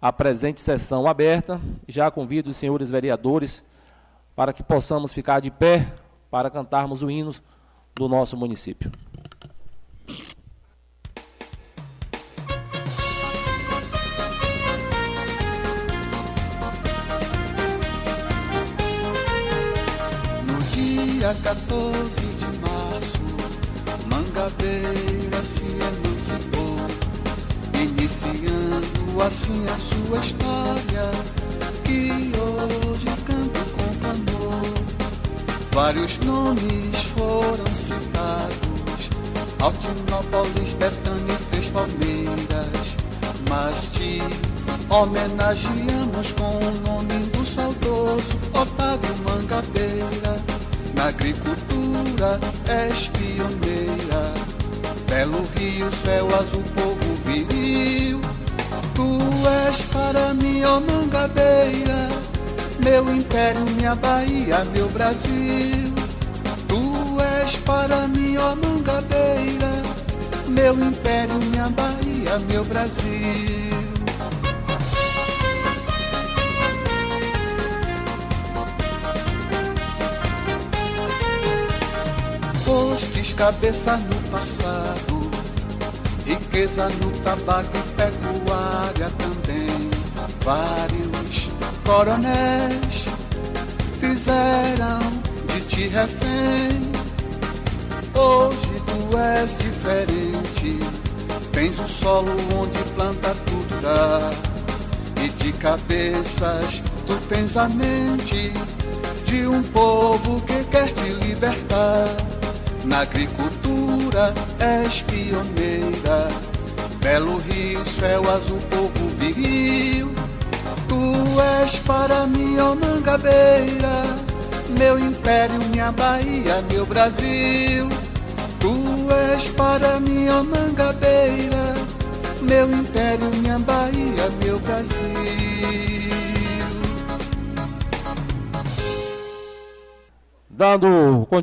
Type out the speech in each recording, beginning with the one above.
a presente sessão aberta. Já convido os senhores vereadores para que possamos ficar de pé para cantarmos o hino do nosso município.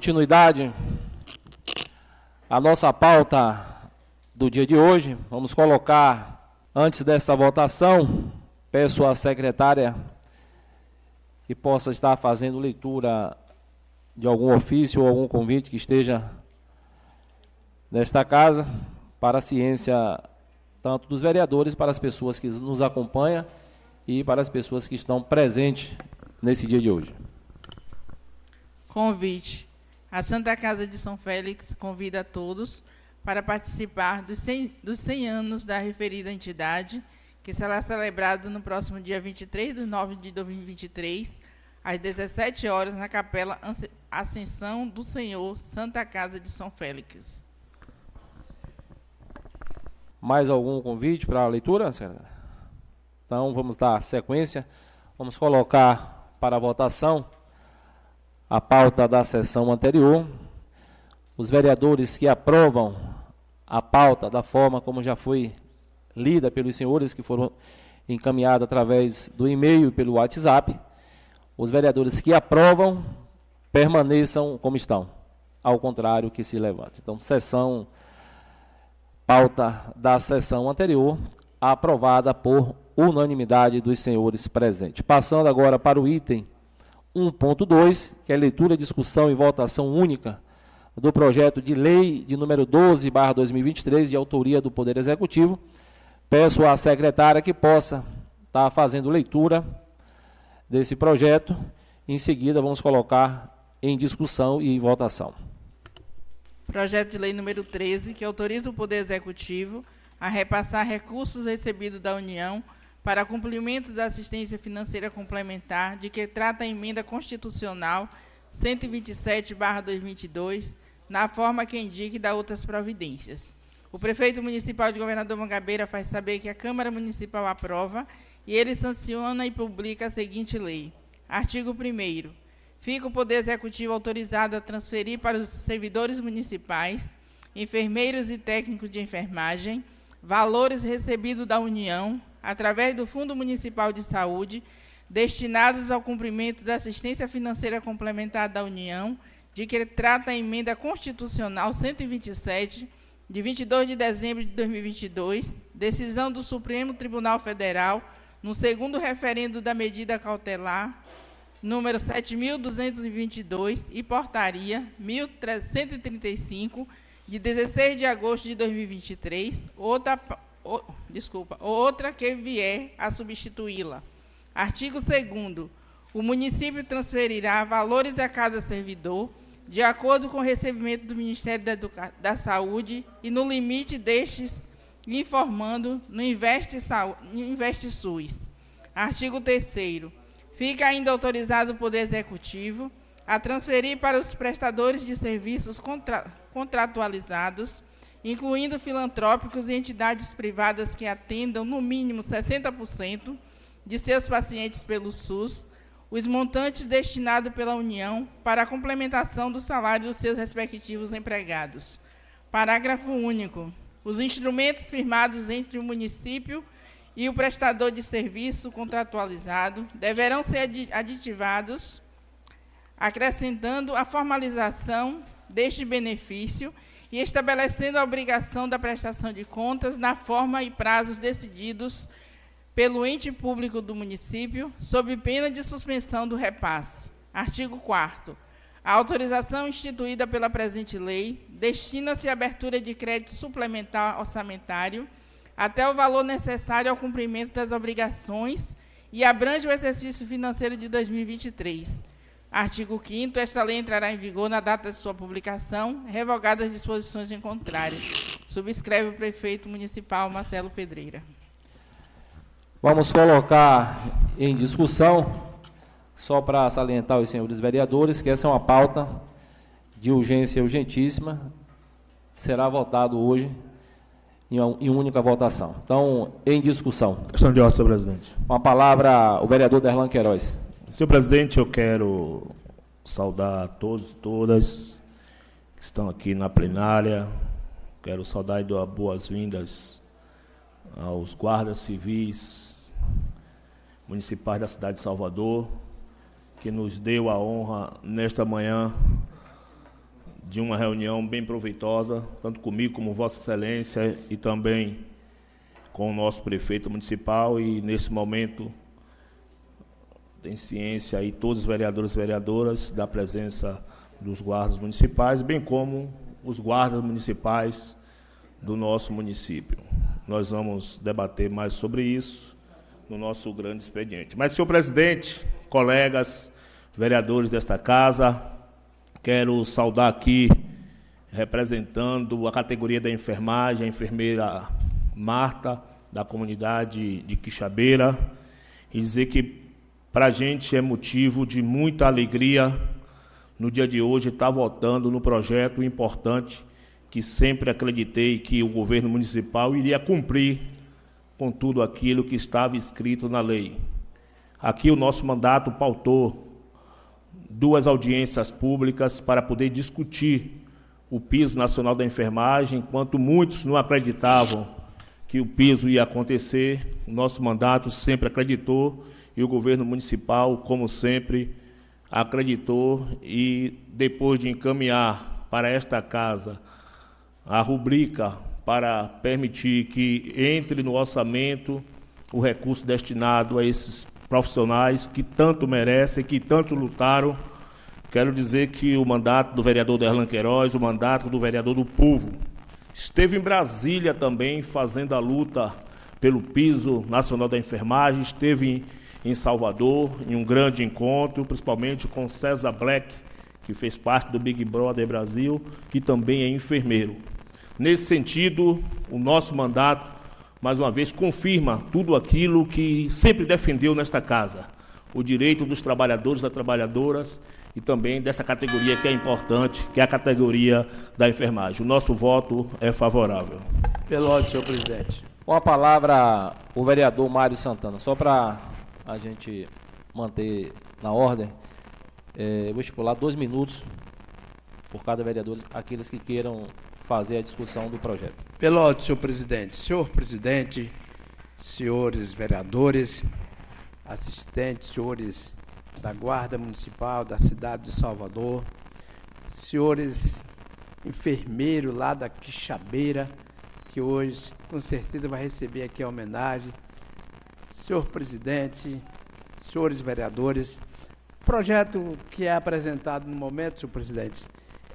Continuidade à nossa pauta do dia de hoje, vamos colocar, antes desta votação, peço à secretária que possa estar fazendo leitura de algum ofício ou algum convite que esteja nesta casa, para a ciência tanto dos vereadores, para as pessoas que nos acompanham e para as pessoas que estão presentes nesse dia de hoje. Convite. A Santa Casa de São Félix convida a todos para participar dos 100, dos 100 anos da referida entidade, que será celebrado no próximo dia 23 de nove de 2023, às 17 horas, na Capela Ascensão do Senhor, Santa Casa de São Félix. Mais algum convite para a leitura? Então, vamos dar sequência. Vamos colocar para votação a pauta da sessão anterior. Os vereadores que aprovam a pauta da forma como já foi lida pelos senhores que foram encaminhados através do e-mail e pelo WhatsApp, os vereadores que aprovam permaneçam como estão, ao contrário que se levante. Então, sessão pauta da sessão anterior aprovada por unanimidade dos senhores presentes. Passando agora para o item 1.2, que é leitura, discussão e votação única do projeto de lei de número 12, 2023, de autoria do Poder Executivo. Peço à secretária que possa estar fazendo leitura desse projeto. Em seguida, vamos colocar em discussão e votação. Projeto de lei número 13, que autoriza o Poder Executivo a repassar recursos recebidos da União para cumprimento da assistência financeira complementar, de que trata a emenda constitucional 127/2022, na forma que indique da outras providências. O prefeito municipal de Governador Mangabeira faz saber que a Câmara Municipal aprova e ele sanciona e publica a seguinte lei. Artigo 1 Fica o Poder Executivo autorizado a transferir para os servidores municipais, enfermeiros e técnicos de enfermagem, valores recebidos da União, através do Fundo Municipal de Saúde, destinados ao cumprimento da assistência financeira complementar da União, de que trata a emenda constitucional 127, de 22 de dezembro de 2022, decisão do Supremo Tribunal Federal no segundo referendo da medida cautelar, número 7.222 e portaria 1.335, de 16 de agosto de 2023, outra, desculpa, outra que vier a substituí-la. Artigo 2 O município transferirá valores a cada servidor de acordo com o recebimento do Ministério da, Educa da Saúde e no limite destes informando no Investe, no Investe SUS. Artigo 3 Fica ainda autorizado o Poder Executivo a transferir para os prestadores de serviços contra, contratualizados, incluindo filantrópicos e entidades privadas que atendam no mínimo 60% de seus pacientes pelo SUS, os montantes destinados pela União para a complementação do salário dos seus respectivos empregados. Parágrafo único. Os instrumentos firmados entre o município e o prestador de serviço contratualizado deverão ser aditivados, acrescentando a formalização deste benefício e estabelecendo a obrigação da prestação de contas na forma e prazos decididos pelo ente público do município, sob pena de suspensão do repasse. Artigo 4 a autorização instituída pela presente lei destina-se à abertura de crédito suplementar orçamentário até o valor necessário ao cumprimento das obrigações e abrange o exercício financeiro de 2023. Artigo 5 esta lei entrará em vigor na data de sua publicação, revogadas as disposições em contrário. Subscreve o prefeito municipal Marcelo Pedreira. Vamos colocar em discussão só para salientar os senhores vereadores que essa é uma pauta de urgência urgentíssima, será votado hoje em, uma, em única votação. Então, em discussão. Questão de ordem, senhor presidente. Com a palavra, o vereador Derlan Queiroz. Senhor presidente, eu quero saudar todos e todas que estão aqui na plenária. Quero saudar e dar boas-vindas aos guardas civis municipais da cidade de Salvador, que nos deu a honra nesta manhã de uma reunião bem proveitosa, tanto comigo como Vossa Excelência e também com o nosso prefeito municipal e nesse momento tem ciência aí todos os vereadores e vereadoras da presença dos guardas municipais, bem como os guardas municipais do nosso município. Nós vamos debater mais sobre isso no nosso grande expediente. Mas, senhor presidente, colegas, vereadores desta casa. Quero saudar aqui, representando a categoria da enfermagem, a enfermeira Marta, da comunidade de Quixabeira, e dizer que para a gente é motivo de muita alegria no dia de hoje estar votando no projeto importante que sempre acreditei que o governo municipal iria cumprir com tudo aquilo que estava escrito na lei. Aqui o nosso mandato pautou duas audiências públicas para poder discutir o piso nacional da enfermagem, enquanto muitos não acreditavam que o piso ia acontecer, o nosso mandato sempre acreditou e o governo municipal, como sempre, acreditou e depois de encaminhar para esta casa a rubrica para permitir que entre no orçamento o recurso destinado a esses profissionais que tanto merecem, que tanto lutaram. Quero dizer que o mandato do vereador Derlan Queiroz, o mandato do vereador do povo, esteve em Brasília também fazendo a luta pelo piso nacional da enfermagem, esteve em Salvador em um grande encontro, principalmente com César Black, que fez parte do Big Brother Brasil, que também é enfermeiro. Nesse sentido, o nosso mandato mais uma vez, confirma tudo aquilo que sempre defendeu nesta casa: o direito dos trabalhadores e trabalhadoras e também dessa categoria que é importante, que é a categoria da enfermagem. O nosso voto é favorável. Pelo senhor presidente. Com a palavra, o vereador Mário Santana. Só para a gente manter na ordem, é, vou estipular dois minutos por cada vereador, aqueles que queiram fazer a discussão do projeto. Pelo senhor presidente. Senhor presidente, senhores vereadores, assistentes, senhores da Guarda Municipal da cidade de Salvador, senhores enfermeiros lá da Quixabeira, que hoje com certeza vai receber aqui a homenagem, senhor presidente, senhores vereadores, o projeto que é apresentado no momento, senhor presidente,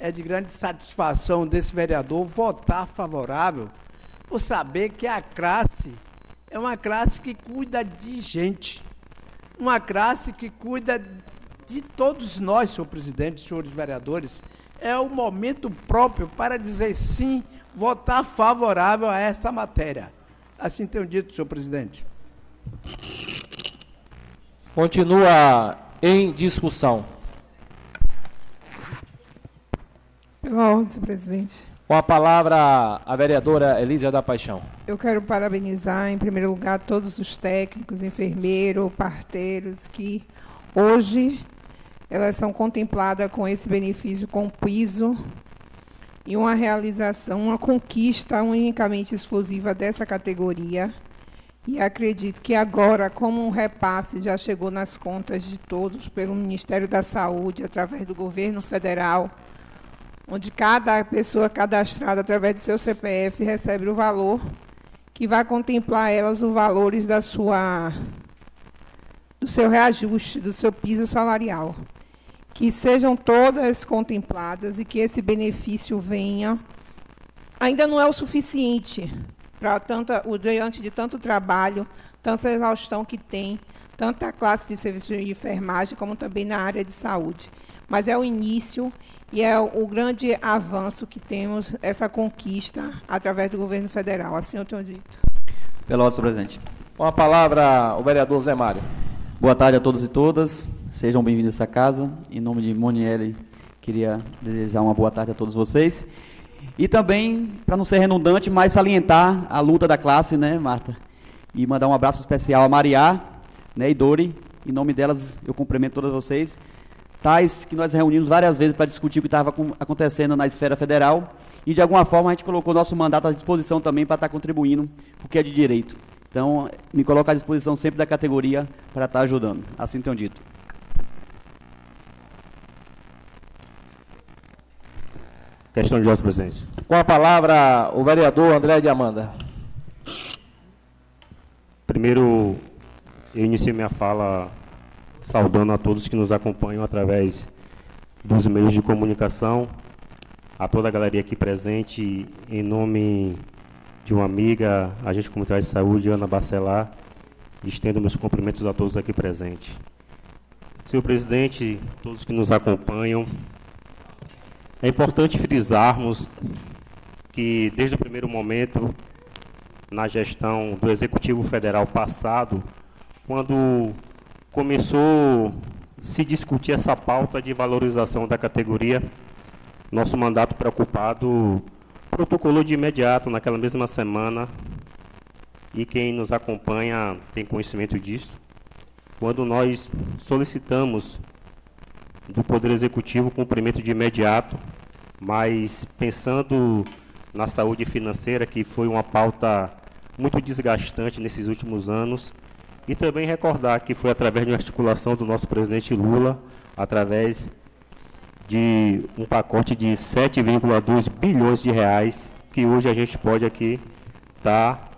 é de grande satisfação desse vereador votar favorável por saber que a classe é uma classe que cuida de gente, uma classe que cuida de todos nós, senhor presidente, senhores vereadores. É o momento próprio para dizer sim, votar favorável a esta matéria. Assim tenho dito, senhor presidente. Continua em discussão. Pela ordem, senhor presidente. Com a palavra a vereadora Elísia da Paixão. Eu quero parabenizar, em primeiro lugar, todos os técnicos, enfermeiros, parteiros, que hoje elas são contempladas com esse benefício com piso e uma realização, uma conquista unicamente exclusiva dessa categoria. E acredito que agora, como um repasse já chegou nas contas de todos pelo Ministério da Saúde, através do governo federal, onde cada pessoa cadastrada através do seu CPF recebe o valor que vai contemplar elas os valores da sua do seu reajuste, do seu piso salarial. Que sejam todas contempladas e que esse benefício venha. Ainda não é o suficiente para tanta o diante de tanto trabalho, tanta exaustão que tem, tanto a classe de serviço de enfermagem como também na área de saúde. Mas é o início e é o grande avanço que temos, essa conquista, através do governo federal. Assim eu tenho dito. Senhor presidente. Com a palavra, o vereador Zé Mário. Boa tarde a todos e todas. Sejam bem-vindos a essa casa. Em nome de Monielle, queria desejar uma boa tarde a todos vocês. E também, para não ser redundante, mas salientar a luta da classe, né, Marta? E mandar um abraço especial a Mariá né, e Dori. Em nome delas, eu cumprimento todas vocês tais que nós reunimos várias vezes para discutir o que estava acontecendo na esfera federal e de alguma forma a gente colocou nosso mandato à disposição também para estar contribuindo, porque é de direito. Então, me coloco à disposição sempre da categoria para estar ajudando. Assim tenho dito. Questão de ordem, presidente. Com a palavra, o vereador André de Amanda. Primeiro, eu iniciei minha fala saudando a todos que nos acompanham através dos meios de comunicação, a toda a galeria aqui presente, em nome de uma amiga, agente comunitária de saúde, Ana Barcelar, estendo meus cumprimentos a todos aqui presentes. Senhor presidente, todos que nos acompanham, é importante frisarmos que, desde o primeiro momento, na gestão do Executivo Federal passado, quando começou se discutir essa pauta de valorização da categoria. Nosso mandato preocupado protocolou de imediato, naquela mesma semana, e quem nos acompanha tem conhecimento disso. Quando nós solicitamos do Poder Executivo cumprimento de imediato, mas pensando na saúde financeira, que foi uma pauta muito desgastante nesses últimos anos, e também recordar que foi através de uma articulação do nosso presidente Lula, através de um pacote de 7,2 bilhões de reais, que hoje a gente pode aqui estar tá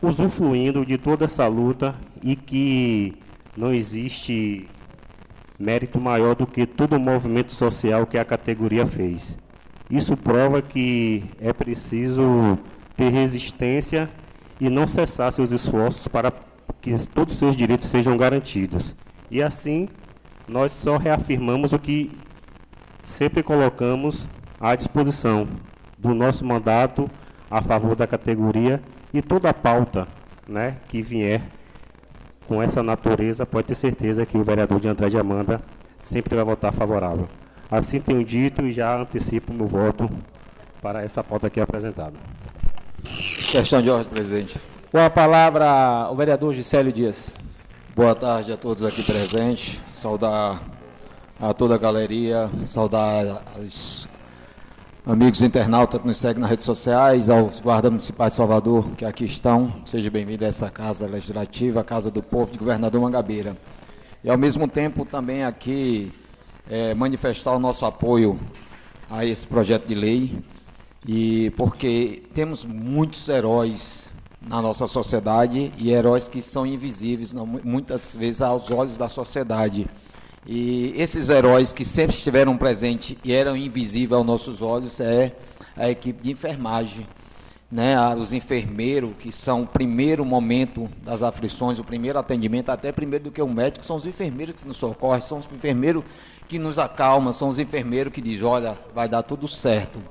usufruindo de toda essa luta e que não existe mérito maior do que todo o movimento social que a categoria fez. Isso prova que é preciso ter resistência e não cessar seus esforços para que todos os seus direitos sejam garantidos. E assim, nós só reafirmamos o que sempre colocamos à disposição do nosso mandato a favor da categoria e toda a pauta né, que vier com essa natureza, pode ter certeza que o vereador de Andrade Amanda sempre vai votar favorável. Assim tenho dito e já antecipo meu voto para essa pauta aqui apresentada. Questão de ordem, presidente. Com a palavra, o vereador Gisélio Dias. Boa tarde a todos aqui presentes. Saudar a toda a galeria, saudar os amigos internautas que nos seguem nas redes sociais, aos guardas municipais de Salvador que aqui estão. Seja bem-vindo a essa casa legislativa, a Casa do Povo de Governador Mangabeira. E ao mesmo tempo também aqui é, manifestar o nosso apoio a esse projeto de lei e porque temos muitos heróis na nossa sociedade e heróis que são invisíveis muitas vezes aos olhos da sociedade. E esses heróis que sempre estiveram presentes e eram invisíveis aos nossos olhos é a equipe de enfermagem. Né, os enfermeiros, que são o primeiro momento das aflições, o primeiro atendimento, até primeiro do que o médico, são os enfermeiros que nos socorrem, são os enfermeiros que nos acalmam, são os enfermeiros que dizem, olha, vai dar tudo certo.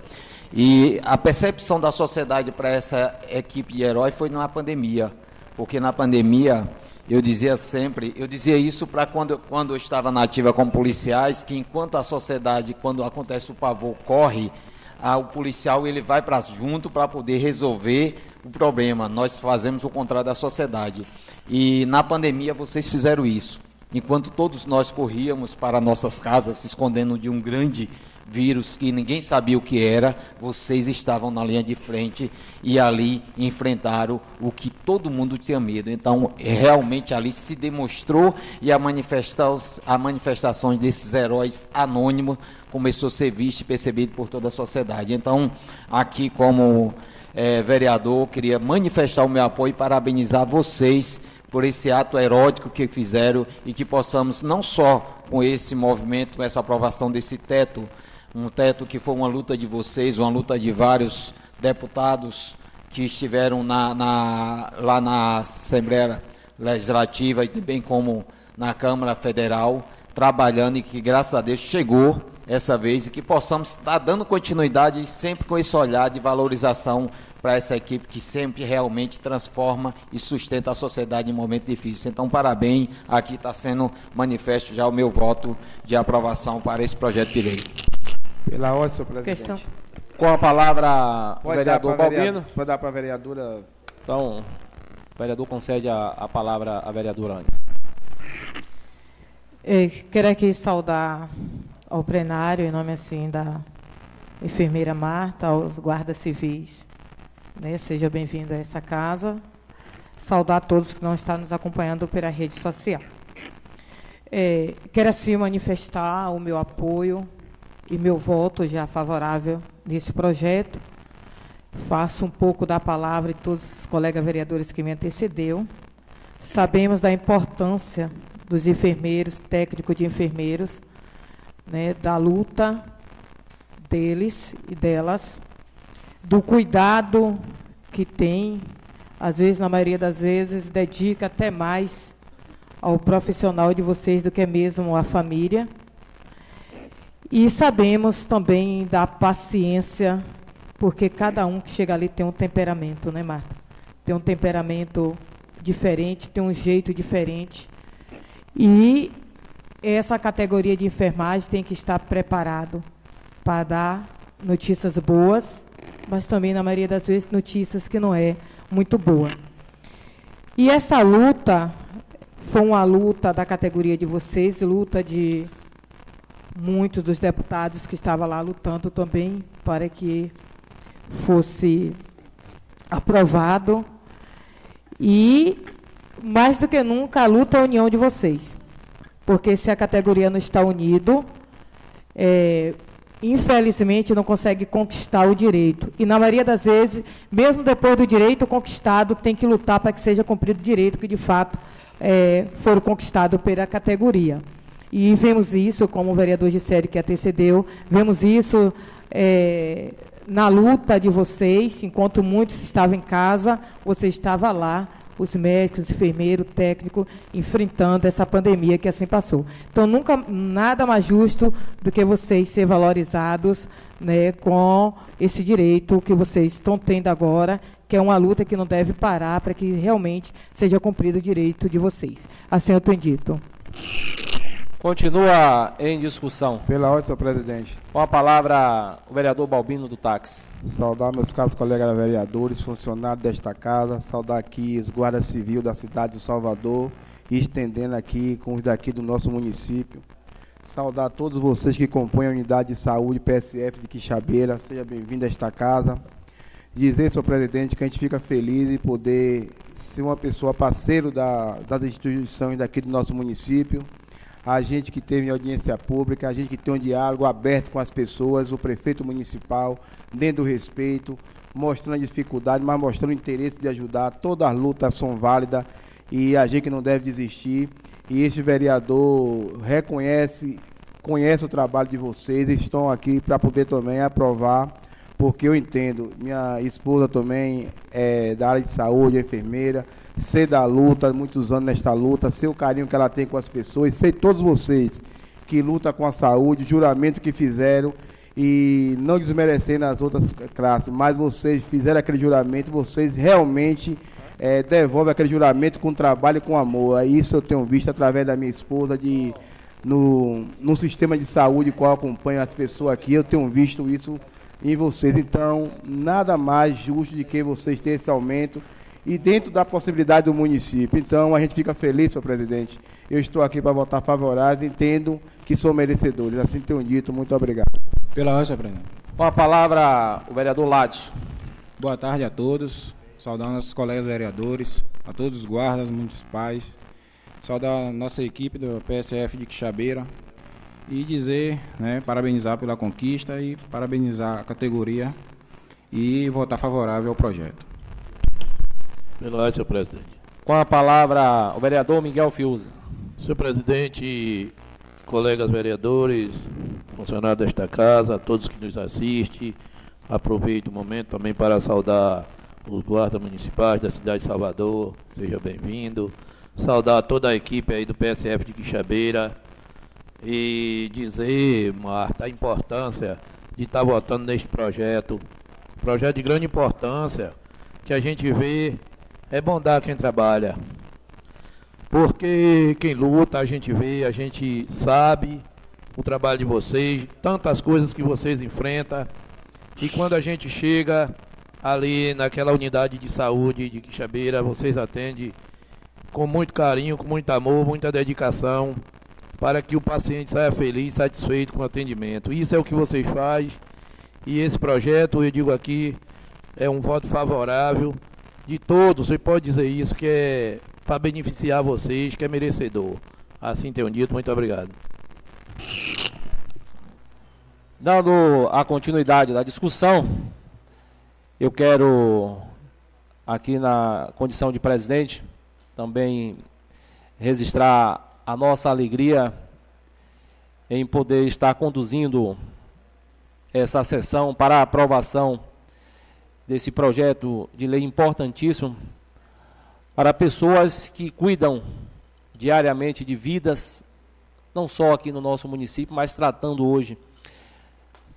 E a percepção da sociedade para essa equipe de herói foi na pandemia, porque na pandemia eu dizia sempre, eu dizia isso para quando, quando eu estava na ativa como policiais, que enquanto a sociedade, quando acontece o pavor, corre, a, o policial ele vai para junto para poder resolver o problema. Nós fazemos o contrário da sociedade. E na pandemia vocês fizeram isso. Enquanto todos nós corríamos para nossas casas, se escondendo de um grande vírus que ninguém sabia o que era, vocês estavam na linha de frente e ali enfrentaram o que todo mundo tinha medo. Então, realmente ali se demonstrou e a, manifesta a manifestações desses heróis anônimos começou a ser vista e percebida por toda a sociedade. Então, aqui como é, vereador, queria manifestar o meu apoio e parabenizar vocês por esse ato erótico que fizeram e que possamos não só com esse movimento, com essa aprovação desse teto, um teto que foi uma luta de vocês, uma luta de vários deputados que estiveram na, na, lá na Assembleia Legislativa e também como na Câmara Federal, trabalhando e que, graças a Deus, chegou essa vez e que possamos estar dando continuidade sempre com esse olhar de valorização para essa equipe que sempre realmente transforma e sustenta a sociedade em momentos difíceis. Então, parabéns. Aqui está sendo manifesto já o meu voto de aprovação para esse projeto de lei. Pela ordem, senhor presidente. Questão. Com a palavra, o vereador Balbino. Pode dar para a vereadora. Então, o vereador concede a, a palavra à vereadora Ana. Eu quero aqui saudar ao plenário, em nome assim da enfermeira Marta, aos guardas civis. Né? Seja bem-vindo a essa casa. Saudar todos que não estão nos acompanhando pela rede social. É, quero assim manifestar o meu apoio e meu voto já favorável nesse projeto. Faço um pouco da palavra de todos os colegas vereadores que me antecedeu. Sabemos da importância dos enfermeiros, técnicos de enfermeiros, né, da luta deles e delas, do cuidado que tem, às vezes, na maioria das vezes, dedica até mais ao profissional de vocês do que mesmo à família. E sabemos também da paciência, porque cada um que chega ali tem um temperamento, né, Marta? Tem um temperamento diferente, tem um jeito diferente. E essa categoria de enfermagem tem que estar preparado para dar notícias boas, mas também, na maioria das vezes, notícias que não é muito boa. E essa luta foi uma luta da categoria de vocês, luta de muitos dos deputados que estavam lá lutando também para que fosse aprovado. E, mais do que nunca, a luta é a união de vocês. Porque se a categoria não está unido, é, infelizmente não consegue conquistar o direito. E na maioria das vezes, mesmo depois do direito conquistado, tem que lutar para que seja cumprido o direito que de fato é, foram conquistados pela categoria. E vemos isso, como o vereador Gissério que antecedeu, vemos isso é, na luta de vocês, enquanto muitos estavam em casa, você estava lá, os médicos, os enfermeiros, técnico, enfrentando essa pandemia que assim passou. Então, nunca nada mais justo do que vocês ser valorizados né, com esse direito que vocês estão tendo agora, que é uma luta que não deve parar para que realmente seja cumprido o direito de vocês. Assim eu tenho dito. Continua em discussão. Pela ordem, senhor presidente. Com a palavra, o vereador Balbino do táxi. Saudar meus caros colegas vereadores, funcionários desta casa, saudar aqui os guardas civil da cidade de Salvador e estendendo aqui com os daqui do nosso município. Saudar todos vocês que compõem a unidade de saúde PSF de Quixabeira. Seja bem-vindo a esta casa. Dizer, senhor presidente, que a gente fica feliz em poder ser uma pessoa parceiro da, das instituições daqui do nosso município a gente que teve audiência pública, a gente que tem um diálogo aberto com as pessoas, o prefeito municipal, dentro do respeito, mostrando a dificuldade, mas mostrando o interesse de ajudar. Todas as lutas são válidas e a gente não deve desistir. E este vereador reconhece, conhece o trabalho de vocês, estão aqui para poder também aprovar, porque eu entendo, minha esposa também é da área de saúde, é enfermeira, sei da luta, muitos anos nesta luta, sei o carinho que ela tem com as pessoas, sei todos vocês que lutam com a saúde, juramento que fizeram e não desmerecendo as outras classes, mas vocês fizeram aquele juramento, vocês realmente é, devolvem aquele juramento com trabalho e com amor. Isso eu tenho visto através da minha esposa de no, no sistema de saúde qual acompanho as pessoas aqui, eu tenho visto isso em vocês. Então, nada mais justo de que vocês tenham esse aumento e dentro da possibilidade do município. Então, a gente fica feliz, senhor presidente. Eu estou aqui para votar favorável, entendo que são merecedores. Assim tenho dito. Muito obrigado. Pela ordem, presidente. Com a palavra, o vereador Ladson. Boa tarde a todos. Saudar nossos colegas vereadores, a todos os guardas municipais. Saudar a nossa equipe do PSF de Quixabeira. E dizer, né, parabenizar pela conquista e parabenizar a categoria e votar favorável ao projeto. Pela senhor presidente. Com a palavra, o vereador Miguel Fiuza. Senhor presidente, colegas vereadores, funcionários desta casa, a todos que nos assistem. Aproveito o momento também para saudar os guardas municipais da cidade de Salvador, seja bem-vindo. Saudar toda a equipe aí do PSF de Quixabeira e dizer, Marta, a importância de estar votando neste projeto. Projeto de grande importância, que a gente vê é bom dar quem trabalha. Porque quem luta, a gente vê, a gente sabe o trabalho de vocês, tantas coisas que vocês enfrentam. E quando a gente chega ali naquela unidade de saúde de Quixabeira, vocês atendem com muito carinho, com muito amor, muita dedicação, para que o paciente saia feliz, satisfeito com o atendimento. Isso é o que vocês fazem. E esse projeto, eu digo aqui, é um voto favorável de todos. Você pode dizer isso, que é para beneficiar vocês, que é merecedor. Assim tenho dito, muito obrigado. Dando a continuidade da discussão, eu quero, aqui na condição de presidente, também registrar a nossa alegria em poder estar conduzindo essa sessão para aprovação desse projeto de lei importantíssimo para pessoas que cuidam diariamente de vidas, não só aqui no nosso município, mas tratando hoje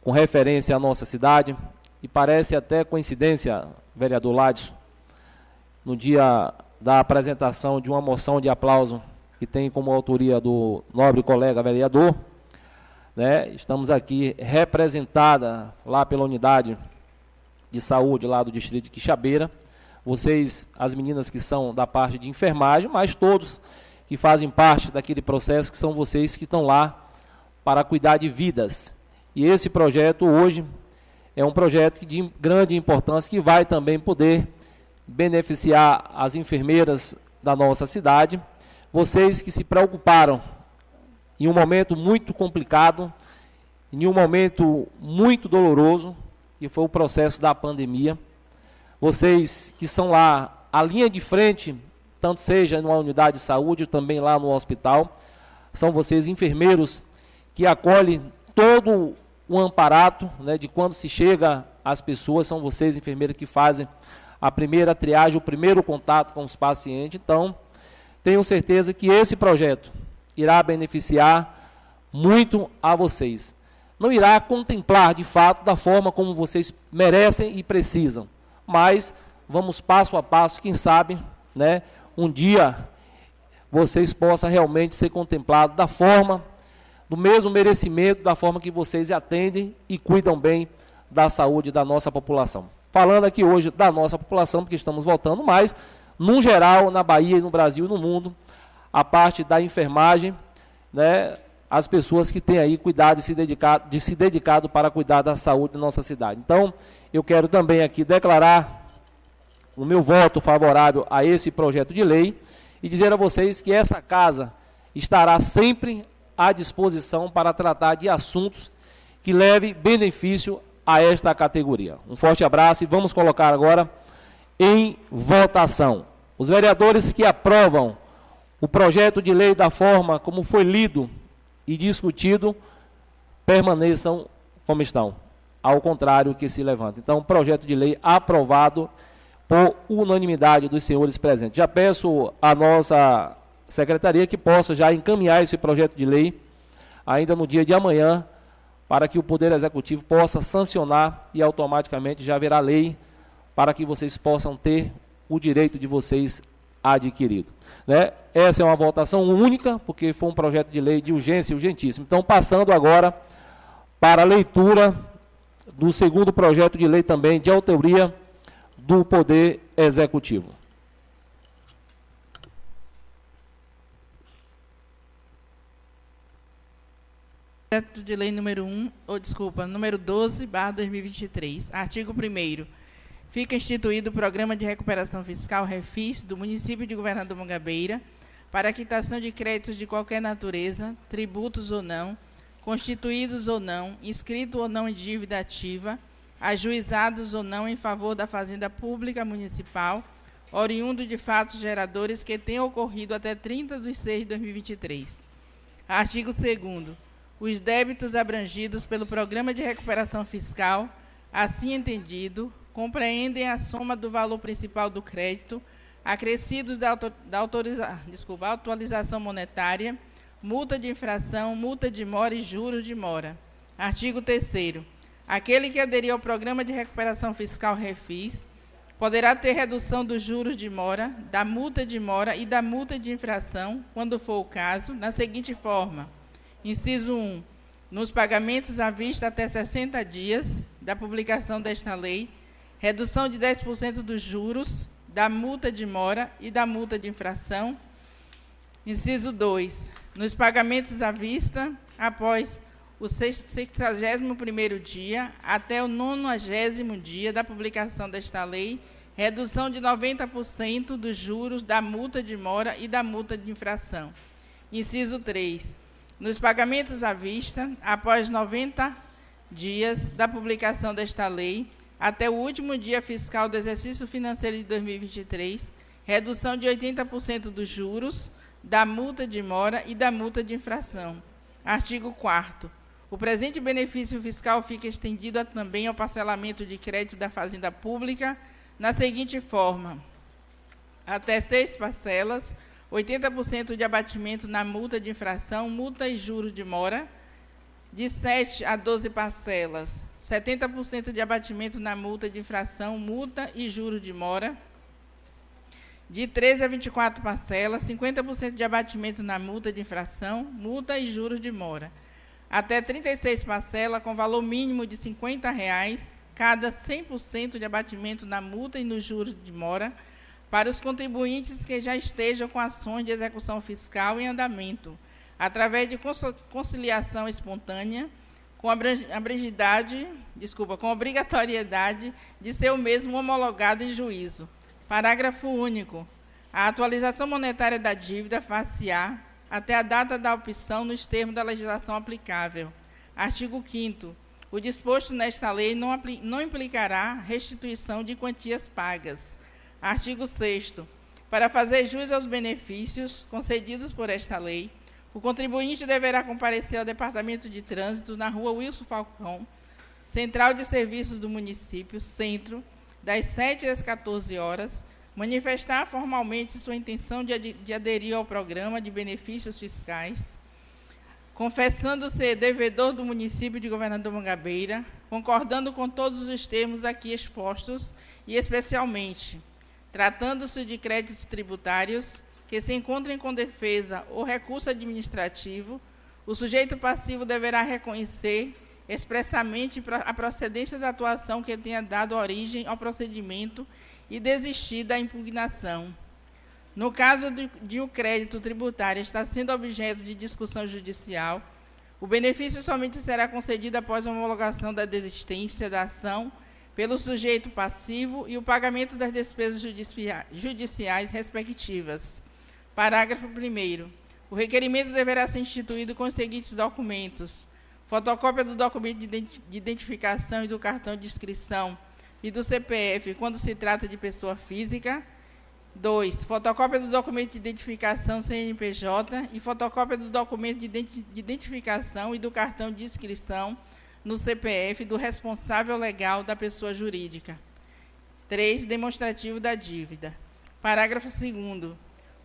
com referência à nossa cidade. E parece até coincidência, vereador Ladson, no dia da apresentação de uma moção de aplauso que tem como autoria do nobre colega vereador, né? Estamos aqui representada lá pela unidade de saúde lá do distrito de Quixabeira, vocês, as meninas que são da parte de enfermagem, mas todos que fazem parte daquele processo, que são vocês que estão lá para cuidar de vidas. E esse projeto hoje é um projeto de grande importância que vai também poder beneficiar as enfermeiras da nossa cidade, vocês que se preocuparam em um momento muito complicado, em um momento muito doloroso, que foi o processo da pandemia. Vocês que são lá, a linha de frente, tanto seja numa unidade de saúde, também lá no hospital, são vocês enfermeiros que acolhem todo o amparato, né, de quando se chega às pessoas, são vocês enfermeiros que fazem a primeira triagem, o primeiro contato com os pacientes. Então, tenho certeza que esse projeto irá beneficiar muito a vocês. Não irá contemplar de fato da forma como vocês merecem e precisam, mas vamos passo a passo, quem sabe, né, um dia vocês possam realmente ser contemplados da forma, do mesmo merecimento, da forma que vocês atendem e cuidam bem da saúde da nossa população. Falando aqui hoje da nossa população, porque estamos voltando, mas, no geral, na Bahia, no Brasil e no mundo, a parte da enfermagem, né, as pessoas que têm aí cuidado e se dedicado, de se dedicado para cuidar da saúde da nossa cidade. Então, eu quero também aqui declarar o meu voto favorável a esse projeto de lei e dizer a vocês que essa casa estará sempre à disposição para tratar de assuntos que leve benefício a esta categoria. Um forte abraço e vamos colocar agora em votação. Os vereadores que aprovam o projeto de lei da forma como foi lido e discutido permaneçam como estão. Ao contrário que se levanta. Então, projeto de lei aprovado por unanimidade dos senhores presentes. Já peço à nossa secretaria que possa já encaminhar esse projeto de lei ainda no dia de amanhã para que o Poder Executivo possa sancionar e automaticamente já haverá lei para que vocês possam ter o direito de vocês adquirido. Né? Essa é uma votação única, porque foi um projeto de lei de urgência urgentíssimo. Então, passando agora para a leitura do segundo projeto de lei também de autoria do Poder Executivo. Projeto de lei número 1, ou desculpa, número 12, barra 2023. Artigo 1 Fica instituído o Programa de Recuperação Fiscal Refis do município de Governador Mangabeira para quitação de créditos de qualquer natureza, tributos ou não, constituídos ou não, inscritos ou não em dívida ativa, ajuizados ou não em favor da Fazenda Pública Municipal, oriundo de fatos geradores que tenham ocorrido até 30 de 6 de 2023. Artigo 2 os débitos abrangidos pelo Programa de Recuperação Fiscal, assim entendido, compreendem a soma do valor principal do crédito, acrescidos da, da autoriza, desculpa, atualização monetária, multa de infração, multa de mora e juros de mora. Artigo 3 Aquele que aderir ao Programa de Recuperação Fiscal Refis poderá ter redução dos juros de mora, da multa de mora e da multa de infração, quando for o caso, na seguinte forma: Inciso 1. Nos pagamentos à vista até 60 dias da publicação desta lei, redução de 10% dos juros, da multa de mora e da multa de infração. Inciso 2. Nos pagamentos à vista, após o 61º dia até o 90 dia da publicação desta lei, redução de 90% dos juros da multa de mora e da multa de infração. Inciso 3 nos pagamentos à vista, após 90 dias da publicação desta lei, até o último dia fiscal do exercício financeiro de 2023, redução de 80% dos juros, da multa de mora e da multa de infração. Artigo 4 O presente benefício fiscal fica estendido também ao parcelamento de crédito da Fazenda Pública na seguinte forma: até seis parcelas, 80% de abatimento na multa de infração, multa e juros de mora, de 7 a 12 parcelas, 70% de abatimento na multa de infração, multa e juros de mora, de 13 a 24 parcelas, 50% de abatimento na multa de infração, multa e juros de mora, até 36 parcelas com valor mínimo de 50 reais, cada 100% de abatimento na multa e nos juros de mora, para os contribuintes que já estejam com ações de execução fiscal em andamento, através de conciliação espontânea, com abrangidade, desculpa, com obrigatoriedade de ser o mesmo homologado em juízo. Parágrafo único. A atualização monetária da dívida far-se-á até a data da opção nos termos da legislação aplicável. Artigo 5 O disposto nesta lei não, não implicará restituição de quantias pagas Artigo 6 Para fazer jus aos benefícios concedidos por esta lei, o contribuinte deverá comparecer ao Departamento de Trânsito na rua Wilson Falcão, Central de Serviços do município, Centro, das 7 às 14 horas, manifestar formalmente sua intenção de, de aderir ao programa de benefícios fiscais, confessando ser devedor do município de Governador Mangabeira, concordando com todos os termos aqui expostos e especialmente Tratando-se de créditos tributários que se encontrem com defesa ou recurso administrativo, o sujeito passivo deverá reconhecer expressamente a procedência da atuação que tenha dado origem ao procedimento e desistir da impugnação. No caso de, de o crédito tributário estar sendo objeto de discussão judicial, o benefício somente será concedido após a homologação da desistência da ação pelo sujeito passivo e o pagamento das despesas judiciais respectivas. Parágrafo 1. O requerimento deverá ser instituído com os seguintes documentos: fotocópia do documento de identi- de identificação e do cartão de inscrição e do CPF quando se trata de pessoa física. 2. Fotocópia do documento de identificação CNPJ e fotocópia do documento de identificação e do cartão de inscrição no CPF do responsável legal da pessoa jurídica. 3. Demonstrativo da dívida. Parágrafo 2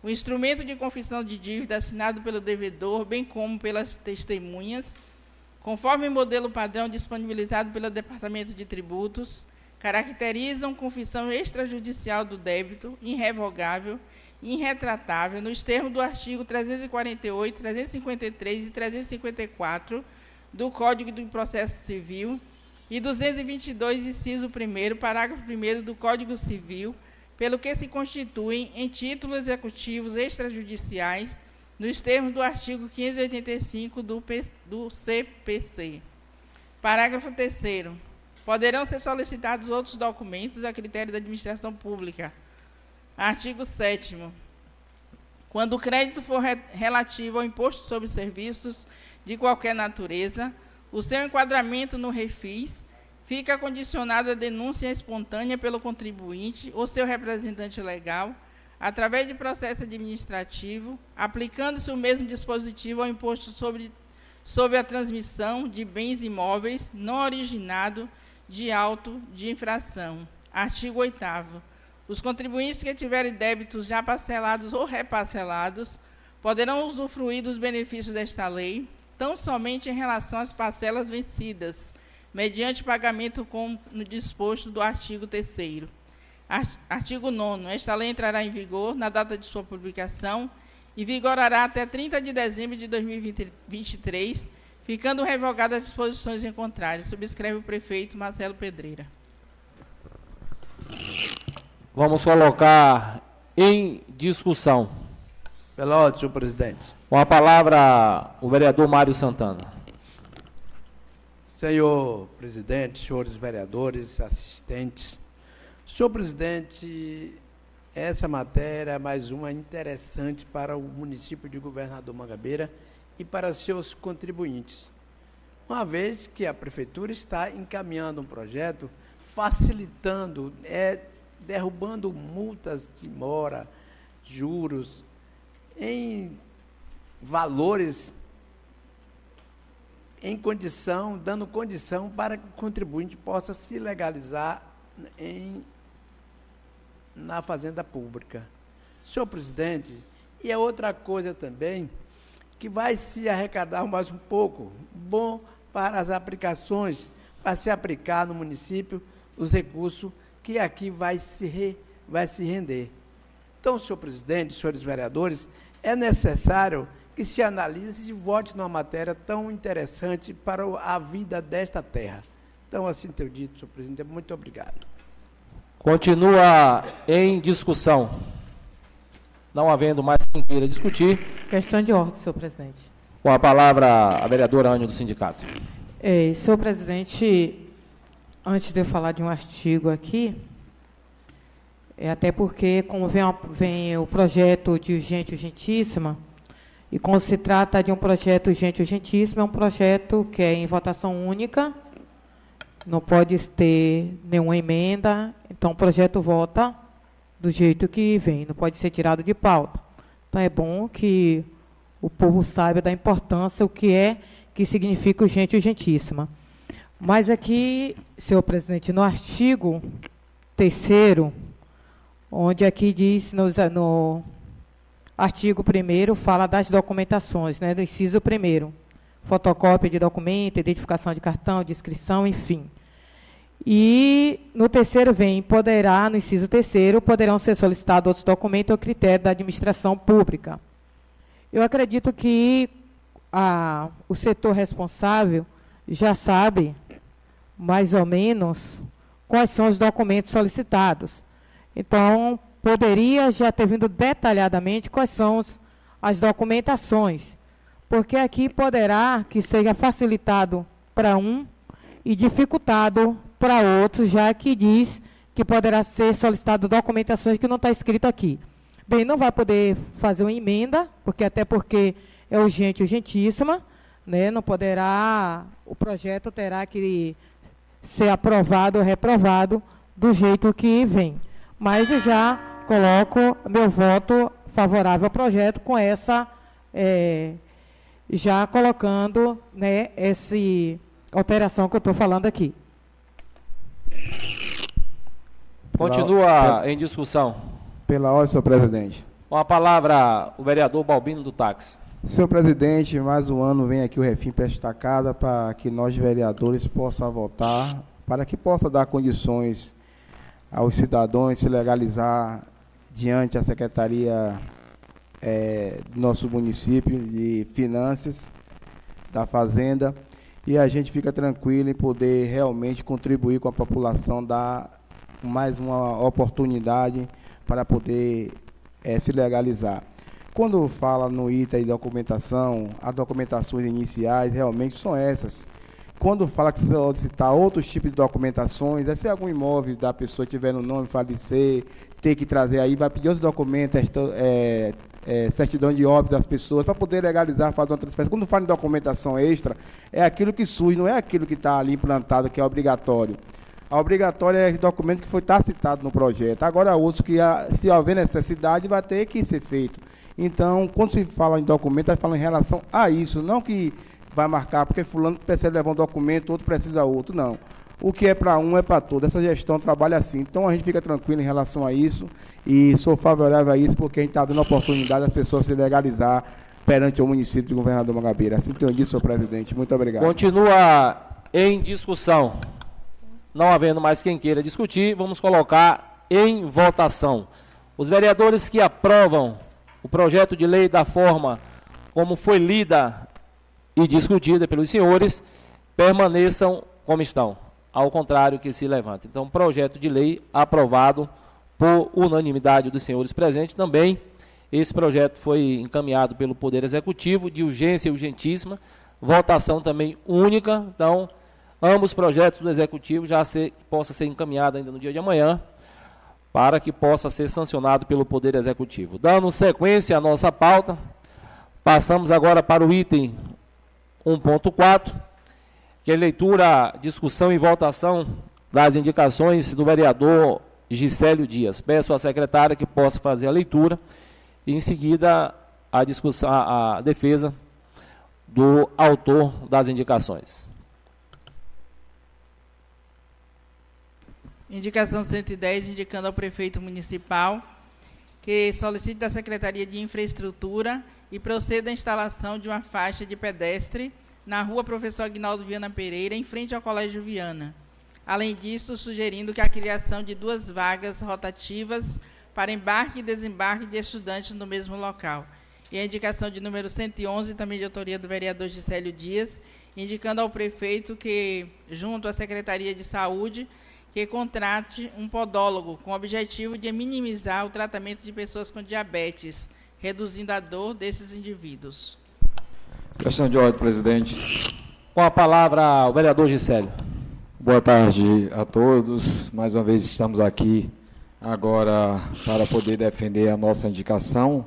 O instrumento de confissão de dívida assinado pelo devedor, bem como pelas testemunhas, conforme modelo padrão disponibilizado pelo Departamento de Tributos, caracterizam confissão extrajudicial do débito, irrevogável, irretratável, nos termos do artigo 348, 353 e 354 do Código do Processo Civil e 222, inciso 1 parágrafo 1 do Código Civil, pelo que se constituem em títulos executivos extrajudiciais, nos termos do artigo 585 do, P- do CPC. Parágrafo 3 Poderão ser solicitados outros documentos a critério da administração pública. Artigo 7 Quando o crédito for re- relativo ao imposto sobre serviços de qualquer natureza, o seu enquadramento no refis fica condicionado à denúncia espontânea pelo contribuinte ou seu representante legal, através de processo administrativo, aplicando-se o mesmo dispositivo ao imposto sobre, sobre a transmissão de bens imóveis não originado de auto de infração. Artigo 8 Os contribuintes que tiverem débitos já parcelados ou reparcelados poderão usufruir dos benefícios desta lei, tão somente em relação às parcelas vencidas, mediante pagamento como no disposto do artigo 3 Artigo 9 Esta lei entrará em vigor na data de sua publicação e vigorará até 30 de dezembro de 2023, ficando revogadas as disposições em contrário. Subscreve o prefeito Marcelo Pedreira. Vamos colocar em discussão. Pela ordem, senhor presidente. Com a palavra, o vereador Mário Santana. Senhor presidente, senhores vereadores, assistentes. Senhor presidente, essa matéria é mais uma interessante para o município de Governador Mangabeira e para seus contribuintes. Uma vez que a prefeitura está encaminhando um projeto facilitando, é, derrubando multas de mora, juros, em valores em condição, dando condição para que o contribuinte possa se legalizar em, na fazenda pública. Senhor presidente, e é outra coisa também que vai se arrecadar mais um pouco, bom para as aplicações, para se aplicar no município os recursos que aqui vai se, re, vai se render. Então, senhor presidente, senhores vereadores, é necessário que se analise e se vote numa matéria tão interessante para a vida desta terra. Então, assim tenho dito, senhor presidente, muito obrigado. Continua em discussão. Não havendo mais quem queira discutir, Questão de ordem, senhor presidente. com a palavra a vereadora Ânia do sindicato. É, senhor presidente, antes de eu falar de um artigo aqui, é até porque, como vem, vem o projeto de urgente urgentíssima, e como se trata de um projeto urgente urgentíssimo, é um projeto que é em votação única, não pode ter nenhuma emenda, então o projeto vota do jeito que vem, não pode ser tirado de pauta. Então é bom que o povo saiba da importância, o que é, que significa urgente urgentíssima. Mas aqui, senhor presidente, no artigo terceiro, onde aqui diz, no, no artigo primeiro fala das documentações, né, do inciso primeiro, fotocópia de documento, identificação de cartão, inscrição, enfim. E no terceiro vem, poderá, no inciso terceiro, poderão ser solicitados outros documentos ao critério da administração pública. Eu acredito que a, o setor responsável já sabe, mais ou menos, quais são os documentos solicitados. Então, poderia já ter vindo detalhadamente quais são os, as documentações, porque aqui poderá que seja facilitado para um e dificultado para outros, já que diz que poderá ser solicitado documentações que não está escrito aqui. Bem, não vai poder fazer uma emenda, porque até porque é urgente, urgentíssima, né, não poderá, o projeto terá que ser aprovado ou reprovado do jeito que vem. Mas já coloco meu voto favorável ao projeto com essa, é, já colocando né, essa alteração que eu estou falando aqui. Continua em discussão. Pela ordem, senhor presidente. Com a palavra, o vereador Balbino do Táxi. Senhor presidente, mais um ano vem aqui o Refim para esta casa para que nós, vereadores, possam votar, para que possa dar condições aos cidadãos se legalizar diante da Secretaria é, do nosso município de Finanças, da Fazenda, e a gente fica tranquilo em poder realmente contribuir com a população, dar mais uma oportunidade para poder é, se legalizar. Quando fala no item de documentação, as documentações iniciais realmente são essas. Quando fala que solicitar outros tipos de documentações, é se algum imóvel da pessoa tiver no nome, falecer, ter que trazer aí, vai pedir outros documentos, é, é, certidão de óbito das pessoas, para poder legalizar, fazer uma transferência. Quando fala em documentação extra, é aquilo que surge, não é aquilo que está ali implantado, que é obrigatório. A obrigatória é o documento que foi tá citado no projeto. Agora, outros que, se houver necessidade, vai ter que ser feito. Então, quando se fala em documento, vai falar em relação a isso, não que vai marcar, porque fulano precisa levar um documento, outro precisa outro, não. O que é para um é para todo. Essa gestão trabalha assim. Então a gente fica tranquilo em relação a isso e sou favorável a isso porque a gente está dando oportunidade às pessoas se legalizar perante o município de Governador Mangabeira. Assim tenho dito, senhor presidente. Muito obrigado. Continua em discussão. Não havendo mais quem queira discutir, vamos colocar em votação. Os vereadores que aprovam o projeto de lei da forma como foi lida e discutida pelos senhores permaneçam como estão, ao contrário que se levanta. Então, projeto de lei aprovado por unanimidade dos senhores presentes também. Esse projeto foi encaminhado pelo Poder Executivo de urgência urgentíssima, votação também única. Então, ambos projetos do Executivo já ser, possa ser encaminhado ainda no dia de amanhã para que possa ser sancionado pelo Poder Executivo. Dando sequência à nossa pauta, passamos agora para o item 1.4, que é leitura, discussão e votação das indicações do vereador Gisélio Dias. Peço à secretária que possa fazer a leitura e, em seguida, a, discussão, a, a defesa do autor das indicações. Indicação 110, indicando ao prefeito municipal que solicite da Secretaria de Infraestrutura e proceda à instalação de uma faixa de pedestre na rua Professor Agnaldo Viana Pereira, em frente ao Colégio Viana. Além disso, sugerindo que a criação de duas vagas rotativas para embarque e desembarque de estudantes no mesmo local. E a indicação de número 111, também de autoria do vereador Gisélio Dias, indicando ao prefeito que, junto à Secretaria de Saúde, que contrate um podólogo com o objetivo de minimizar o tratamento de pessoas com diabetes, reduzindo a dor desses indivíduos. Questão de ordem, presidente. Com a palavra, o vereador Gisélio. Boa tarde a todos. Mais uma vez estamos aqui agora para poder defender a nossa indicação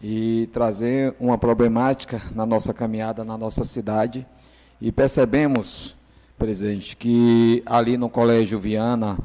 e trazer uma problemática na nossa caminhada na nossa cidade. E percebemos, presidente, que ali no Colégio Viana,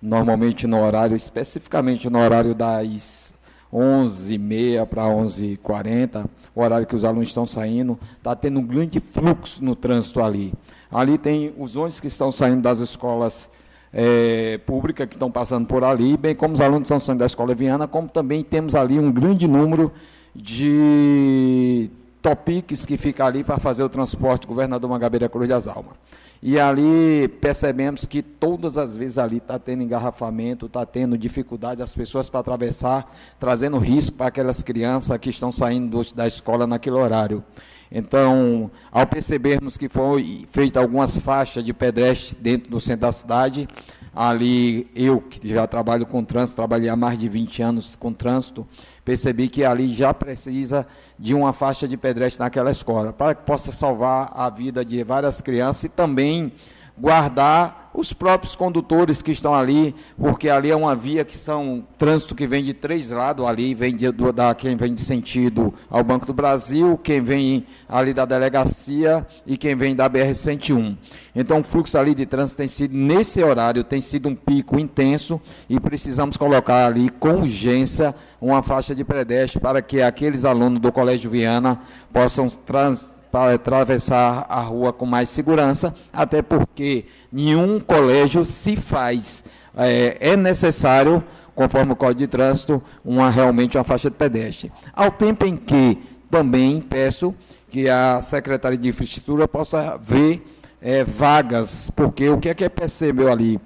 normalmente no horário, especificamente no horário das 11h30 para 11h40, o horário que os alunos estão saindo, está tendo um grande fluxo no trânsito ali. Ali tem os ônibus que estão saindo das escolas é, públicas que estão passando por ali, bem como os alunos estão saindo da escola Viana, como também temos ali um grande número de topics que fica ali para fazer o transporte governador Mangabeira Cruz das Almas. E ali percebemos que todas as vezes ali está tendo engarrafamento, está tendo dificuldade as pessoas para atravessar, trazendo risco para aquelas crianças que estão saindo da escola naquele horário. Então, ao percebermos que foi feita algumas faixas de pedestre dentro do centro da cidade, ali eu que já trabalho com trânsito, trabalhei há mais de 20 anos com trânsito, percebi que ali já precisa de uma faixa de pedestre naquela escola, para que possa salvar a vida de várias crianças e também guardar os próprios condutores que estão ali, porque ali é uma via que são trânsito que vem de três lados ali, vem de, do, da quem vem de sentido ao Banco do Brasil, quem vem ali da delegacia e quem vem da BR 101. Então o fluxo ali de trânsito tem sido nesse horário tem sido um pico intenso e precisamos colocar ali com urgência uma faixa de pedestre para que aqueles alunos do Colégio Viana possam trans, para atravessar a rua com mais segurança, até porque nenhum colégio se faz. É, é necessário, conforme o Código de Trânsito, uma, realmente uma faixa de pedestre. Ao tempo em que também peço que a Secretaria de Infraestrutura possa ver é, vagas, porque o que é que é percebeu ali?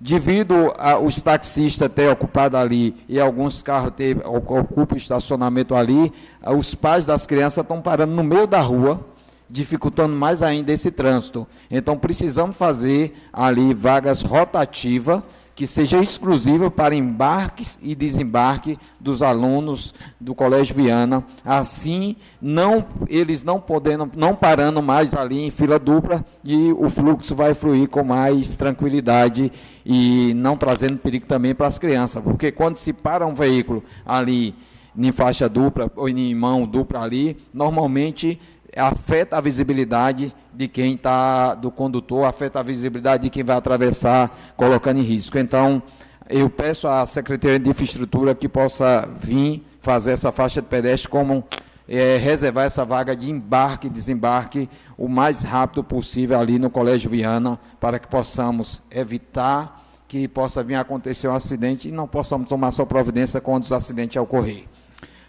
Devido aos taxistas terem ocupado ali e alguns carros ter, ocupam estacionamento ali, os pais das crianças estão parando no meio da rua, dificultando mais ainda esse trânsito. Então precisamos fazer ali vagas rotativas que seja exclusiva para embarques e desembarque dos alunos do Colégio Viana, assim não eles não podendo, não parando mais ali em fila dupla e o fluxo vai fluir com mais tranquilidade e não trazendo perigo também para as crianças, porque quando se para um veículo ali em faixa dupla ou em mão dupla ali, normalmente afeta a visibilidade de quem está, do condutor, afeta a visibilidade de quem vai atravessar, colocando em risco. Então, eu peço à Secretaria de Infraestrutura que possa vir fazer essa faixa de pedestre como é, reservar essa vaga de embarque e desembarque o mais rápido possível ali no Colégio Viana, para que possamos evitar que possa vir a acontecer um acidente e não possamos tomar sua providência quando os acidentes ocorrer.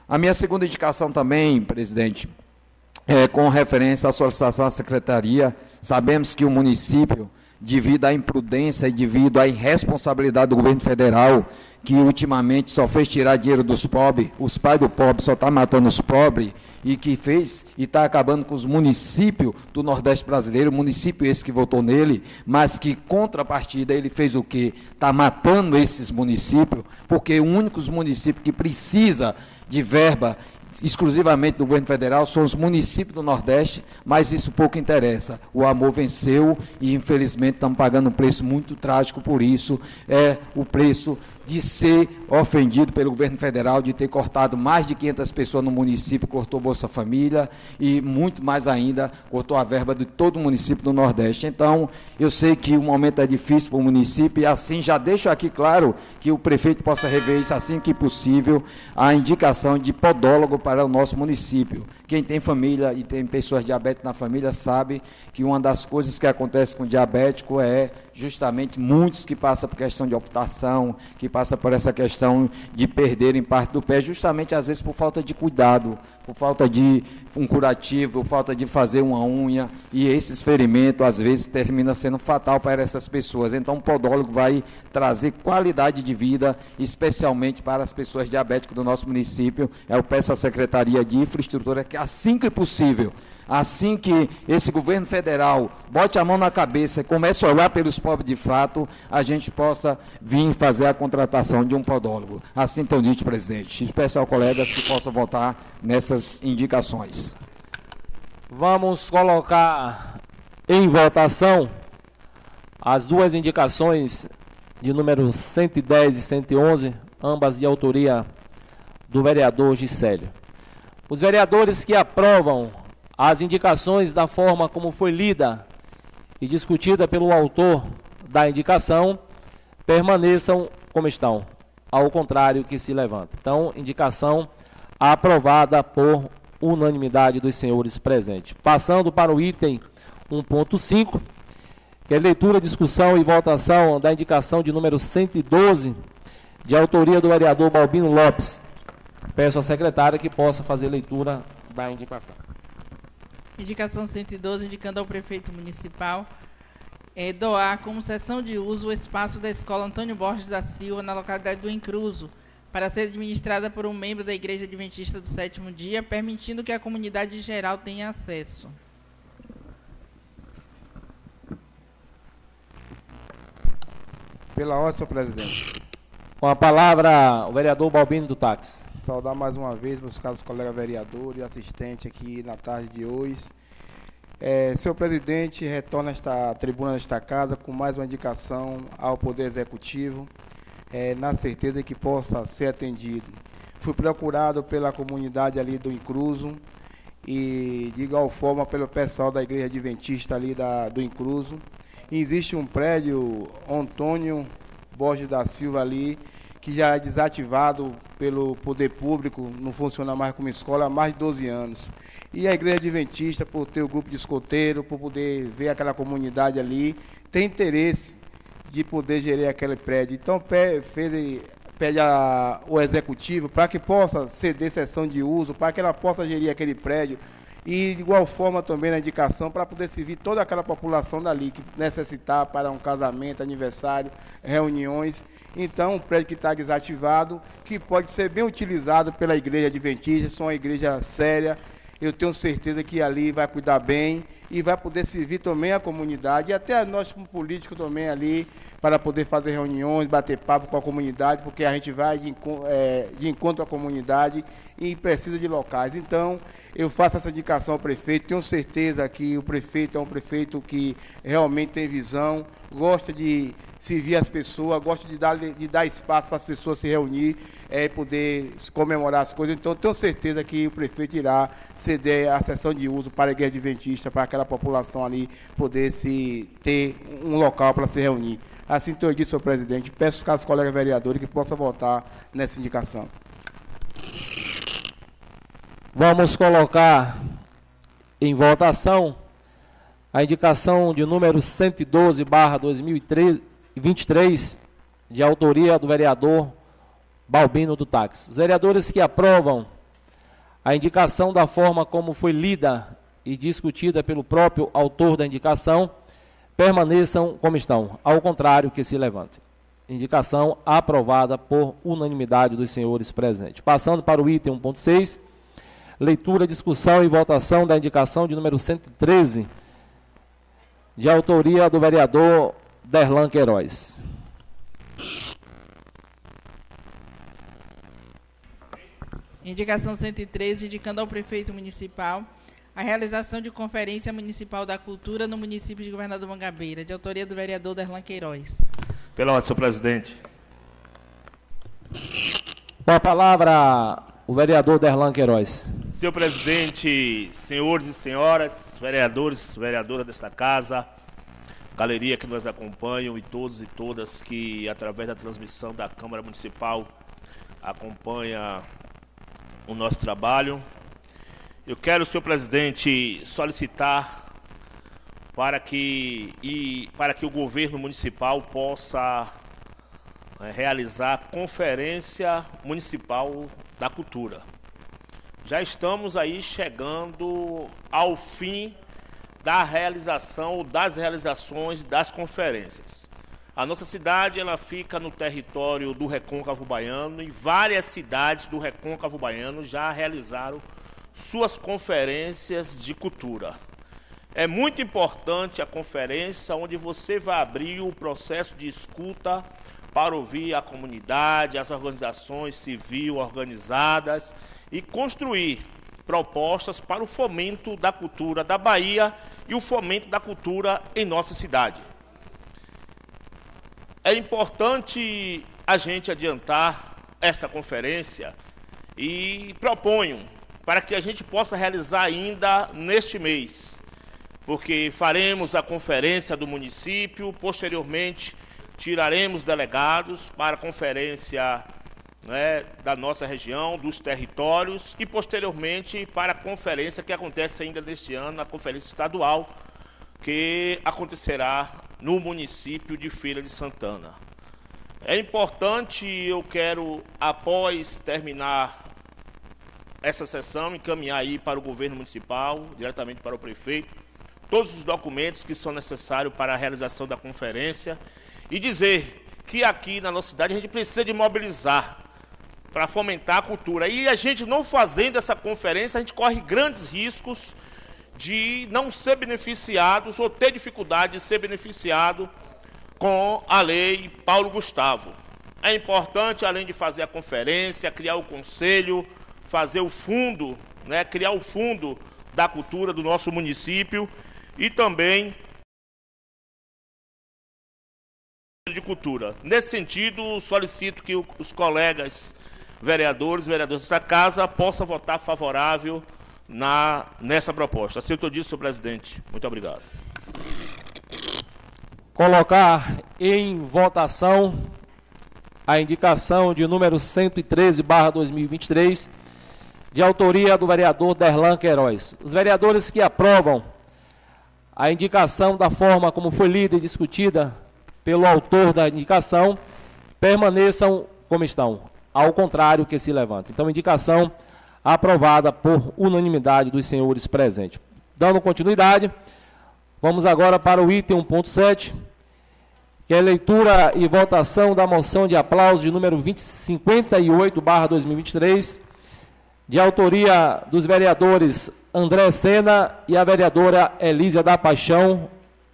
A minha segunda indicação também, presidente, é, com referência à solicitação à secretaria, sabemos que o município, devido à imprudência e devido à irresponsabilidade do governo federal, que ultimamente só fez tirar dinheiro dos pobres, os pais do pobre só estão tá matando os pobres, e que fez e está acabando com os municípios do Nordeste brasileiro, município esse que votou nele, mas que contrapartida ele fez o quê? Está matando esses municípios, porque o único município que precisa de verba exclusivamente do governo federal, são os municípios do Nordeste, mas isso pouco interessa. O amor venceu e, infelizmente, estamos pagando um preço muito trágico por isso. É o preço de ser ofendido pelo governo federal, de ter cortado mais de 500 pessoas no município, cortou Bolsa Família e muito mais ainda, cortou a verba de todo o município do Nordeste. Então, eu sei que o momento é difícil para o município e assim já deixo aqui claro que o prefeito possa rever isso assim que possível, a indicação de podólogo para o nosso município. Quem tem família e tem pessoas diabéticas na família sabe que uma das coisas que acontece com o diabético é justamente muitos que passam por questão de optação, que passa por essa questão de perderem parte do pé, justamente às vezes por falta de cuidado, por falta de um curativo, por falta de fazer uma unha, e esses ferimentos às vezes termina sendo fatal para essas pessoas. Então o podólogo vai trazer qualidade de vida, especialmente para as pessoas diabéticas do nosso município. Eu peço à Secretaria de Infraestrutura que assim que possível assim que esse governo federal bote a mão na cabeça e comece a olhar pelos pobres de fato, a gente possa vir fazer a contratação de um podólogo. Assim tão dito, presidente. Aos colegas que possam votar nessas indicações. Vamos colocar em votação as duas indicações de número 110 e 111, ambas de autoria do vereador Gisélio. Os vereadores que aprovam as indicações da forma como foi lida e discutida pelo autor da indicação permaneçam como estão, ao contrário que se levanta. Então, indicação aprovada por unanimidade dos senhores presentes. Passando para o item 1.5, que é leitura, discussão e votação da indicação de número 112, de autoria do vereador Balbino Lopes. Peço à secretária que possa fazer leitura da indicação. Indicação 112, indicando ao prefeito municipal é, doar como sessão de uso o espaço da Escola Antônio Borges da Silva, na localidade do Encruzo, para ser administrada por um membro da Igreja Adventista do Sétimo Dia, permitindo que a comunidade geral tenha acesso. Pela ordem, senhor presidente. Com a palavra, o vereador Balbino do Táxi. Saudar mais uma vez meus caros colegas vereadores e assistentes aqui na tarde de hoje. É, senhor presidente, retorna esta tribuna desta casa com mais uma indicação ao Poder Executivo, é, na certeza que possa ser atendido. Fui procurado pela comunidade ali do Incruso e de igual forma pelo pessoal da Igreja Adventista ali da, do Incruso. E existe um prédio Antônio Borges da Silva ali, que já é desativado pelo poder público, não funciona mais como escola há mais de 12 anos. E a Igreja Adventista, por ter o grupo de escoteiro, por poder ver aquela comunidade ali, tem interesse de poder gerir aquele prédio. Então, fez, pede a, o executivo para que possa ceder sessão de uso, para que ela possa gerir aquele prédio e de igual forma também na indicação para poder servir toda aquela população dali que necessitar para um casamento, aniversário, reuniões. Então, um prédio que está desativado, que pode ser bem utilizado pela igreja adventista, são uma igreja séria. Eu tenho certeza que ali vai cuidar bem e vai poder servir também a comunidade e até nós como políticos também ali para poder fazer reuniões, bater papo com a comunidade, porque a gente vai de, é, de encontro à comunidade e precisa de locais. Então, eu faço essa indicação ao prefeito, tenho certeza que o prefeito é um prefeito que realmente tem visão, gosta de servir as pessoas, gosta de dar, de dar espaço para as pessoas se reunir é, e poder comemorar as coisas. Então, tenho certeza que o prefeito irá ceder a sessão de uso para a igreja adventista, para aquela população ali poder se ter um local para se reunir. Assim eu disse, senhor presidente, peço aos colegas vereadores que possam votar nessa indicação. Vamos colocar em votação a indicação de número 112, barra 2023, de autoria do vereador Balbino do Táxi. Os vereadores que aprovam a indicação da forma como foi lida e discutida pelo próprio autor da indicação, permaneçam como estão, ao contrário que se levante. Indicação aprovada por unanimidade dos senhores presentes. Passando para o item 1.6, leitura, discussão e votação da indicação de número 113, de autoria do vereador Derlan Queiroz. Indicação 113, indicando ao prefeito municipal a realização de Conferência Municipal da Cultura no município de Governador Mangabeira, de autoria do vereador Derlan Queiroz. Pela ordem, senhor presidente. Com a palavra, o vereador Derlan Queiroz. Senhor presidente, senhores e senhoras, vereadores, vereadoras desta casa, galeria que nos acompanham e todos e todas que, através da transmissão da Câmara Municipal, acompanha o nosso trabalho. Eu quero, senhor presidente, solicitar para que, e, para que o governo municipal possa é, realizar conferência municipal da cultura. Já estamos aí chegando ao fim da realização das realizações das conferências. A nossa cidade ela fica no território do Recôncavo Baiano e várias cidades do Recôncavo Baiano já realizaram suas conferências de cultura. É muito importante a conferência onde você vai abrir o processo de escuta para ouvir a comunidade, as organizações civil organizadas e construir propostas para o fomento da cultura da Bahia e o fomento da cultura em nossa cidade. É importante a gente adiantar esta conferência e proponho para que a gente possa realizar ainda neste mês, porque faremos a conferência do município, posteriormente tiraremos delegados para a conferência né, da nossa região, dos territórios e posteriormente para a conferência que acontece ainda neste ano, a conferência estadual, que acontecerá no município de Feira de Santana. É importante, eu quero, após terminar essa sessão, encaminhar aí para o governo municipal, diretamente para o prefeito, todos os documentos que são necessários para a realização da conferência e dizer que aqui na nossa cidade a gente precisa de mobilizar para fomentar a cultura. E a gente não fazendo essa conferência, a gente corre grandes riscos de não ser beneficiados ou ter dificuldade de ser beneficiado com a lei Paulo Gustavo. É importante, além de fazer a conferência, criar o conselho, fazer o fundo né, criar o fundo da cultura do nosso município e também de cultura. Nesse sentido, solicito que os colegas vereadores, vereadores dessa casa possam votar favorável na, nessa proposta. Assim eu disse, senhor presidente. Muito obrigado. Colocar em votação a indicação de número 113, barra 2023, de autoria do vereador Derlan Queiroz. Os vereadores que aprovam a indicação da forma como foi lida e discutida pelo autor da indicação, permaneçam como estão. Ao contrário, que se levanta. Então, indicação aprovada por unanimidade dos senhores presentes. Dando continuidade, vamos agora para o item 1.7, que é leitura e votação da moção de aplauso de número 2058, barra 2023, de autoria dos vereadores André Sena e a vereadora Elísia da Paixão,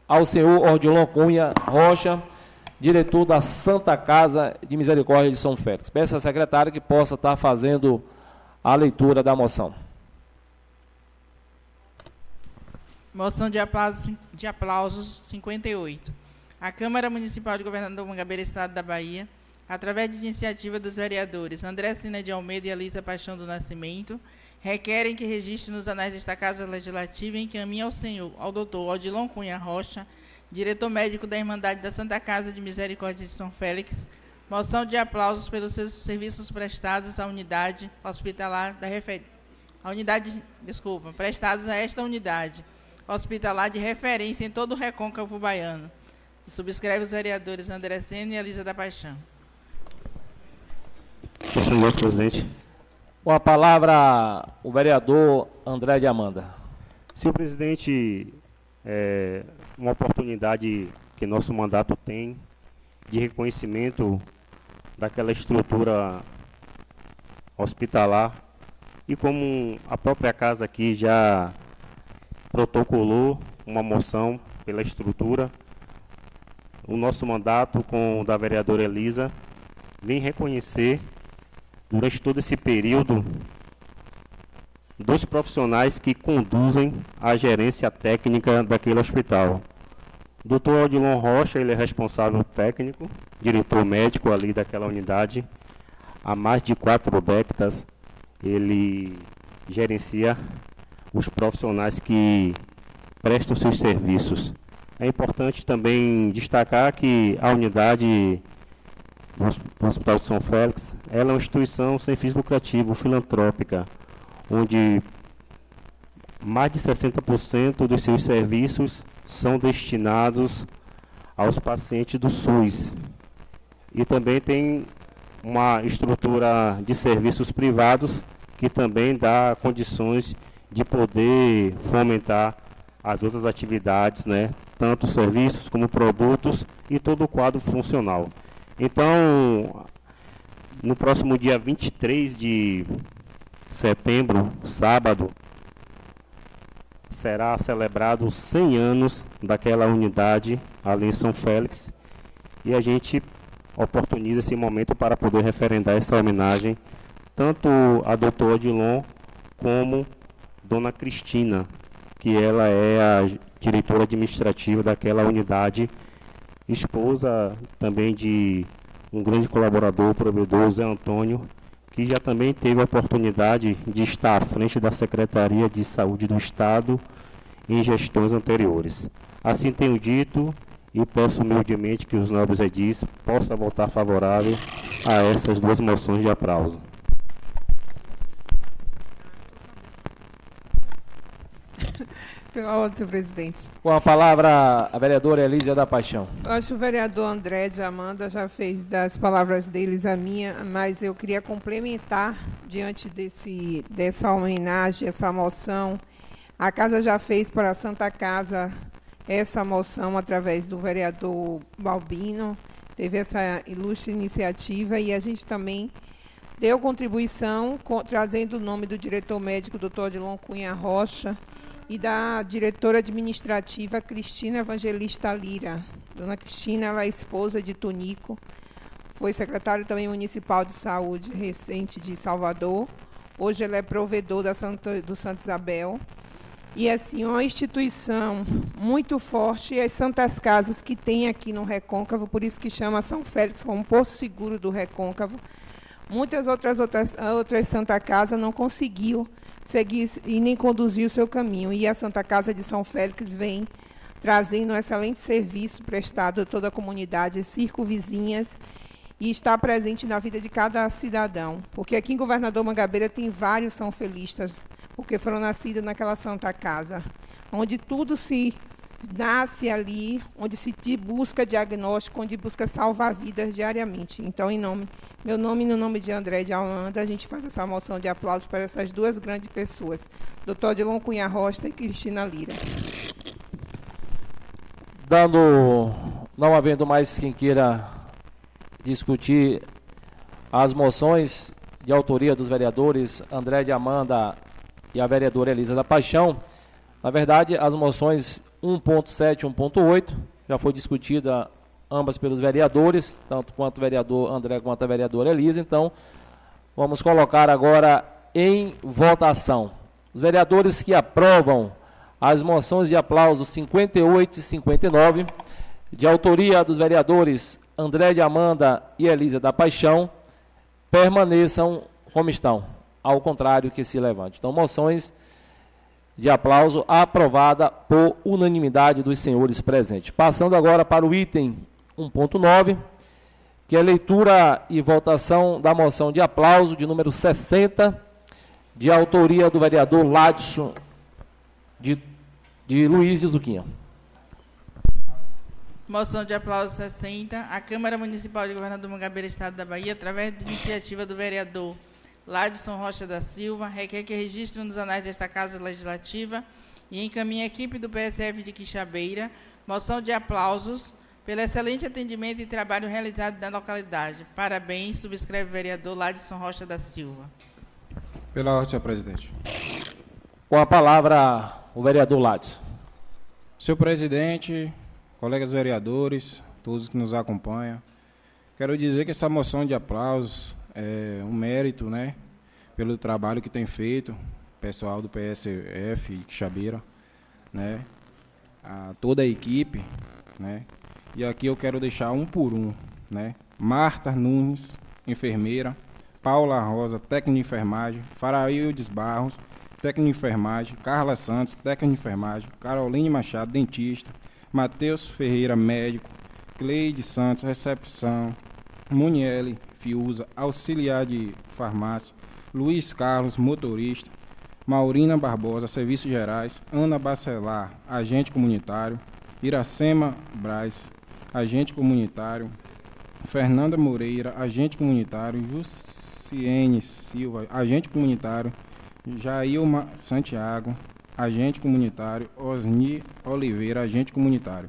ao senhor Ordilon Cunha Rocha, diretor da Santa Casa de Misericórdia de São Félix. Peço à secretária que possa estar fazendo a leitura da moção. Moção de aplausos, de aplausos 58. A Câmara Municipal de Governador Mangabeira, Estado da Bahia, através de iniciativa dos vereadores André Sina de Almeida e Elisa Paixão do Nascimento, requerem que registre nos anais desta Casa Legislativa e encaminhe ao senhor, ao doutor Odilon Cunha Rocha, diretor médico da Irmandade da Santa Casa de Misericórdia de São Félix, moção de aplausos pelos seus serviços prestados à unidade hospitalar da unidade, desculpa, prestados a esta unidade hospitalar de referência em todo o recôncavo baiano. Subscreve os vereadores André Senna e Elisa da Paixão. Senhor presidente. Com a palavra, o vereador André de Amanda. Senhor presidente, é uma oportunidade que nosso mandato tem de reconhecimento daquela estrutura hospitalar e como a própria casa aqui já protocolou uma moção pela estrutura, o nosso mandato com o da vereadora Elisa vem reconhecer durante todo esse período dos profissionais que conduzem a gerência técnica daquele hospital. Dr. Odilon Rocha, ele é responsável técnico, diretor médico ali daquela unidade. Há mais de quatro décadas ele gerencia os profissionais que prestam seus serviços. É importante também destacar que a unidade do Hospital de São Félix ela é uma instituição sem fins lucrativos, filantrópica, onde mais de 60% dos seus serviços são destinados aos pacientes do SUS. E também tem uma estrutura de serviços privados que também dá condições de poder fomentar as outras atividades, né? tanto serviços como produtos e todo o quadro funcional. Então, no próximo dia 23 de setembro, sábado, será celebrado 100 anos daquela unidade ali em São Félix. E a gente oportuniza esse momento para poder referendar essa homenagem tanto a doutor Odilon como dona Cristina, que ela é a diretora administrativa daquela unidade, esposa também de um grande colaborador, provedor, Zé Antônio, que já também teve a oportunidade de estar à frente da Secretaria de Saúde do Estado em gestões anteriores. Assim tenho dito e peço humildemente que os nobres edis possam votar favorável a essas duas moções de aplauso. Pela ordem, senhor presidente. Com a palavra, a vereadora Elísia da Paixão. Acho que o vereador André de Amanda já fez das palavras deles a minha, mas eu queria complementar diante desse, dessa homenagem, essa moção. A casa já fez para a Santa Casa essa moção através do vereador Balbino, teve essa ilustre iniciativa e a gente também deu contribuição com, trazendo o nome do diretor médico, doutor Odilon Cunha Rocha, e da diretora administrativa Cristina Evangelista Lira. Dona Cristina, ela é esposa de Tonico, foi secretária também municipal de saúde recente de Salvador, Hoje ele é provedor da Santa, do Santa Isabel. E assim, uma instituição muito forte e as Santas Casas que tem aqui no Recôncavo, por isso que chama São Félix como Porto Seguro do Recôncavo. Muitas outras outras, outras Santa Casa não conseguiu seguir e nem conduzir o seu caminho. E a Santa Casa de São Félix vem trazendo um excelente serviço prestado a toda a comunidade, circunvizinhas, e está presente na vida de cada cidadão. Porque aqui em Governador Mangabeira tem vários são felistas, porque foram nascidos naquela Santa Casa, onde tudo se nasce ali, onde se busca diagnóstico, onde busca salvar vidas diariamente. Então, em nome, meu nome e no nome de André de Alanda, a gente faz essa moção de aplausos para essas duas grandes pessoas, Dr. Dilon Cunha Rocha e Cristina Lira. Dando, não havendo mais quem queira discutir as moções de autoria dos vereadores André de Amanda e a vereadora Elisa da Paixão, na verdade, as moções 1.7 e 1.8 já foi discutida ambas pelos vereadores, tanto quanto o vereador André quanto a vereadora Elisa. Então, vamos colocar agora em votação. Os vereadores que aprovam as moções de aplauso 58 e 59, de autoria dos vereadores André de Amanda e Elisa da Paixão, permaneçam como estão, ao contrário que se levante. Então, moções de aplauso aprovada por unanimidade dos senhores presentes. Passando agora para o item 1.9, que é leitura e votação da moção de aplauso de número 60, de autoria do vereador Ladson de, de Luiz de Zuquinha. Moção de aplauso 60. A Câmara Municipal de Governador Mangabeira, Estado da Bahia, através de iniciativa do vereador Ladson Rocha da Silva, requer que registre nos anais desta Casa Legislativa e encaminhe a equipe do PSF de Quixabeira moção de aplausos pelo excelente atendimento e trabalho realizado na localidade. Parabéns, subscreve o vereador Ladson Rocha da Silva. Pela ordem, senhor presidente. Com a palavra, o vereador Ladson. Senhor presidente, colegas vereadores, todos que nos acompanham, quero dizer que essa moção de aplausos é, um mérito, né, pelo trabalho que tem feito, pessoal do PSF Xabeira, né, a toda a equipe, né, e aqui eu quero deixar um por um, né, Marta Nunes, enfermeira, Paula Rosa, técnica de enfermagem, Faraildes Barros, técnica de enfermagem, Carla Santos, técnica de enfermagem, Caroline Machado, dentista, Matheus Ferreira, médico, Cleide Santos, recepção, Muniele, Fiuza, auxiliar de farmácia, Luiz Carlos, motorista, Maurina Barbosa, Serviços Gerais, Ana Bacelar, agente comunitário, Iracema Braz, agente comunitário, Fernanda Moreira, agente comunitário, Jussiene Silva, agente comunitário, Jailma Santiago, agente comunitário, Osni Oliveira, agente comunitário,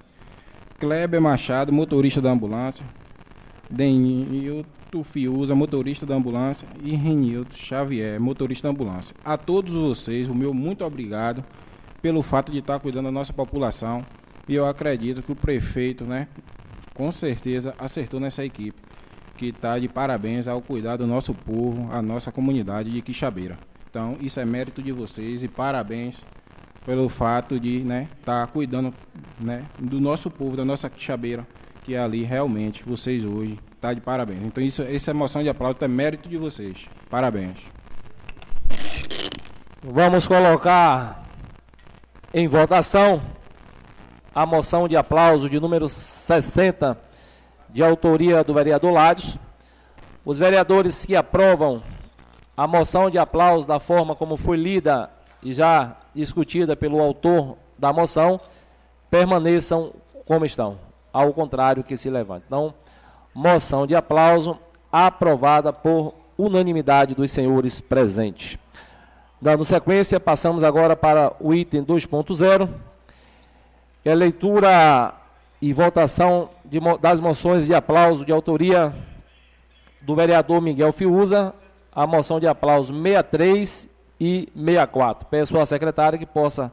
Kleber Machado, motorista da ambulância, Denilton Fiuza, motorista da ambulância, e Renilton Xavier, motorista da ambulância. A todos vocês, o meu muito obrigado pelo fato de estar cuidando da nossa população. E eu acredito que o prefeito, né, com certeza acertou nessa equipe, que está de parabéns ao cuidar do nosso povo, a nossa comunidade de Quixabeira. Então, isso é mérito de vocês e parabéns pelo fato de estar né, tá cuidando né, do nosso povo, da nossa Quixabeira, que é ali realmente vocês hoje De parabéns. Então isso, essa emoção de aplauso é mérito de vocês. Parabéns. Vamos colocar em votação a moção de aplauso de número 60, de autoria do vereador Lades. Os vereadores que aprovam a moção de aplauso da forma como foi lida e já discutida pelo autor da moção, permaneçam como estão, ao contrário que se levante. Então, Moção de aplauso aprovada por unanimidade dos senhores presentes. Dando sequência, passamos agora para o item 2.0, que é leitura e votação de, das moções de aplauso de autoria do vereador Miguel Fiuza, a moção de aplauso 63 e 64. Peço à secretária que possa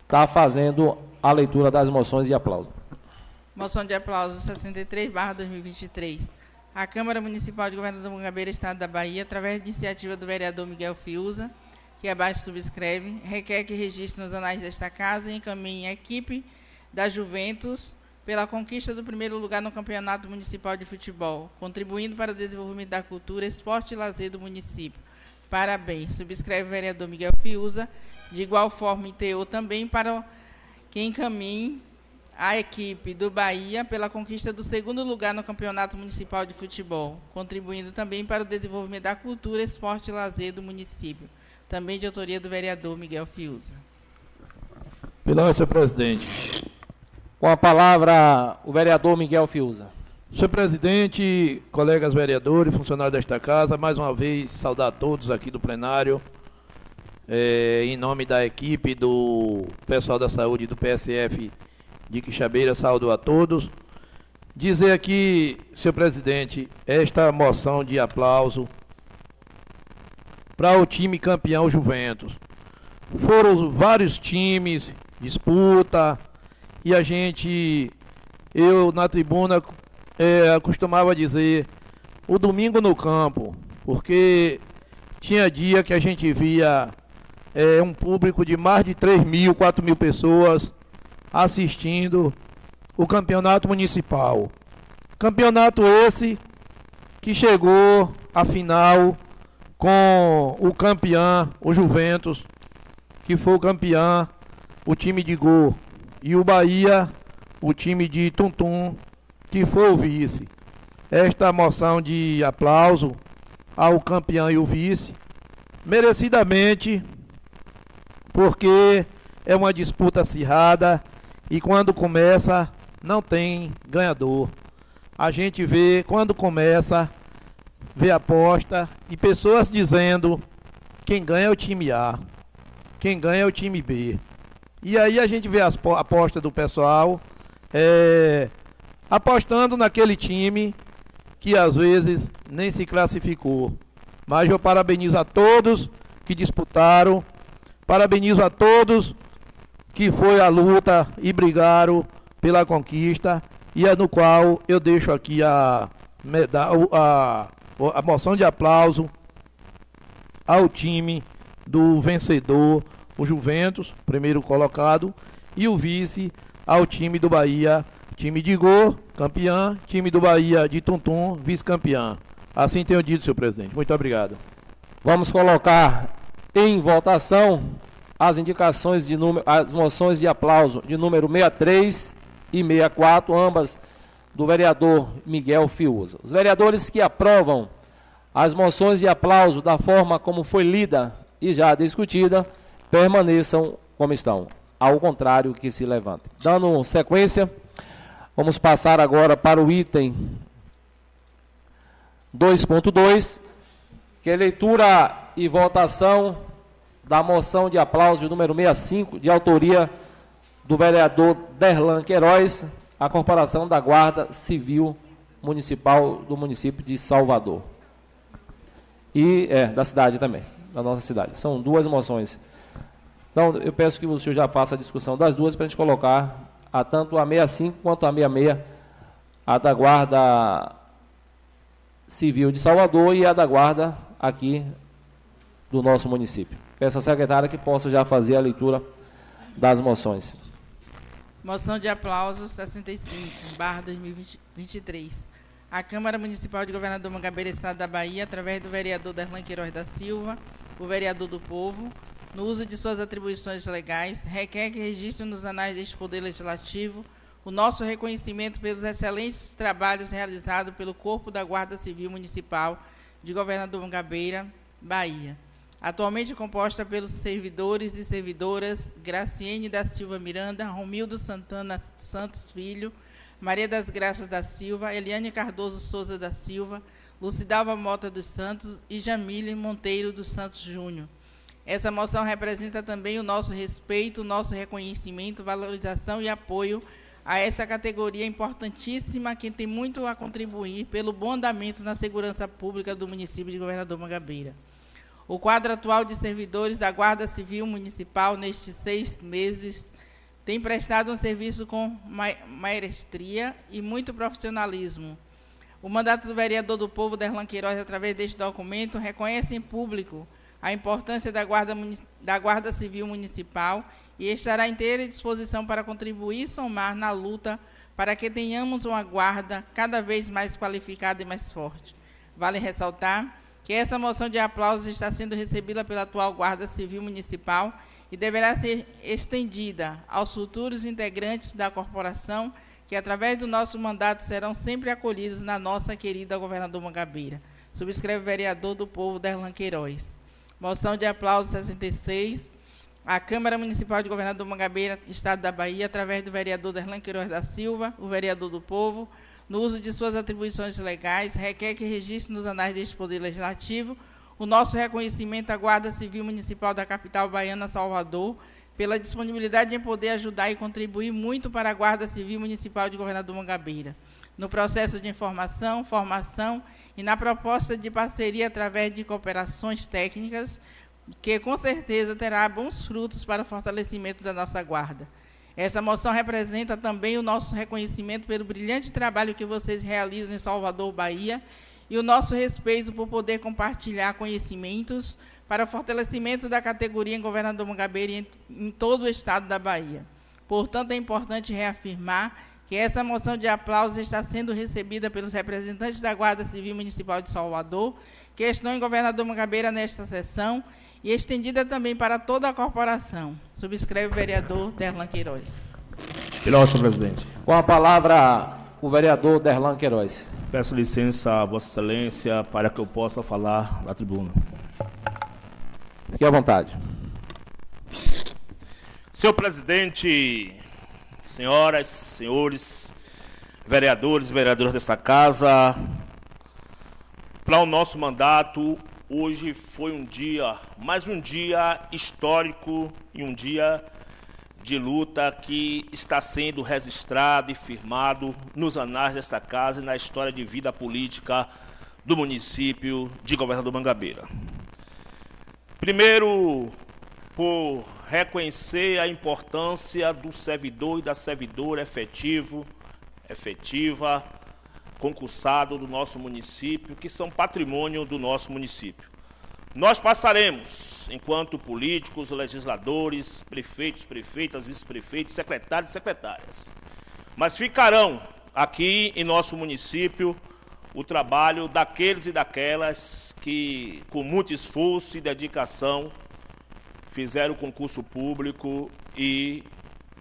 estar fazendo a leitura das moções de aplauso. Moção de aplauso 63, barra 2023. A Câmara Municipal de Governador Mangabeira, Estado da Bahia, através de iniciativa do vereador Miguel Fiuza, que abaixo subscreve, requer que registre nos anais desta casa e encaminhe a equipe da Juventus pela conquista do primeiro lugar no Campeonato Municipal de Futebol, contribuindo para o desenvolvimento da cultura, esporte e lazer do município. Parabéns. Subscreve o vereador Miguel Fiuza. De igual forma, enteou também para que encaminhe a equipe do Bahia pela conquista do segundo lugar no Campeonato Municipal de Futebol, contribuindo também para o desenvolvimento da cultura, esporte e lazer do município. Também de autoria do vereador Miguel Fiuza. Pela senhor presidente. Com a palavra, o vereador Miguel Fiuza. Senhor presidente, colegas vereadores, funcionários desta casa, mais uma vez saudar a todos aqui do plenário. É, em nome da equipe do pessoal da saúde do PSF de Quixabeira, saúdo a todos. Dizer aqui, senhor presidente, esta moção de aplauso para o time campeão Juventus. Foram vários times, disputa, e a gente, eu na tribuna, é, costumava dizer o domingo no campo, porque tinha dia que a gente via é, um público de mais de 3 mil, 4 mil pessoas assistindo o campeonato municipal. Campeonato esse que chegou à final com o campeão, o Juventus, que foi o campeão, o time de gol e o Bahia, o time de Tuntum, que foi o vice. Esta moção de aplauso ao campeão e o vice, merecidamente, porque é uma disputa acirrada e quando começa não tem ganhador. A gente vê quando começa, vê aposta e pessoas dizendo quem ganha é o time A, quem ganha é o time B. E aí a gente vê as apostas do pessoal é, apostando naquele time que às vezes nem se classificou. Mas eu parabenizo a todos que disputaram, parabenizo a todos que foi a luta e brigaram pela conquista e é no qual eu deixo aqui a, a, a moção de aplauso ao time do vencedor o Juventus, primeiro colocado, e o vice ao time do Bahia, time de gol, campeão, time do Bahia de Tuntum, vice-campeão. Assim tenho dito, senhor presidente. Muito obrigado. Vamos colocar em votação as indicações de número, as moções de aplauso de número 63 e 64, ambas do vereador Miguel Fiuza. Os vereadores que aprovam as moções de aplauso da forma como foi lida e já discutida, permaneçam como estão. Ao contrário, que se levantem. Dando sequência, vamos passar agora para o item 2.2, que é leitura e votação da moção de aplauso de número 65, de autoria do vereador Derlan Queiroz, a Corporação da Guarda Civil Municipal do município de Salvador. E é, da cidade também, da nossa cidade. São duas moções então, eu peço que o senhor já faça a discussão das duas para a gente colocar a tanto a 65 quanto a 66, a da Guarda Civil de Salvador e a da Guarda aqui do nosso município. Peço à secretária que possa já fazer a leitura das moções. Moção de aplausos 65, barra 2023. A Câmara Municipal de Governador Mangabeira, Estado da Bahia, através do vereador Darlan Queiroz da Silva, o vereador do Povo, no uso de suas atribuições legais, requer que registre nos anais deste Poder Legislativo o nosso reconhecimento pelos excelentes trabalhos realizados pelo Corpo da Guarda Civil Municipal de Governador Mangabeira, Bahia. Atualmente composta pelos servidores e servidoras Graciene da Silva Miranda, Romildo Santana Santos Filho, Maria das Graças da Silva, Eliane Cardoso Souza da Silva, Lucidalva Mota dos Santos e Jamile Monteiro dos Santos Júnior essa moção representa também o nosso respeito, o nosso reconhecimento, valorização e apoio a essa categoria importantíssima que tem muito a contribuir pelo bom andamento na segurança pública do município de Governador Mangabeira. O quadro atual de servidores da Guarda Civil Municipal nestes seis meses tem prestado um serviço com maestria e muito profissionalismo. O mandato do vereador do povo, Derlan Queiroz, através deste documento, reconhece em público a importância da Guarda, da Guarda Civil Municipal e estará inteira disposição para contribuir e somar na luta para que tenhamos uma guarda cada vez mais qualificada e mais forte. Vale ressaltar que essa moção de aplausos está sendo recebida pela atual Guarda Civil Municipal e deverá ser estendida aos futuros integrantes da corporação, que, através do nosso mandato, serão sempre acolhidos na nossa querida governador Mangabeira. Subscreve o vereador do povo, Derlan Queiroz. Moção de aplauso 66. A Câmara Municipal de Governador Mangabeira, Estado da Bahia, através do vereador Derlan Queiroz da Silva, o vereador do povo, no uso de suas atribuições legais, requer que registre nos anais deste Poder Legislativo o nosso reconhecimento à Guarda Civil Municipal da capital baiana, Salvador, pela disponibilidade em poder ajudar e contribuir muito para a Guarda Civil Municipal de Governador Mangabeira, no processo de informação, formação e na proposta de parceria através de cooperações técnicas, que com certeza terá bons frutos para o fortalecimento da nossa Guarda. Essa moção representa também o nosso reconhecimento pelo brilhante trabalho que vocês realizam em Salvador, Bahia, e o nosso respeito por poder compartilhar conhecimentos para o fortalecimento da categoria em Governador Mangabeira em, em todo o estado da Bahia. Portanto, é importante reafirmar que essa moção de aplausos está sendo recebida pelos representantes da Guarda Civil Municipal de Salvador, que estão em Governador Mangabeira nesta sessão, e estendida também para toda a corporação. Subscreve o vereador Derlan Queiroz. Pela presidente. Com a palavra, o vereador Derlan Queiroz. Peço licença a Vossa Excelência para que eu possa falar na tribuna. Fique à vontade. Senhor presidente, senhoras, senhores, vereadores e vereadoras dessa casa, para o nosso mandato, hoje foi um dia, mais um dia histórico e um dia de luta que está sendo registrado e firmado nos anais desta casa e na história de vida política do município de Governador Mangabeira. Primeiro, por reconhecer a importância do servidor e da servidora efetivo, efetiva, concursado do nosso município, que são patrimônio do nosso município. Nós passaremos, enquanto políticos, legisladores, prefeitos, prefeitas, vice-prefeitos, secretários e secretárias. Mas ficarão aqui em nosso município o trabalho daqueles e daquelas que, com muito esforço e dedicação, fizeram o concurso público e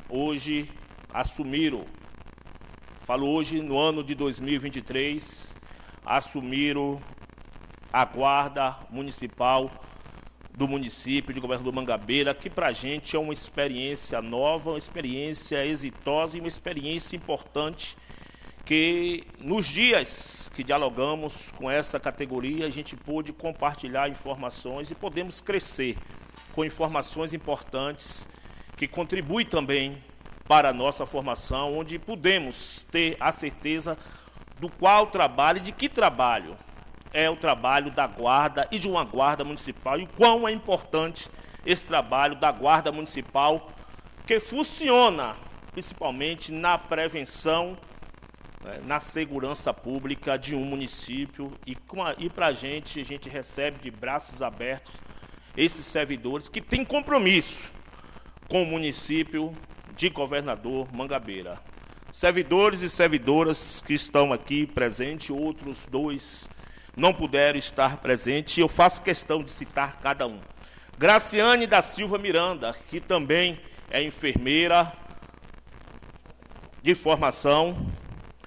hoje assumiram, falo hoje no ano de 2023, assumiram a guarda municipal do município de Governador Mangabeira, que para a gente é uma experiência nova, uma experiência exitosa e uma experiência importante que nos dias que dialogamos com essa categoria a gente pôde compartilhar informações e podemos crescer com informações importantes que contribuem também para a nossa formação, onde podemos ter a certeza do qual trabalho, de que trabalho é o trabalho da guarda e de uma guarda municipal e quão é importante esse trabalho da guarda municipal que funciona principalmente na prevenção, né, na segurança pública de um município e, e para a gente, a gente recebe de braços abertos esses servidores que têm compromisso com o município de Governador Mangabeira. Servidores e servidoras que estão aqui presentes, outros dois não puderam estar presentes, eu faço questão de citar cada um. Graciane da Silva Miranda, que também é enfermeira de formação,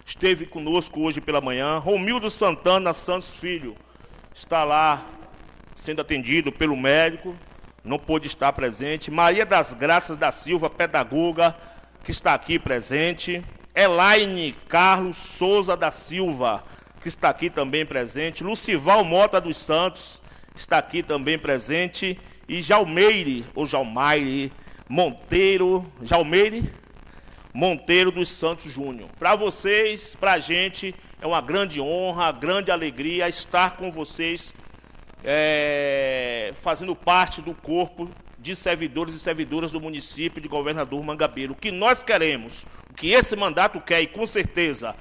esteve conosco hoje pela manhã. Romildo Santana Santos Filho está lá sendo atendido pelo médico, não pôde estar presente. Maria das Graças da Silva, pedagoga, que está aqui presente. Elaine Carlos Souza da Silva, que está aqui também presente, Lucival Mota dos Santos está aqui também presente, e Jalmeire, ou Jalmaire Monteiro, Jalmeire Monteiro dos Santos Júnior. Para vocês, para a gente, é uma grande honra, grande alegria estar com vocês, é, fazendo parte do corpo de servidores e servidoras do município de Governador Mangabeiro. O que nós queremos, o que esse mandato quer, e com certeza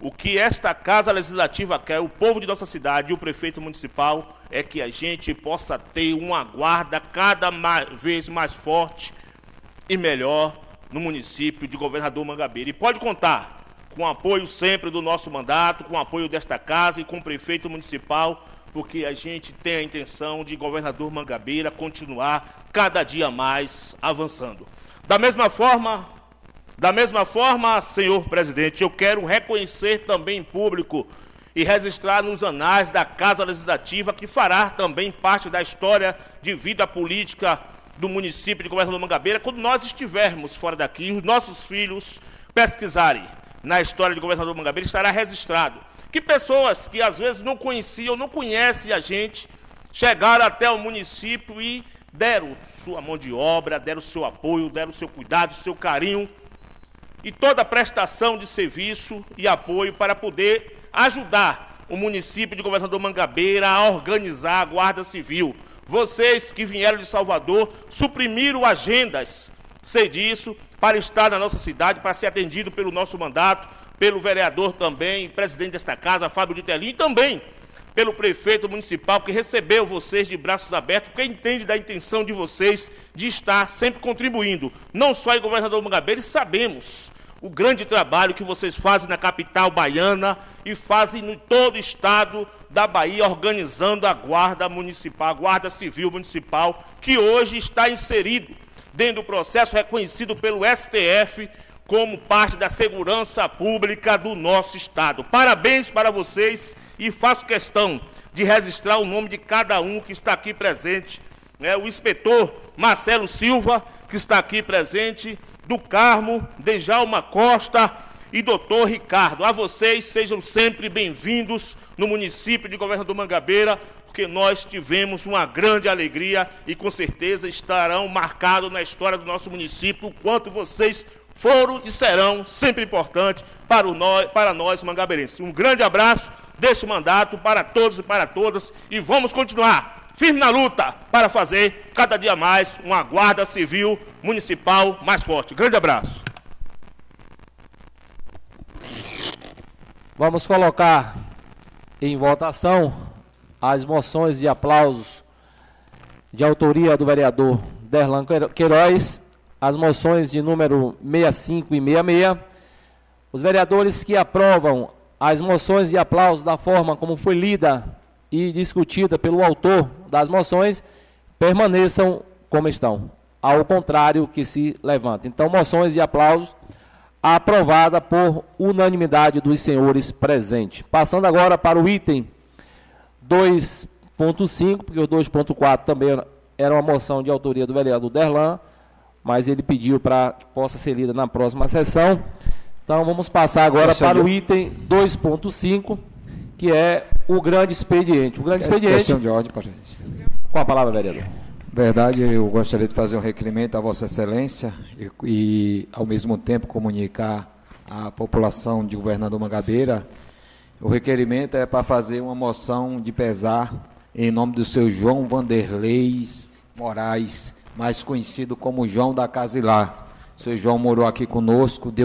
O que esta Casa Legislativa quer, o povo de nossa cidade e o prefeito municipal, é que a gente possa ter uma guarda cada vez mais forte e melhor no município de Governador Mangabeira. E pode contar com o apoio sempre do nosso mandato, com o apoio desta casa e com o prefeito municipal, porque a gente tem a intenção de Governador Mangabeira continuar cada dia mais avançando. Da mesma forma, da mesma forma, senhor presidente, eu quero reconhecer também em público e registrar nos anais da Casa Legislativa, que fará também parte da história de vida política do município de Governador Mangabeira, quando nós estivermos fora daqui, os nossos filhos pesquisarem na história de Governador Mangabeira, estará registrado que pessoas que às vezes não conheciam, não conhecem a gente, chegaram até o município e deram sua mão de obra, deram seu apoio, deram seu cuidado, seu carinho e toda a prestação de serviço e apoio para poder ajudar o município de Governador Mangabeira a organizar a Guarda Civil. Vocês que vieram de Salvador suprimiram agendas, sei disso, para estar na nossa cidade, para ser atendido pelo nosso mandato, pelo vereador também, presidente desta casa, Fábio de Telim, e também pelo prefeito municipal que recebeu vocês de braços abertos, porque entende da intenção de vocês de estar sempre contribuindo, não só em governador Mangabeira, sabemos o grande trabalho que vocês fazem na capital baiana e fazem em todo o estado da Bahia, organizando a Guarda Municipal, a Guarda Civil Municipal, que hoje está inserido dentro do processo reconhecido pelo STF como parte da segurança pública do nosso estado. Parabéns para vocês e faço questão de registrar o nome de cada um que está aqui presente. Né? O inspetor Marcelo Silva, que está aqui presente, do Carmo, Dejalma Costa e doutor Ricardo. A vocês sejam sempre bem-vindos no município de Governador Mangabeira, porque nós tivemos uma grande alegria e com certeza estarão marcados na história do nosso município o quanto vocês foram e serão sempre importantes para, nós, para nós mangabeirenses. Um grande abraço deste mandato para todos e para todas e vamos continuar firme na luta para fazer cada dia mais uma guarda civil municipal mais forte. Grande abraço. Vamos colocar em votação as moções de aplausos de autoria do vereador Derlan Queiroz, as moções de número 65 e 66. Os vereadores que aprovam as moções de aplausos da forma como foi lida e discutida pelo autor das moções permaneçam como estão, ao contrário que se levanta. Então, moções de aplausos aprovada por unanimidade dos senhores presentes. Passando agora para o item 2.5, porque o 2.4 também era uma moção de autoria do vereador Derlan, mas ele pediu para que possa ser lida na próxima sessão. Então vamos passar agora para o item 2.5, que é o grande expediente. O grande é expediente. Questão de ordem, presidente. Com a palavra, vereador. Verdade, eu gostaria de fazer um requerimento à Vossa Excelência e, e ao mesmo tempo, comunicar à população de Governador Mangabeira. O requerimento é para fazer uma moção de pesar em nome do seu João Vanderlei Moraes, mais conhecido como João da Casilá. O seu João morou aqui conosco, deu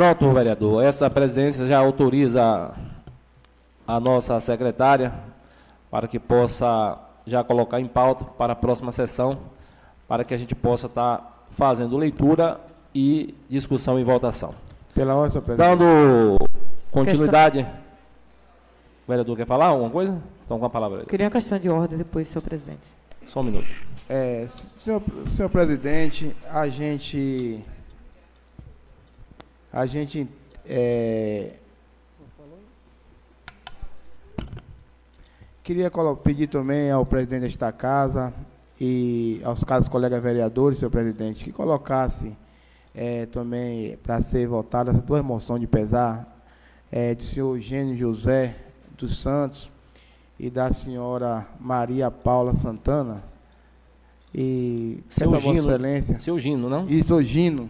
Pronto, vereador. Essa presidência já autoriza a nossa secretária para que possa já colocar em pauta para a próxima sessão, para que a gente possa estar fazendo leitura e discussão e votação. Pela hora, senhor presidente. Dando continuidade. O vereador quer falar alguma coisa? Então, com a palavra. Vereador. Queria uma questão de ordem depois, senhor presidente. Só um minuto. É, senhor, senhor presidente, a gente a gente é, queria pedir também ao presidente desta casa e aos caros colegas vereadores, senhor presidente, que colocasse é, também para ser votada essas duas moções de pesar é, do senhor Eugênio José dos Santos e da senhora Maria Paula Santana. E Seu essa Vossa Gino. Excelência. Seu Gino, não? Isso, Gino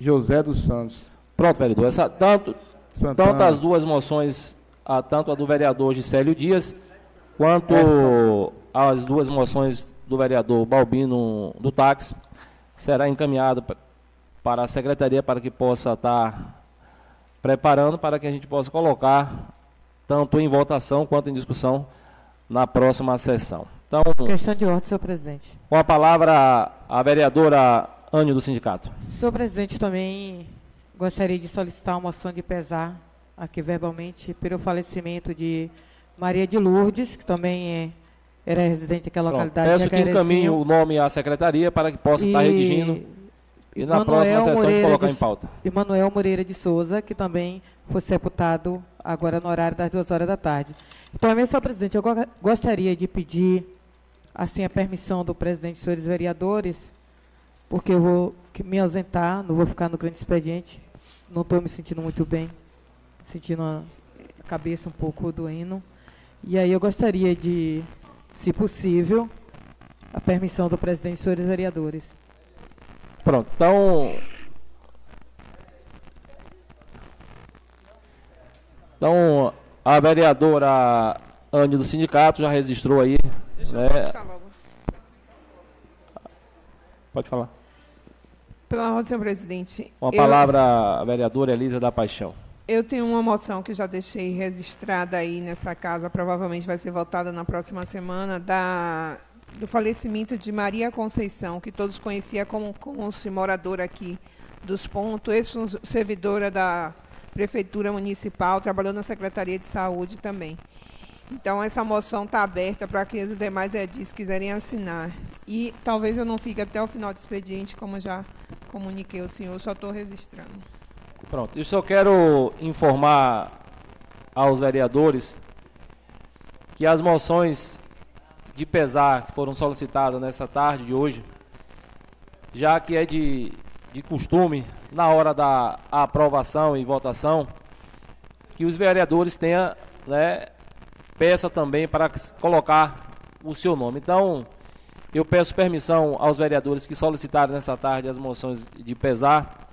José dos Santos. Pronto, vereador. Essa, tanto, Santana. tanto as duas moções, a, tanto a do vereador Gisélio Dias, quanto Essa. as duas moções do vereador Balbino do táxi, será encaminhada pa- para a secretaria para que possa estar preparando para que a gente possa colocar tanto em votação quanto em discussão na próxima sessão. Então, Questão de ordem, senhor presidente. com a palavra a vereadora Anne do sindicato. Senhor presidente, também gostaria de solicitar uma moção de pesar aqui verbalmente pelo falecimento de Maria de Lourdes, que também é, era residente daquela Pronto, localidade Peço que encaminhe o nome à secretaria para que possa estar E redigindo e na Manuel próxima sessão Moreira colocar de- em pauta. E Manuel Moreira de Souza, que também foi sepultado agora no horário das duas horas da tarde. Então, mesmo, senhor presidente, eu go- gostaria de pedir assim a permissão do presidente e senhores vereadores, porque eu vou me ausentar, não vou ficar no grande expediente, não estou me sentindo muito bem, sentindo a cabeça um pouco doendo. E aí eu gostaria de, se possível, a permissão do presidente e senhores vereadores. Pronto, então. Então, a vereadora Anne do sindicato já registrou aí. né? Pode falar. Pela ordem, senhor presidente. Com a palavra a vereadora Elisa da Paixão. Eu tenho uma moção que já deixei registrada aí nessa casa, provavelmente vai ser votada na próxima semana, da, do falecimento de Maria Conceição, que todos conheciam como, como se moradora aqui dos pontos, ex-servidora da Prefeitura Municipal, trabalhou na Secretaria de Saúde também. Então, essa moção está aberta para que os demais edis quiserem assinar. E talvez eu não fique até o final do expediente, como já comuniquei ao senhor, só estou registrando. Pronto, eu só quero informar aos vereadores que as moções de pesar que foram solicitadas nessa tarde de hoje, já que é de, de costume, na hora da aprovação e votação, que os vereadores tenham, né, peça também para colocar o seu nome. Então, eu peço permissão aos vereadores que solicitaram nessa tarde as moções de pesar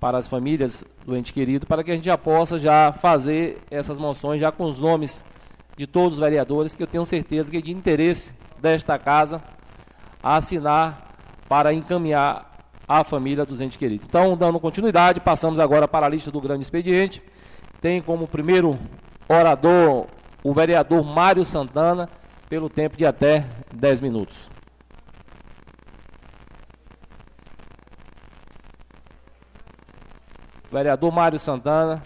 para as famílias do ente querido, para que a gente já possa já fazer essas moções já com os nomes de todos os vereadores, que eu tenho certeza que é de interesse desta casa assinar para encaminhar a família dos entes queridos. Então, dando continuidade, passamos agora para a lista do grande expediente. Tem como primeiro orador o vereador Mário Santana, pelo tempo de até 10 minutos. Vereador Mário Santana.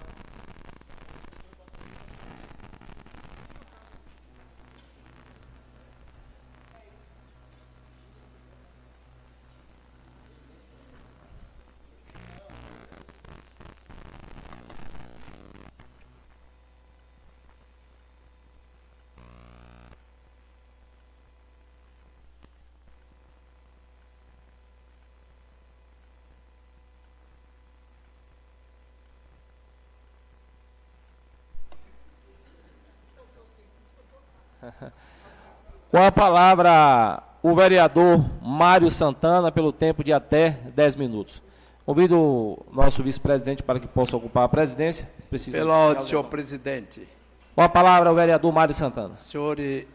Com a palavra, o vereador Mário Santana, pelo tempo de até 10 minutos. Convido o nosso vice-presidente para que possa ocupar a presidência. Preciso Pela ordem, senhor presidente. Com a palavra, o vereador Mário Santana. Senhor, e-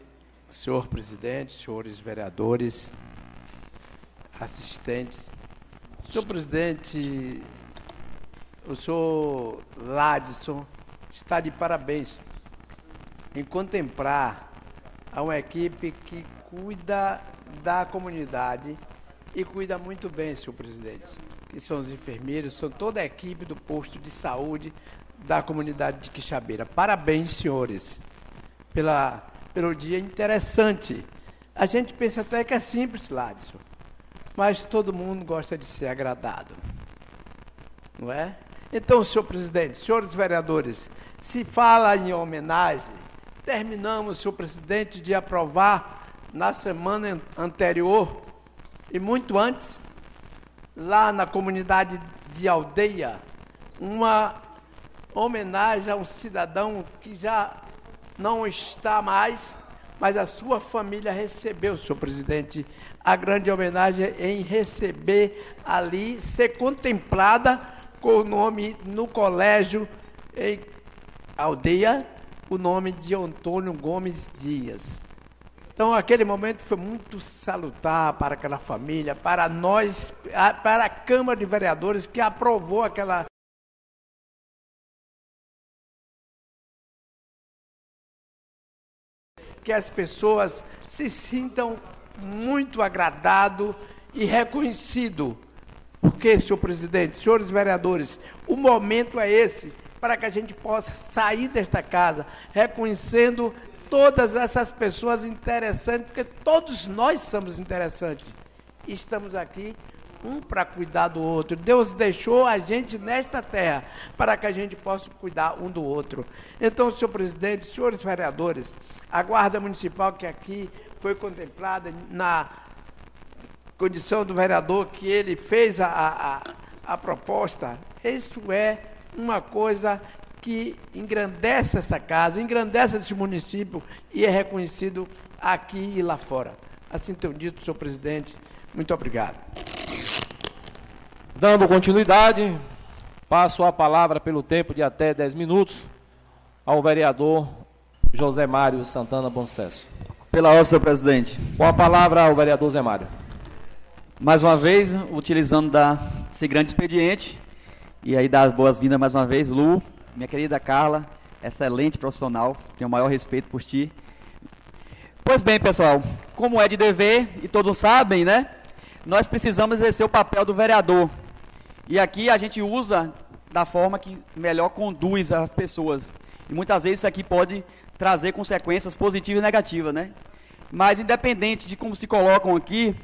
senhor presidente, senhores vereadores, assistentes. Senhor presidente, o senhor Ladson está de parabéns em contemplar a uma equipe que cuida da comunidade e cuida muito bem, senhor presidente. Que são os enfermeiros, são toda a equipe do posto de saúde da comunidade de Quixabeira. Parabéns, senhores, pela, pelo dia interessante. A gente pensa até que é simples, Ladson, mas todo mundo gosta de ser agradado. Não é? Então, senhor presidente, senhores vereadores, se fala em homenagem, terminamos, senhor presidente, de aprovar na semana an- anterior e muito antes lá na comunidade de aldeia, uma homenagem a um cidadão que já não está mais, mas a sua família recebeu, senhor presidente, a grande homenagem em receber ali, ser contemplada com o nome no colégio em aldeia, o nome de Antônio Gomes Dias. Então, aquele momento foi muito salutar para aquela família, para nós, para a Câmara de Vereadores que aprovou aquela que as pessoas se sintam muito agradado e reconhecido. Porque, senhor presidente, senhores vereadores, o momento é esse para que a gente possa sair desta casa reconhecendo todas essas pessoas interessantes, porque todos nós somos interessantes. Estamos aqui um para cuidar do outro. Deus deixou a gente nesta terra para que a gente possa cuidar um do outro. Então, senhor presidente, senhores vereadores, a Guarda Municipal que aqui foi contemplada na condição do vereador que ele fez a, a, a proposta, isso é uma coisa que engrandece essa casa, engrandece esse município e é reconhecido aqui e lá fora. Assim tenho dito, senhor presidente. Muito obrigado. Dando continuidade, passo a palavra pelo tempo de até 10 minutos ao vereador José Mário Santana Boncesso. Pela ordem, senhor presidente. Com a palavra ao vereador Zé Mário. Mais uma vez, utilizando da, esse grande expediente, e aí dar as boas-vindas mais uma vez, Lu, minha querida Carla, excelente profissional, tenho o maior respeito por ti. Pois bem, pessoal, como é de dever, e todos sabem, né? Nós precisamos exercer o papel do vereador. E aqui a gente usa da forma que melhor conduz as pessoas. E muitas vezes isso aqui pode trazer consequências positivas e negativas, né? Mas independente de como se colocam aqui,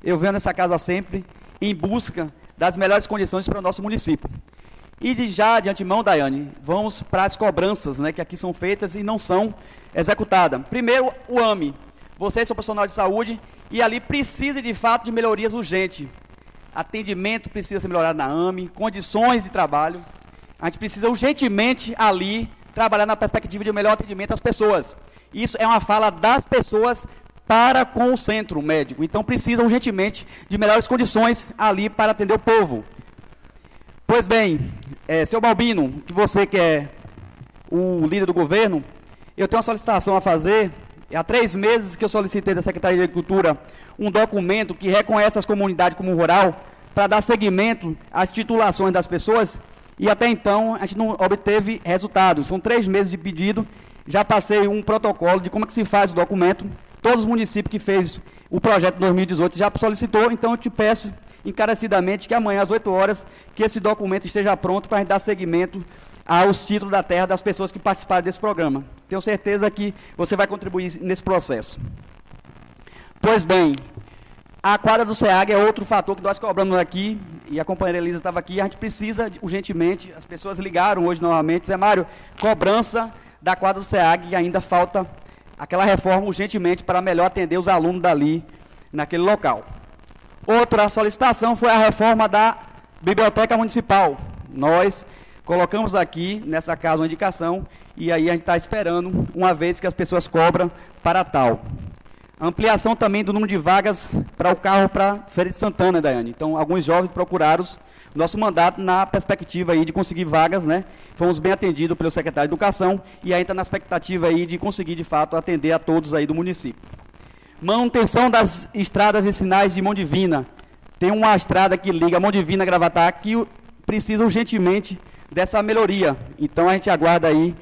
eu venho nessa casa sempre em busca das melhores condições para o nosso município. E de já de antemão, Daiane, vamos para as cobranças né, que aqui são feitas e não são executadas. Primeiro, o AME. Você, seu profissional de saúde, e ali precisa de fato de melhorias urgentes atendimento precisa ser melhorado na AME, condições de trabalho. A gente precisa urgentemente ali trabalhar na perspectiva de um melhor atendimento às pessoas. Isso é uma fala das pessoas para com o centro médico. Então precisa urgentemente de melhores condições ali para atender o povo. Pois bem, é, seu Balbino, que você que é o líder do governo, eu tenho uma solicitação a fazer. Há três meses que eu solicitei da Secretaria de Agricultura um documento que reconhece as comunidades como rural para dar seguimento às titulações das pessoas e até então a gente não obteve resultados. São três meses de pedido, já passei um protocolo de como é que se faz o documento. Todos os municípios que fez o projeto 2018 já solicitou, então eu te peço encarecidamente que amanhã às 8 horas que esse documento esteja pronto para dar seguimento aos títulos da terra das pessoas que participaram desse programa. Tenho certeza que você vai contribuir nesse processo. Pois bem, a quadra do SEAG é outro fator que nós cobramos aqui, e a companheira Elisa estava aqui, a gente precisa urgentemente, as pessoas ligaram hoje novamente, Zé Mário, cobrança da quadra do SEAG e ainda falta aquela reforma urgentemente para melhor atender os alunos dali, naquele local. Outra solicitação foi a reforma da Biblioteca Municipal. Nós colocamos aqui, nessa casa, uma indicação, e aí a gente está esperando, uma vez que as pessoas cobram para tal. Ampliação também do número de vagas para o carro para Feira de Santana, Daiane. Então, alguns jovens procuraram nosso mandato na perspectiva aí de conseguir vagas, né? Fomos bem atendidos pelo secretário de Educação e aí está na expectativa aí de conseguir, de fato, atender a todos aí do município. Manutenção das estradas vicinais de Mão Divina. Tem uma estrada que liga Mão Divina a Gravatar que precisa urgentemente dessa melhoria. Então, a gente aguarda aí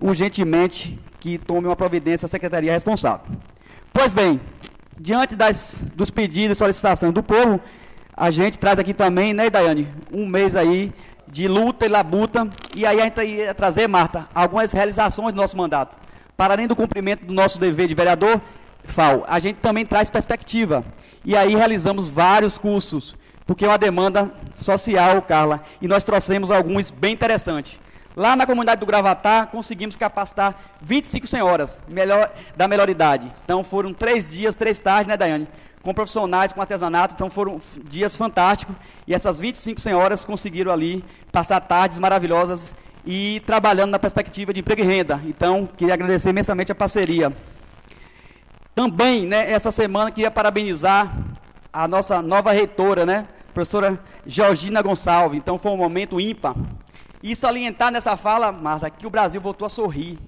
urgentemente que tome uma providência a secretaria responsável. Pois bem, diante das, dos pedidos e solicitações do povo, a gente traz aqui também, né, Daiane, um mês aí de luta e labuta, e aí a gente ia trazer, Marta, algumas realizações do nosso mandato. Para além do cumprimento do nosso dever de vereador, FAO, a gente também traz perspectiva. E aí realizamos vários cursos, porque é uma demanda social, Carla, e nós trouxemos alguns bem interessantes. Lá na comunidade do Gravatá, conseguimos capacitar 25 senhoras melhor, da melhor idade. Então foram três dias, três tardes, né, Daiane? Com profissionais, com artesanato, então foram dias fantásticos. E essas 25 senhoras conseguiram ali passar tardes maravilhosas e trabalhando na perspectiva de emprego e renda. Então, queria agradecer imensamente a parceria. Também, né, essa semana, queria parabenizar a nossa nova reitora, né, professora Georgina Gonçalves. Então, foi um momento ímpar. E salientar nessa fala, Marta, que o Brasil voltou a sorrir,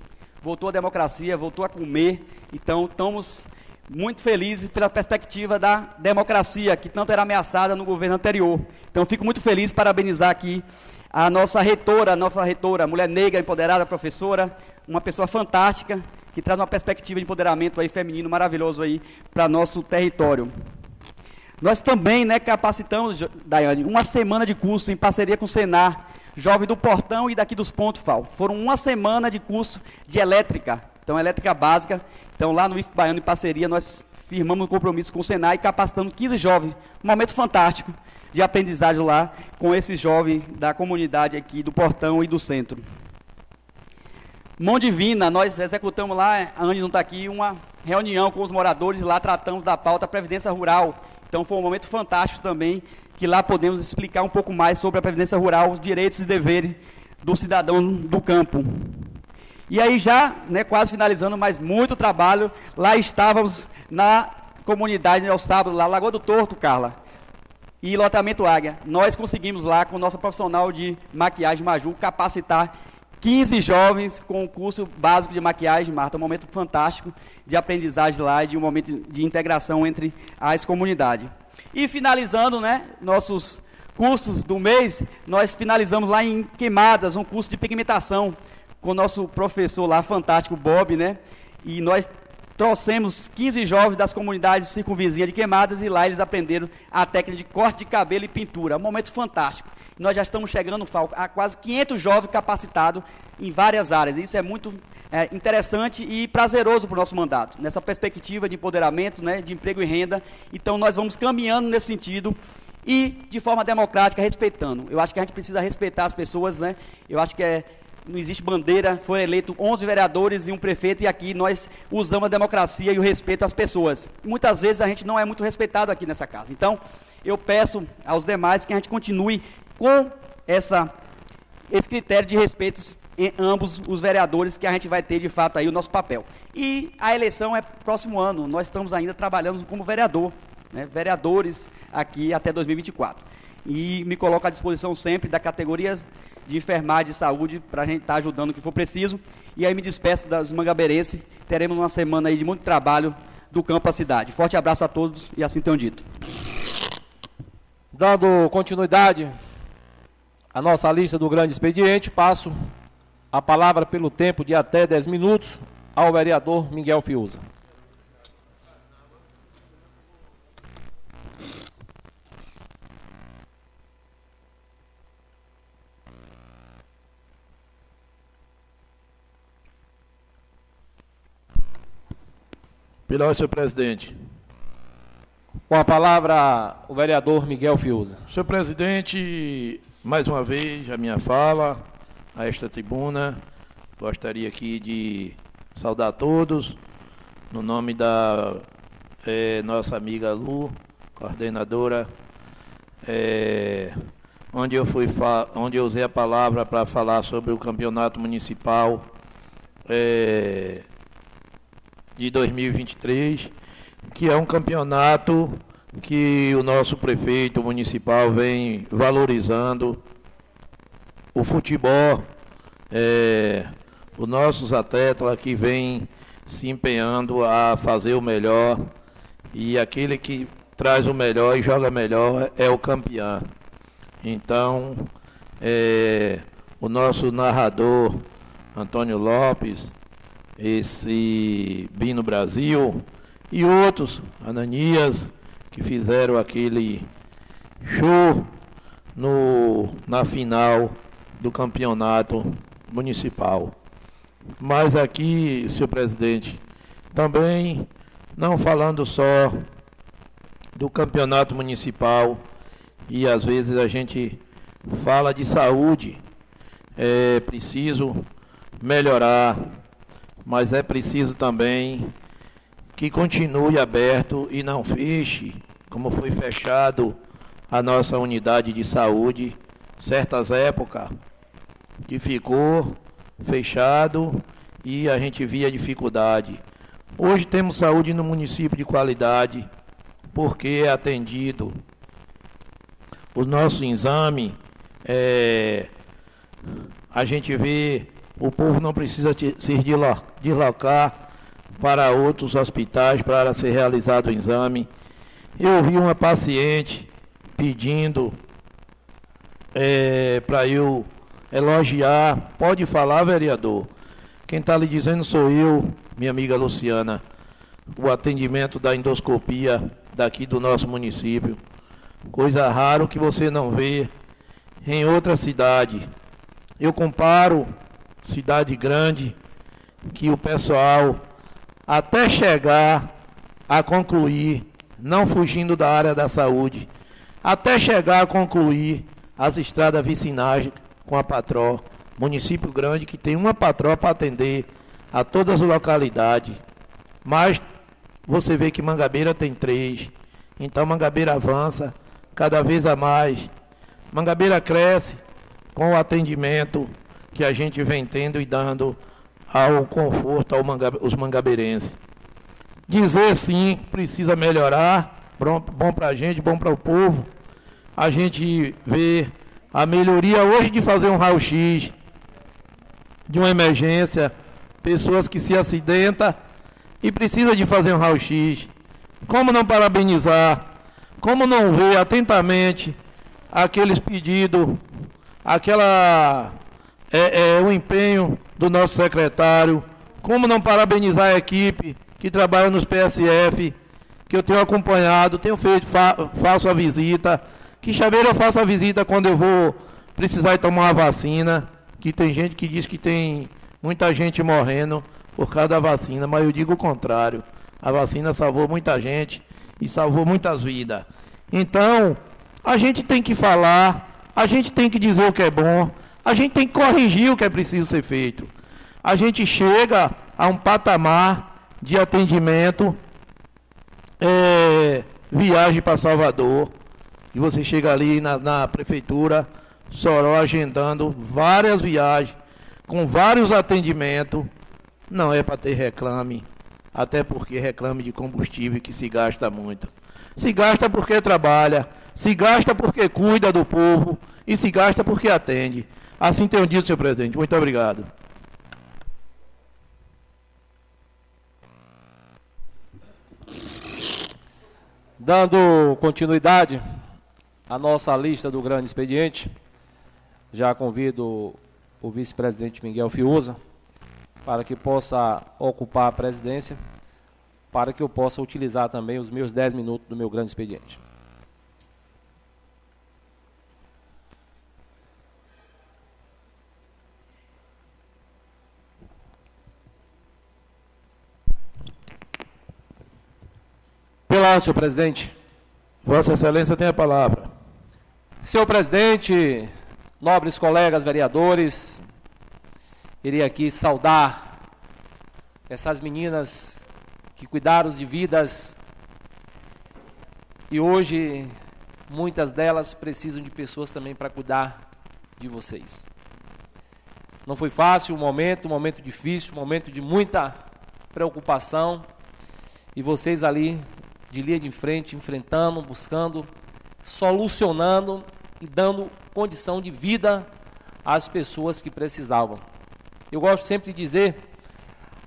voltou a democracia, voltou a comer. Então, estamos muito felizes pela perspectiva da democracia, que tanto era ameaçada no governo anterior. Então, fico muito feliz, parabenizar aqui a nossa reitora, a nossa reitora, mulher negra, empoderada, professora, uma pessoa fantástica, que traz uma perspectiva de empoderamento aí feminino maravilhoso aí para nosso território. Nós também, né, capacitamos, Daiane, uma semana de curso em parceria com o Senar, Jovem do Portão e daqui dos Pontos, Fal. Foram uma semana de curso de elétrica, então elétrica básica. Então lá no IF Baiano em parceria nós firmamos um compromisso com o Senai capacitando 15 jovens. Um momento fantástico de aprendizagem lá com esses jovens da comunidade aqui do Portão e do Centro. Mão Divina, nós executamos lá, a Anne não está aqui, uma reunião com os moradores, lá tratamos da pauta Previdência Rural. Então foi um momento fantástico também, que lá podemos explicar um pouco mais sobre a Previdência Rural, os direitos e deveres do cidadão do campo. E aí já, né, quase finalizando, mas muito trabalho, lá estávamos na comunidade, ao sábado, lá, Lagoa do Torto, Carla, e lotamento Águia. Nós conseguimos lá, com o nosso profissional de maquiagem Maju, capacitar 15 jovens com o curso básico de maquiagem, Marta, um momento fantástico de aprendizagem lá e de um momento de integração entre as comunidades. E finalizando, né, nossos cursos do mês, nós finalizamos lá em Queimadas, um curso de pigmentação com o nosso professor lá fantástico, Bob, né? E nós trouxemos 15 jovens das comunidades circunvizinhas de Queimadas e lá eles aprenderam a técnica de corte de cabelo e pintura. Um momento fantástico. Nós já estamos chegando, Falco, a quase 500 jovens capacitados em várias áreas. Isso é muito é, interessante e prazeroso para o nosso mandato, nessa perspectiva de empoderamento, né, de emprego e renda. Então, nós vamos caminhando nesse sentido e de forma democrática, respeitando. Eu acho que a gente precisa respeitar as pessoas, né? Eu acho que é não existe bandeira, foi eleito 11 vereadores e um prefeito, e aqui nós usamos a democracia e o respeito às pessoas. Muitas vezes a gente não é muito respeitado aqui nessa casa. Então, eu peço aos demais que a gente continue com essa, esse critério de respeito em ambos os vereadores, que a gente vai ter de fato aí o nosso papel. E a eleição é próximo ano, nós estamos ainda trabalhando como vereador, né, vereadores aqui até 2024. E me coloco à disposição sempre da categoria de enfermagem de saúde para a gente estar tá ajudando o que for preciso. E aí me despeço das mangabeirenses. Teremos uma semana aí de muito trabalho do campo à cidade. Forte abraço a todos e assim tenho dito. Dando continuidade à nossa lista do grande expediente, passo a palavra pelo tempo de até 10 minutos ao vereador Miguel Fiuza. Perdão, senhor presidente. Com a palavra, o vereador Miguel Fiuza. Senhor presidente, mais uma vez a minha fala a esta tribuna. Gostaria aqui de saudar todos, no nome da é, nossa amiga Lu, coordenadora, é, onde eu fui onde eu usei a palavra para falar sobre o campeonato municipal é, de 2023, que é um campeonato que o nosso prefeito municipal vem valorizando o futebol, é, os nossos atletas que vêm se empenhando a fazer o melhor e aquele que traz o melhor e joga melhor é o campeão. Então, é, o nosso narrador Antônio Lopes esse Bino Brasil e outros, Ananias, que fizeram aquele show no, na final do campeonato municipal. Mas aqui, senhor presidente, também não falando só do campeonato municipal e às vezes a gente fala de saúde. é preciso melhorar, mas é preciso também que continue aberto e não feche, como foi fechado a nossa unidade de saúde, certas épocas que ficou fechado e a gente via dificuldade. Hoje temos saúde no município de qualidade, porque é atendido. O nosso exame, é, a gente vê, o povo não precisa se deslocar para outros hospitais para ser realizado o exame. Eu vi uma paciente pedindo é, para eu elogiar. Pode falar, vereador. Quem está lhe dizendo sou eu, minha amiga Luciana. O atendimento da endoscopia daqui do nosso município. Coisa rara que você não vê em outra cidade. Eu comparo cidade grande que o pessoal até chegar a concluir, não fugindo da área da saúde, até chegar a concluir as estradas vicinais com a patró, município grande que tem uma patró para atender a todas as localidades, mas você vê que Mangabeira tem três, então Mangabeira avança cada vez a mais. Mangabeira cresce com o atendimento que a gente vem tendo e dando ao conforto aos manga, mangabeirenses. Dizer sim, precisa melhorar, bom, bom para a gente, bom para o povo. A gente vê a melhoria hoje de fazer um raio-x de uma emergência, pessoas que se acidentam e precisa de fazer um raio-x. Como não parabenizar? Como não ver atentamente aqueles pedidos, aquela é, é, o empenho do nosso secretário? Como não parabenizar a equipe que trabalha nos PSF, que eu tenho acompanhado, tenho feito, fa faço a visita que Chaveiro eu faço a visita quando eu vou precisar tomar uma vacina, que tem gente que diz que tem muita gente morrendo por causa da vacina, mas eu digo o contrário. A vacina salvou muita gente e salvou muitas vidas. Então, a gente tem que falar, a gente tem que dizer o que é bom, a gente tem que corrigir o que é preciso ser feito. A gente chega a um patamar de atendimento, é, viagem para Salvador, e você chega ali na, na prefeitura, Soró agendando várias viagens, com vários atendimentos. Não é para ter reclame, até porque reclame de combustível que se gasta muito. Se gasta porque trabalha, se gasta porque cuida do povo e se gasta porque atende. Assim tenho dito, senhor presidente. Muito obrigado. Dando continuidade a nossa lista do grande expediente. Já convido o vice-presidente Miguel Fiuza para que possa ocupar a presidência, para que eu possa utilizar também os meus 10 minutos do meu grande expediente. Pela senhor presidente. Vossa Excelência tem a palavra. Senhor presidente, nobres colegas vereadores, iria aqui saudar essas meninas que cuidaram de vidas e hoje muitas delas precisam de pessoas também para cuidar de vocês. Não foi fácil o momento, um momento difícil, um momento de muita preocupação e vocês ali de linha de frente, enfrentando, buscando solucionando e dando condição de vida às pessoas que precisavam. Eu gosto sempre de dizer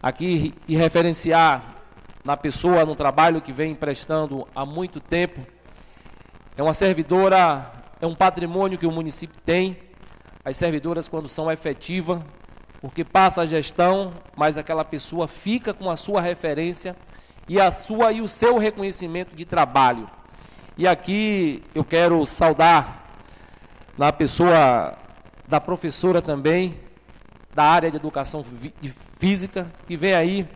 aqui e referenciar na pessoa, no trabalho que vem prestando há muito tempo. É uma servidora, é um patrimônio que o município tem. As servidoras, quando são efetivas, porque passa a gestão, mas aquela pessoa fica com a sua referência e a sua e o seu reconhecimento de trabalho. E aqui eu quero saudar na pessoa da professora também da área de educação física que vem aí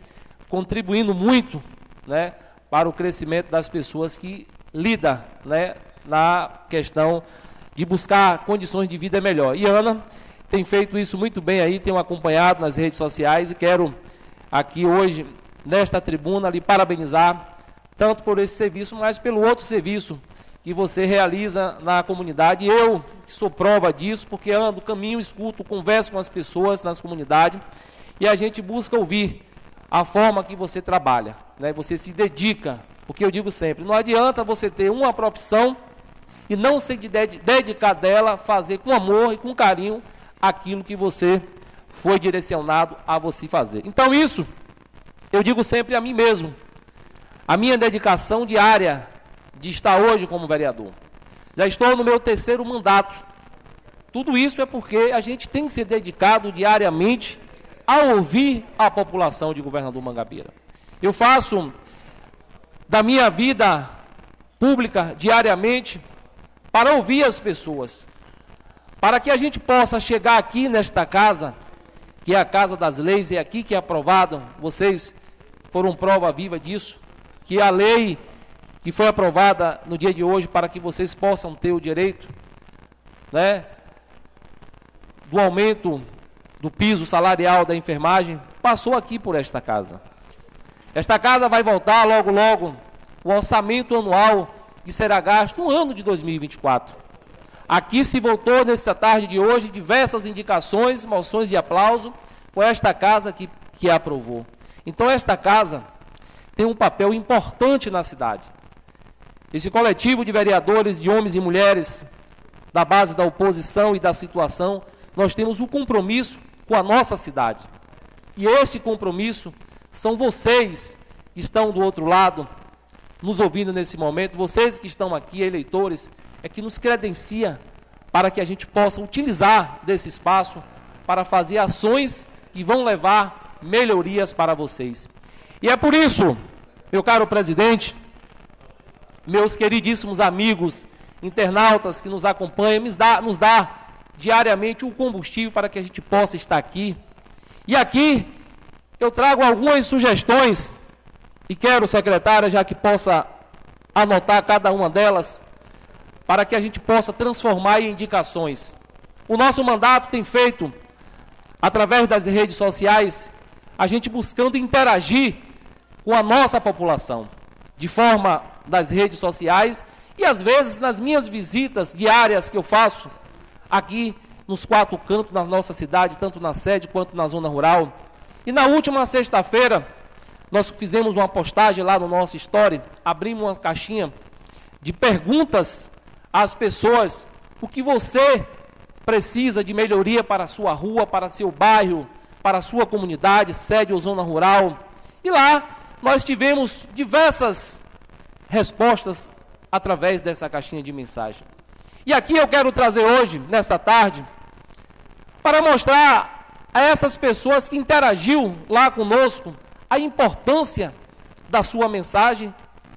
contribuindo muito, né, para o crescimento das pessoas que lida, né, na questão de buscar condições de vida melhor. E Ana, tem feito isso muito bem aí, tenho acompanhado nas redes sociais e quero aqui hoje, nesta tribuna, lhe parabenizar, tanto por esse serviço, mas pelo outro serviço que você realiza na comunidade. Eu, sou prova disso, porque ando, caminho, escuto, converso com as pessoas nas comunidades e a gente busca ouvir a forma que você trabalha, né? você se dedica, porque eu digo sempre, não adianta você ter uma profissão e não se dedicar dela, fazer com amor e com carinho aquilo que você foi direcionado a você fazer. Então isso, eu digo sempre a mim mesmo, a minha dedicação diária de estar hoje como vereador. Já estou no meu terceiro mandato. Tudo isso é porque a gente tem que ser dedicado diariamente a ouvir a população de governador Mangabeira. Eu faço da minha vida pública diariamente para ouvir as pessoas, para que a gente possa chegar aqui nesta casa, que é a casa das leis, é aqui que é aprovada, vocês foram prova viva disso, que a lei que foi aprovada no dia de hoje para que vocês possam ter o direito, né, do aumento do piso salarial da enfermagem, passou aqui por esta casa. Esta casa vai voltar logo logo o orçamento anual que será gasto no ano de 2024. Aqui se voltou nessa tarde de hoje diversas indicações, moções de aplauso. Foi esta casa que, que aprovou. Então, esta casa tem um papel importante na cidade. Esse coletivo de vereadores, de homens e mulheres, da base da oposição e da situação, nós temos um compromisso com a nossa cidade. E esse compromisso são vocês que estão do outro lado, nos ouvindo nesse momento, vocês que estão aqui, eleitores, é que nos credencia para que a gente possa utilizar desse espaço para fazer ações que vão levar melhorias para vocês. E é por isso, meu caro presidente, meus queridíssimos amigos, internautas que nos acompanham, nos dá, nos dá diariamente o um combustível para que a gente possa estar aqui. E aqui eu trago algumas sugestões e quero, secretária, já que possa anotar cada uma delas, para que a gente possa transformar em indicações. O nosso mandato tem feito, através das redes sociais, a gente buscando interagir com a nossa população, de forma das redes sociais e às vezes nas minhas visitas diárias que eu faço aqui nos quatro cantos da nossa cidade, tanto na sede quanto na zona rural. E na última sexta-feira, nós fizemos uma postagem lá no nosso story, abrimos uma caixinha de perguntas às pessoas, o que você precisa de melhoria para a sua rua, para seu bairro, para a sua comunidade, sede ou zona rural. E lá nós tivemos diversas respostas através dessa caixinha de mensagem. E aqui eu quero trazer hoje, nesta tarde, para mostrar a essas pessoas que interagiu lá conosco a importância da sua mensagem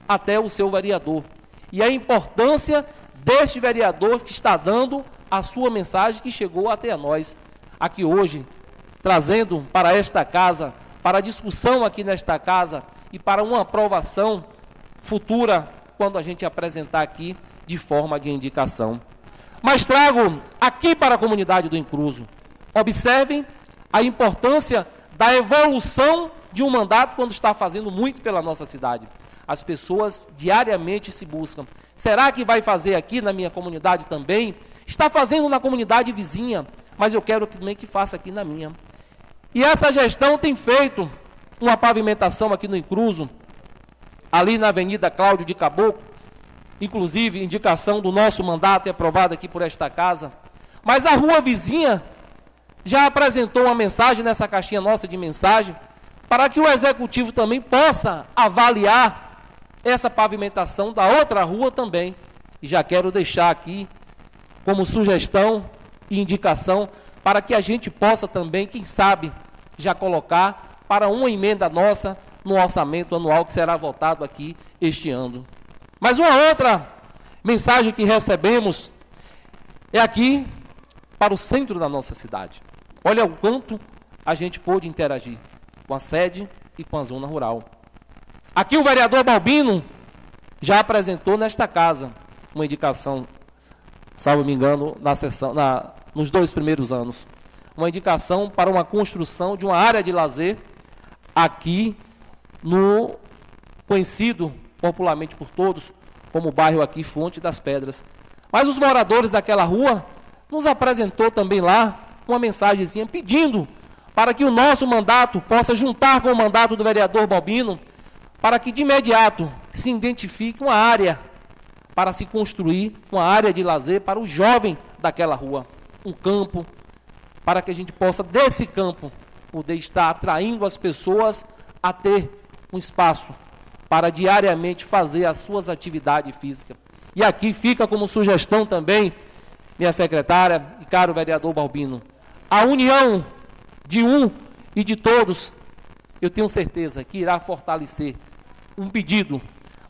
até o seu vereador. E a importância deste vereador que está dando a sua mensagem que chegou até nós aqui hoje, trazendo para esta casa, para a discussão aqui nesta casa e para uma aprovação futura quando a gente apresentar aqui de forma de indicação. Mas trago aqui para a comunidade do Incruso. Observem a importância da evolução de um mandato quando está fazendo muito pela nossa cidade. As pessoas diariamente se buscam. Será que vai fazer aqui na minha comunidade também? Está fazendo na comunidade vizinha, mas eu quero também que faça aqui na minha. E essa gestão tem feito uma pavimentação aqui no Incruso, ali na Avenida Cláudio de Caboclo, inclusive indicação do nosso mandato e aprovada aqui por esta casa. Mas a rua vizinha já apresentou uma mensagem nessa caixinha nossa de mensagem para que o executivo também possa avaliar essa pavimentação da outra rua também. E já quero deixar aqui como sugestão e indicação para que a gente possa também, quem sabe, já colocar para uma emenda nossa no orçamento anual que será votado aqui este ano. Mas uma outra mensagem que recebemos é aqui para o centro da nossa cidade. Olha o quanto a gente pôde interagir com a sede e com a zona rural. Aqui o vereador Balbino já apresentou nesta casa uma indicação, salvo me engano, na sessão, na, nos dois primeiros anos. uma indicação para uma construção de uma área de lazer aqui no conhecido popularmente por todos como bairro aqui Fonte das Pedras. Mas os moradores daquela rua nos apresentou também lá uma mensagenzinha pedindo para que o nosso mandato possa juntar com o mandato do vereador Balbino, para que de imediato se identifique uma área para se construir uma área de lazer para o jovem daquela rua, um campo, para que a gente possa desse campo poder estar atraindo as pessoas a ter um espaço para diariamente fazer as suas atividades físicas. E aqui fica como sugestão também, minha secretária e caro vereador Balbino, a união de um e de todos, eu tenho certeza que irá fortalecer um pedido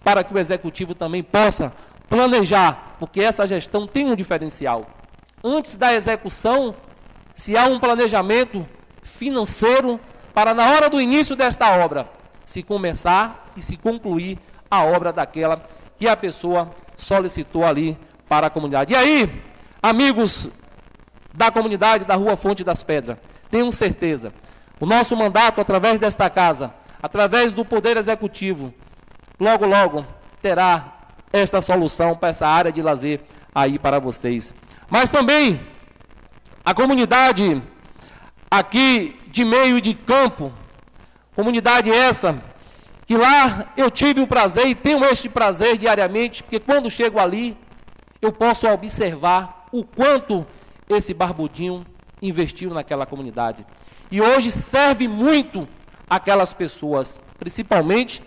para que o executivo também possa planejar, porque essa gestão tem um diferencial. Antes da execução, se há um planejamento financeiro para na hora do início desta obra se começar e se concluir a obra daquela que a pessoa solicitou ali para a comunidade. E aí, amigos da comunidade da Rua Fonte das Pedras, tenham certeza, o nosso mandato através desta casa, através do Poder Executivo, logo, logo terá esta solução para essa área de lazer aí para vocês. Mas também a comunidade aqui de meio e de campo, comunidade essa que lá eu tive o prazer e tenho este prazer diariamente, porque quando chego ali, eu posso observar o quanto esse barbudinho investiu naquela comunidade. E hoje serve muito aquelas pessoas, principalmente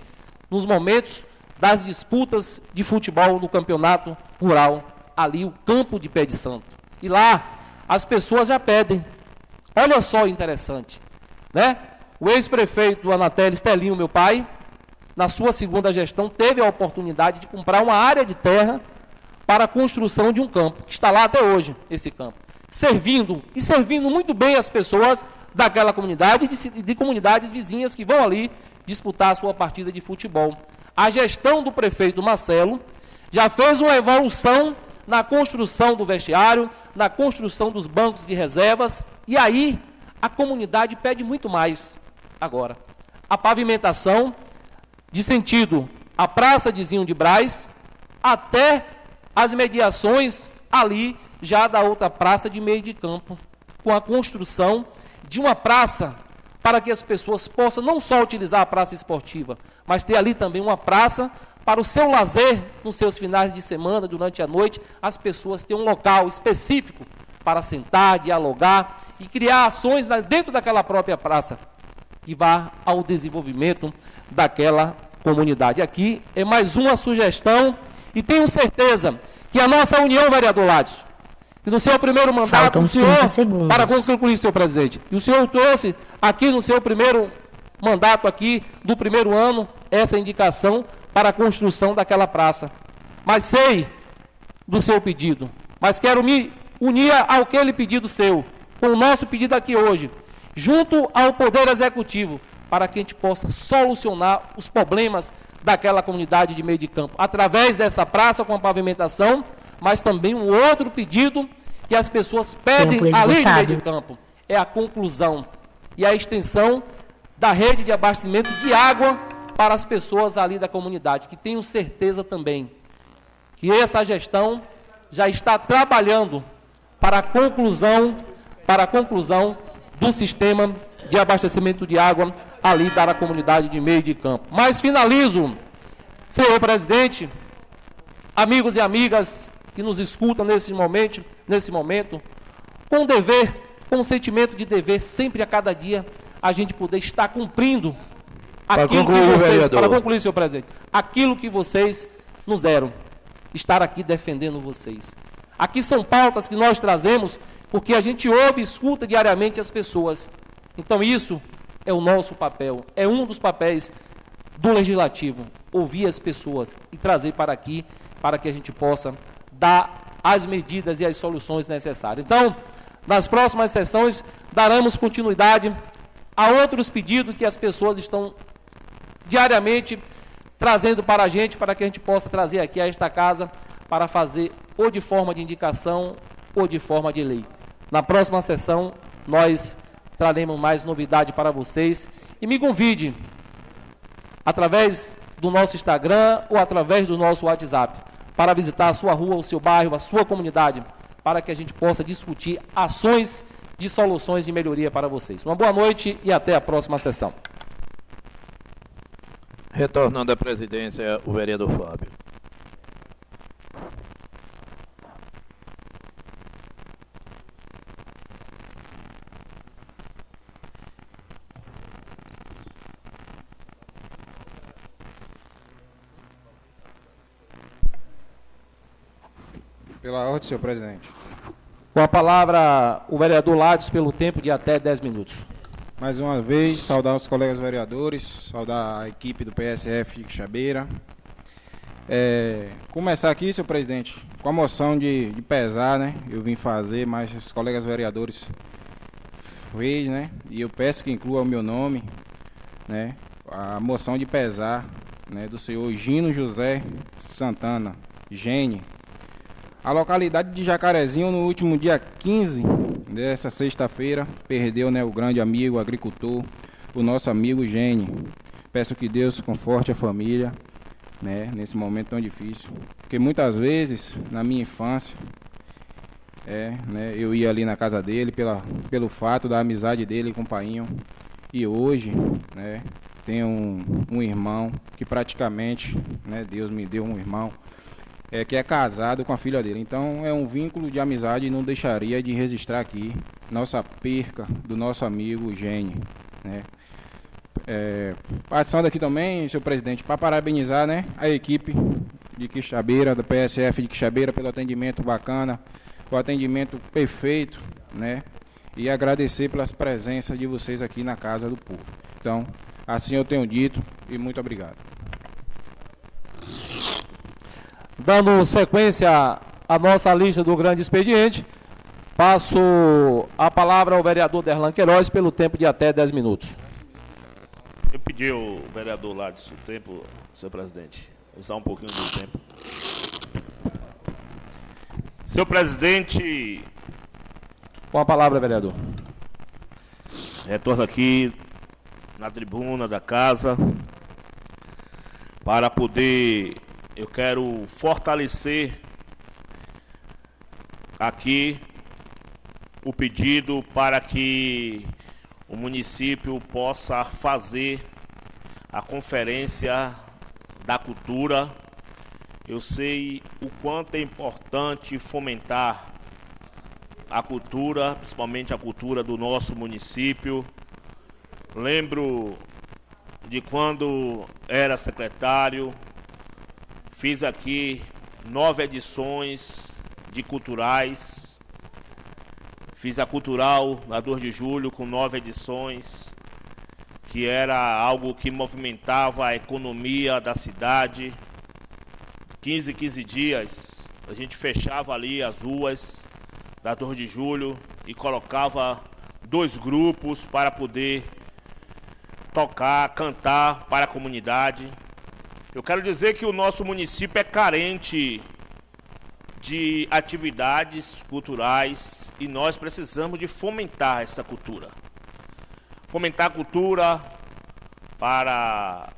nos momentos das disputas de futebol no campeonato rural, ali o campo de Pé de Santo. E lá as pessoas já pedem. Olha só interessante, né? O ex-prefeito Anatel Estelinho, meu pai, na sua segunda gestão, teve a oportunidade de comprar uma área de terra para a construção de um campo, que está lá até hoje, esse campo. Servindo, e servindo muito bem as pessoas daquela comunidade e de, de comunidades vizinhas que vão ali disputar a sua partida de futebol. A gestão do prefeito Marcelo já fez uma evolução na construção do vestiário, na construção dos bancos de reservas, e aí a comunidade pede muito mais agora. A pavimentação de sentido a Praça de Zinho de Braz até as mediações ali já da outra praça de meio de campo, com a construção de uma praça para que as pessoas possam não só utilizar a praça esportiva, mas ter ali também uma praça para o seu lazer nos seus finais de semana, durante a noite, as pessoas têm um local específico para sentar, dialogar e criar ações dentro daquela própria praça que vá ao desenvolvimento daquela comunidade. Aqui é mais uma sugestão e tenho certeza que a nossa união, vereador Ládio, que no seu primeiro mandato, Faltam o senhor, para concluir, senhor presidente, e o senhor trouxe aqui no seu primeiro mandato aqui, do primeiro ano, essa indicação para a construção daquela praça. Mas sei do seu pedido, mas quero me unir ao aquele pedido seu, com o nosso pedido aqui hoje, junto ao Poder Executivo, para que a gente possa solucionar os problemas daquela comunidade de meio de campo, através dessa praça com a pavimentação, mas também um outro pedido que as pessoas pedem além de meio de campo, é a conclusão e a extensão da rede de abastecimento de água para as pessoas ali da comunidade, que tenho certeza também que essa gestão já está trabalhando para a conclusão, para a conclusão do sistema de abastecimento de água ali da comunidade de meio de campo. Mas finalizo, senhor presidente, amigos e amigas que nos escutam nesse momento, nesse momento, com dever, com o sentimento de dever, sempre a cada dia, a gente poder estar cumprindo aquilo concluir, que vocês, vereador. para concluir, senhor presidente, aquilo que vocês nos deram, estar aqui defendendo vocês. Aqui são pautas que nós trazemos porque a gente ouve e escuta diariamente as pessoas. Então isso é o nosso papel, é um dos papéis do legislativo, ouvir as pessoas e trazer para aqui para que a gente possa dar as medidas e as soluções necessárias. Então, nas próximas sessões daremos continuidade a outros pedidos que as pessoas estão diariamente trazendo para a gente, para que a gente possa trazer aqui a esta casa para fazer ou de forma de indicação ou de forma de lei. Na próxima sessão nós traremos mais novidade para vocês. E me convide através do nosso Instagram ou através do nosso WhatsApp para visitar a sua rua, o seu bairro, a sua comunidade, para que a gente possa discutir ações de soluções de melhoria para vocês. Uma boa noite e até a próxima sessão. Retornando à presidência, o vereador Fábio. Pela ordem, senhor presidente. Com a palavra, o vereador Lades, pelo tempo de até 10 minutos. Mais uma vez, saudar os colegas vereadores, saudar a equipe do PSF de. É, começar aqui, senhor presidente, com a moção de, de pesar, né? Eu vim fazer, mas os colegas vereadores fez, né? E eu peço que inclua o meu nome, né? A moção de pesar, né? Do senhor Gino José Santana, Gene, a localidade de Jacarezinho, no último dia 15 dessa sexta-feira, perdeu né, o grande amigo, agricultor, o nosso amigo Gene. Peço que Deus conforte a família né, nesse momento tão difícil. Porque muitas vezes, na minha infância, é, né, eu ia ali na casa dele pela, pelo fato da amizade dele com o painho. E hoje, né, tenho um, um irmão que praticamente, né, Deus me deu um irmão é, que é casado com a filha dele. Então é um vínculo de amizade e não deixaria de registrar aqui nossa perca do nosso amigo Gene. Né? É, passando aqui também, senhor presidente, para parabenizar né, a equipe de Quixabeira, da PSF de Quixabeira, pelo atendimento bacana, o atendimento perfeito, né? E agradecer pelas presenças de vocês aqui na Casa do Povo. Então, assim eu tenho dito e muito obrigado. Dando sequência à nossa lista do grande expediente, passo a palavra ao vereador Derlan Queiroz pelo tempo de até 10 minutos. Eu pedi ao vereador lá o tempo, senhor presidente, usar um pouquinho do tempo. Senhor presidente. Com a palavra, vereador. Retorno aqui na tribuna da casa para poder eu quero fortalecer aqui o pedido para que o município possa fazer a conferência da cultura. Eu sei o quanto é importante fomentar a cultura, principalmente a cultura do nosso município. Lembro de quando era secretário, Fiz aqui nove edições de culturais. Fiz a cultural na 2 de julho com nove edições, que era algo que movimentava a economia da cidade. 15, 15 dias a gente fechava ali as ruas da 2 de julho e colocava dois grupos para poder tocar, cantar para a comunidade. Eu quero dizer que o nosso município é carente de atividades culturais e nós precisamos de fomentar essa cultura. Fomentar a cultura para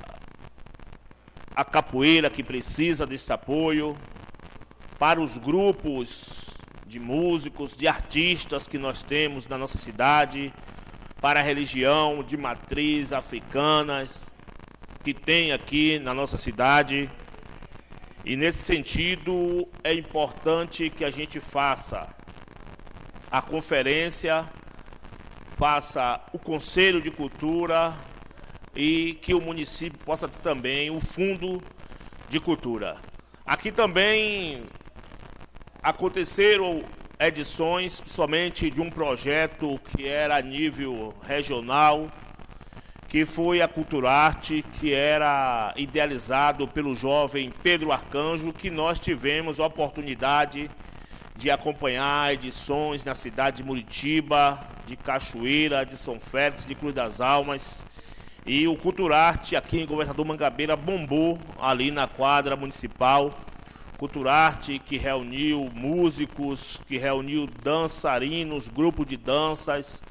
a capoeira que precisa desse apoio, para os grupos de músicos, de artistas que nós temos na nossa cidade, para a religião de matriz africanas, que tem aqui na nossa cidade. E nesse sentido, é importante que a gente faça a conferência, faça o Conselho de Cultura e que o município possa ter também o Fundo de Cultura. Aqui também aconteceram edições, principalmente de um projeto que era a nível regional, que foi a Culturarte, que era idealizado pelo jovem Pedro Arcanjo, que nós tivemos a oportunidade de acompanhar edições na cidade de Muritiba, de Cachoeira, de São Félix, de Cruz das Almas. E o Culturarte aqui em Governador Mangabeira bombou ali na quadra municipal Culturarte, que reuniu músicos, que reuniu dançarinos, grupo de danças,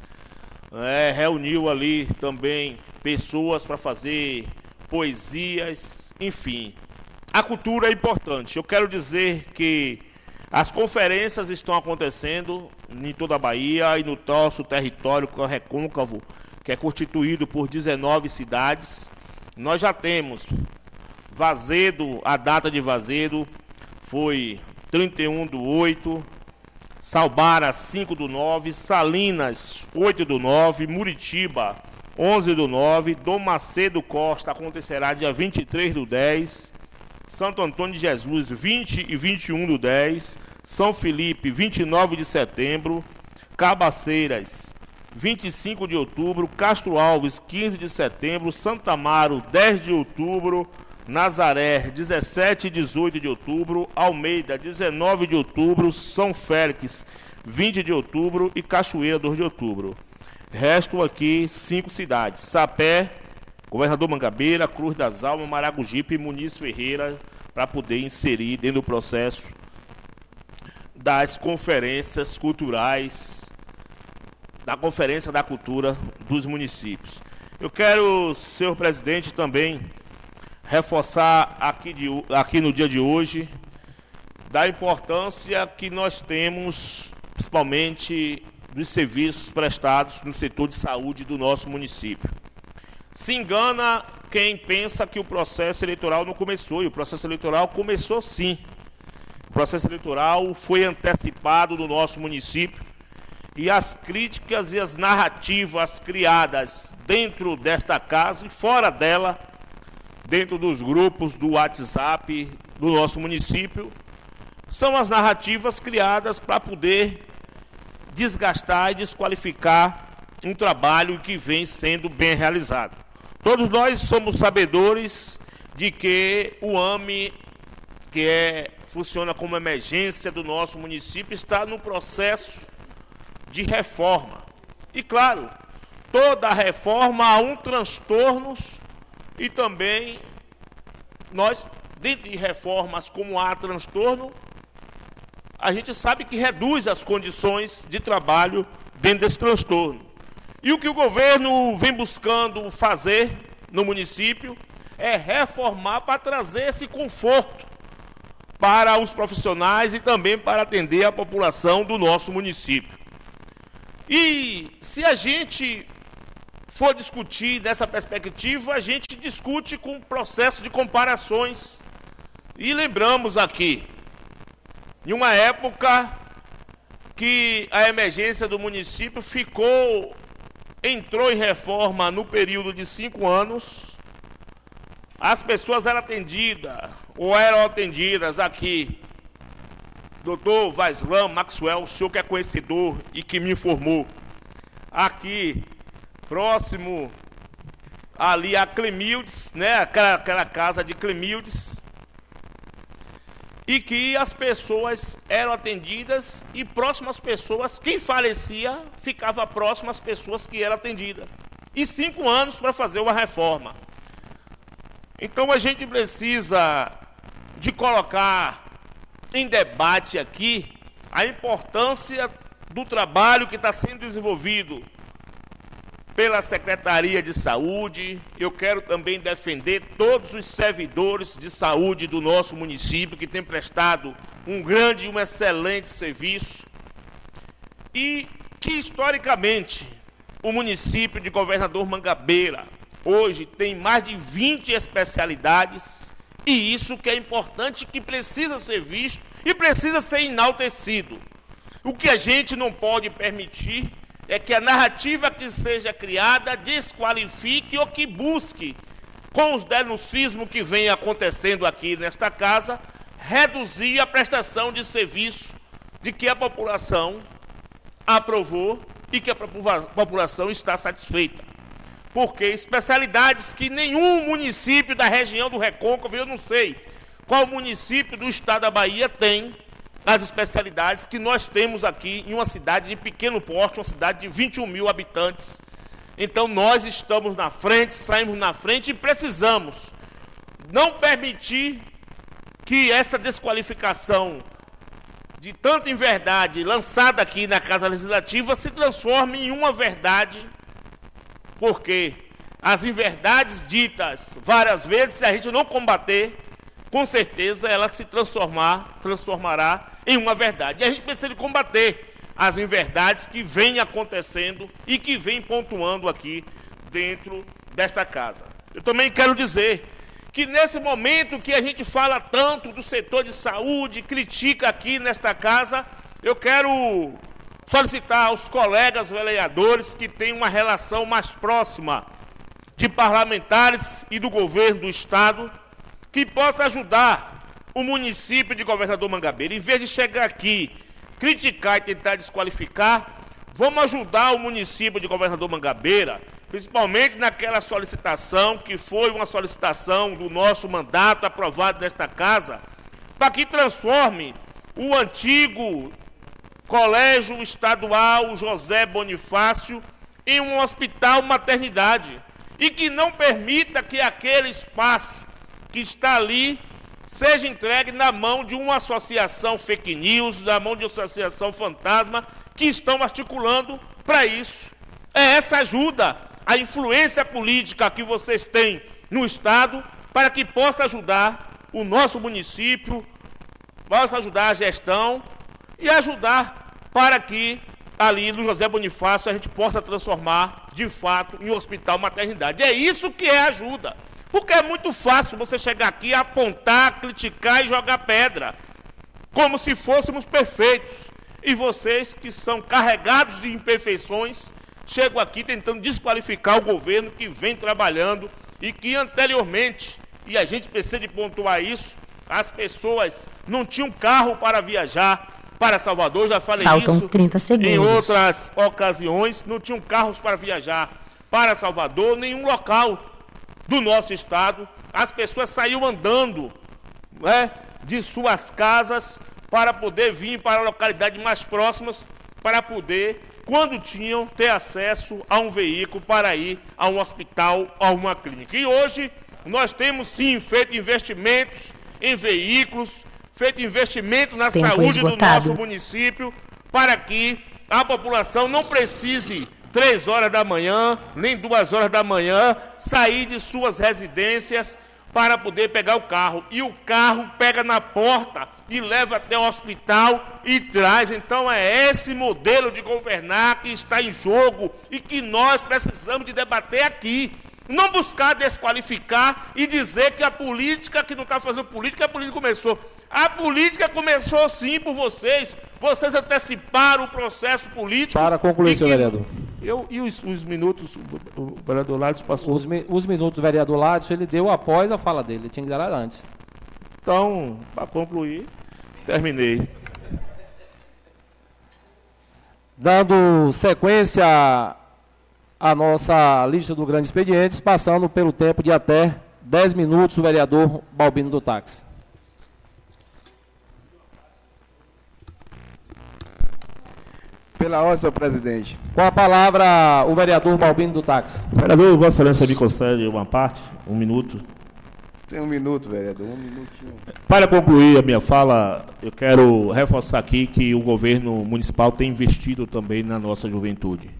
é, reuniu ali também pessoas para fazer poesias, enfim. A cultura é importante. Eu quero dizer que as conferências estão acontecendo em toda a Bahia e no nosso território recôncavo, que é constituído por 19 cidades. Nós já temos Vazedo, a data de Vazedo foi 31 do 8, Salbara 5 do 9, Salinas 8 do 9, Muritiba 11 do 9, Dom Macedo Costa acontecerá dia 23 do 10, Santo Antônio de Jesus, 20 e 21 do 10. São Felipe, 29 de setembro. Cabaceiras, 25 de outubro. Castro Alves, 15 de setembro. Santa Amaro, 10 de outubro. Nazaré, 17 e 18 de outubro. Almeida, 19 de outubro. São Félix, 20 de outubro. E Cachoeira, 2 de outubro. Restam aqui cinco cidades: Sapé, Governador Mangabeira, Cruz das Almas, Maragogipe e Muniz Ferreira, para poder inserir dentro do processo das conferências culturais, da Conferência da Cultura dos municípios. Eu quero, senhor presidente, também reforçar aqui, de, aqui no dia de hoje da importância que nós temos, principalmente dos serviços prestados no setor de saúde do nosso município. Se engana quem pensa que o processo eleitoral não começou, e o processo eleitoral começou sim. O processo eleitoral foi antecipado no nosso município e as críticas e as narrativas criadas dentro desta casa e fora dela, dentro dos grupos do WhatsApp do nosso município, são as narrativas criadas para poder desgastar e desqualificar um trabalho que vem sendo bem realizado. Todos nós somos sabedores de que o AME, que é, funciona como emergência do nosso município, está no processo de reforma. E claro, toda reforma há um transtornos e também nós, dentro de reformas como há transtorno, a gente sabe que reduz as condições de trabalho dentro desse transtorno. E o que o governo vem buscando fazer no município é reformar para trazer esse conforto para os profissionais e também para atender a população do nosso município. E se a gente for discutir dessa perspectiva, a gente discute com processo de comparações. E lembramos aqui, em uma época que a emergência do município ficou entrou em reforma no período de cinco anos, as pessoas eram atendidas, ou eram atendidas aqui. Doutor Vaislam Maxwell, o senhor que é conhecedor e que me informou, aqui, próximo ali a Clemildes, né, aquela, aquela casa de Clemildes, e que as pessoas eram atendidas e próximas pessoas, quem falecia ficava próximo às pessoas que eram atendidas. E cinco anos para fazer uma reforma. Então a gente precisa de colocar em debate aqui a importância do trabalho que está sendo desenvolvido pela Secretaria de Saúde. Eu quero também defender todos os servidores de saúde do nosso município que têm prestado um grande e um excelente serviço. E que historicamente o município de Governador Mangabeira hoje tem mais de 20 especialidades, e isso que é importante que precisa ser visto e precisa ser enaltecido. O que a gente não pode permitir é que a narrativa que seja criada desqualifique ou que busque, com os denuncismos que vem acontecendo aqui nesta casa, reduzir a prestação de serviço de que a população aprovou e que a população está satisfeita. Porque especialidades que nenhum município da região do Recôncavo, eu não sei qual município do estado da Bahia tem, as especialidades que nós temos aqui em uma cidade de pequeno porte, uma cidade de 21 mil habitantes. Então nós estamos na frente, saímos na frente e precisamos não permitir que essa desqualificação de tanta inverdade lançada aqui na Casa Legislativa se transforme em uma verdade, porque as inverdades ditas várias vezes, se a gente não combater, com certeza ela se transformar, transformará em uma verdade. E a gente precisa combater as inverdades que vêm acontecendo e que vêm pontuando aqui dentro desta casa. Eu também quero dizer que nesse momento que a gente fala tanto do setor de saúde, critica aqui nesta casa, eu quero solicitar aos colegas vereadores que têm uma relação mais próxima de parlamentares e do governo do estado que possa ajudar o município de Governador Mangabeira, em vez de chegar aqui, criticar e tentar desqualificar, vamos ajudar o município de Governador Mangabeira principalmente naquela solicitação que foi uma solicitação do nosso mandato aprovado nesta casa, para que transforme o antigo Colégio Estadual José Bonifácio em um hospital maternidade e que não permita que aquele espaço que está ali seja entregue na mão de uma associação fake news, na mão de uma associação fantasma que estão articulando para isso. É essa ajuda a influência política que vocês têm no Estado para que possa ajudar o nosso município, possa ajudar a gestão e ajudar para que ali no José Bonifácio a gente possa transformar de fato em hospital maternidade. É isso que é ajuda. Porque é muito fácil você chegar aqui, apontar, criticar e jogar pedra, como se fôssemos perfeitos. E vocês que são carregados de imperfeições, chego aqui tentando desqualificar o governo que vem trabalhando e que anteriormente, e a gente precisa de pontuar isso, as pessoas não tinham carro para viajar para Salvador, já falei Faltam isso 30 segundos. em outras ocasiões, não tinham carros para viajar para Salvador, nenhum local do nosso estado. As pessoas saíam andando né, de suas casas para poder vir para localidades mais próximas, para poder quando tinham ter acesso a um veículo para ir a um hospital, a uma clínica. E hoje nós temos sim feito investimentos em veículos, feito investimento na Tempo saúde esgotado. do nosso município, para que a população não precise três horas da manhã, nem duas horas da manhã, sair de suas residências para poder pegar o carro. E o carro pega na porta e leva até o hospital e traz. Então é esse modelo de governar que está em jogo e que nós precisamos de debater aqui. Não buscar desqualificar e dizer que a política que não está fazendo política, a política começou. A política começou sim por vocês. Vocês anteciparam o processo político. Para concluir, senhor que- vereador. Eu, e os, os minutos, o, o vereador Lades passou. Os, mi- os minutos do vereador Ladson, ele deu após a fala dele, ele tinha que dar antes. Então, para concluir, terminei. Dando sequência à nossa lista do Grande Expedientes, passando pelo tempo de até 10 minutos, o vereador Balbino do Táxi. Pela ordem, senhor presidente. Com a palavra, o vereador Balbino do Táxi. Vereador, Vossa Excelência me concede uma parte, um minuto. Tem um minuto, vereador. Um minutinho. Para concluir a minha fala, eu quero reforçar aqui que o governo municipal tem investido também na nossa juventude.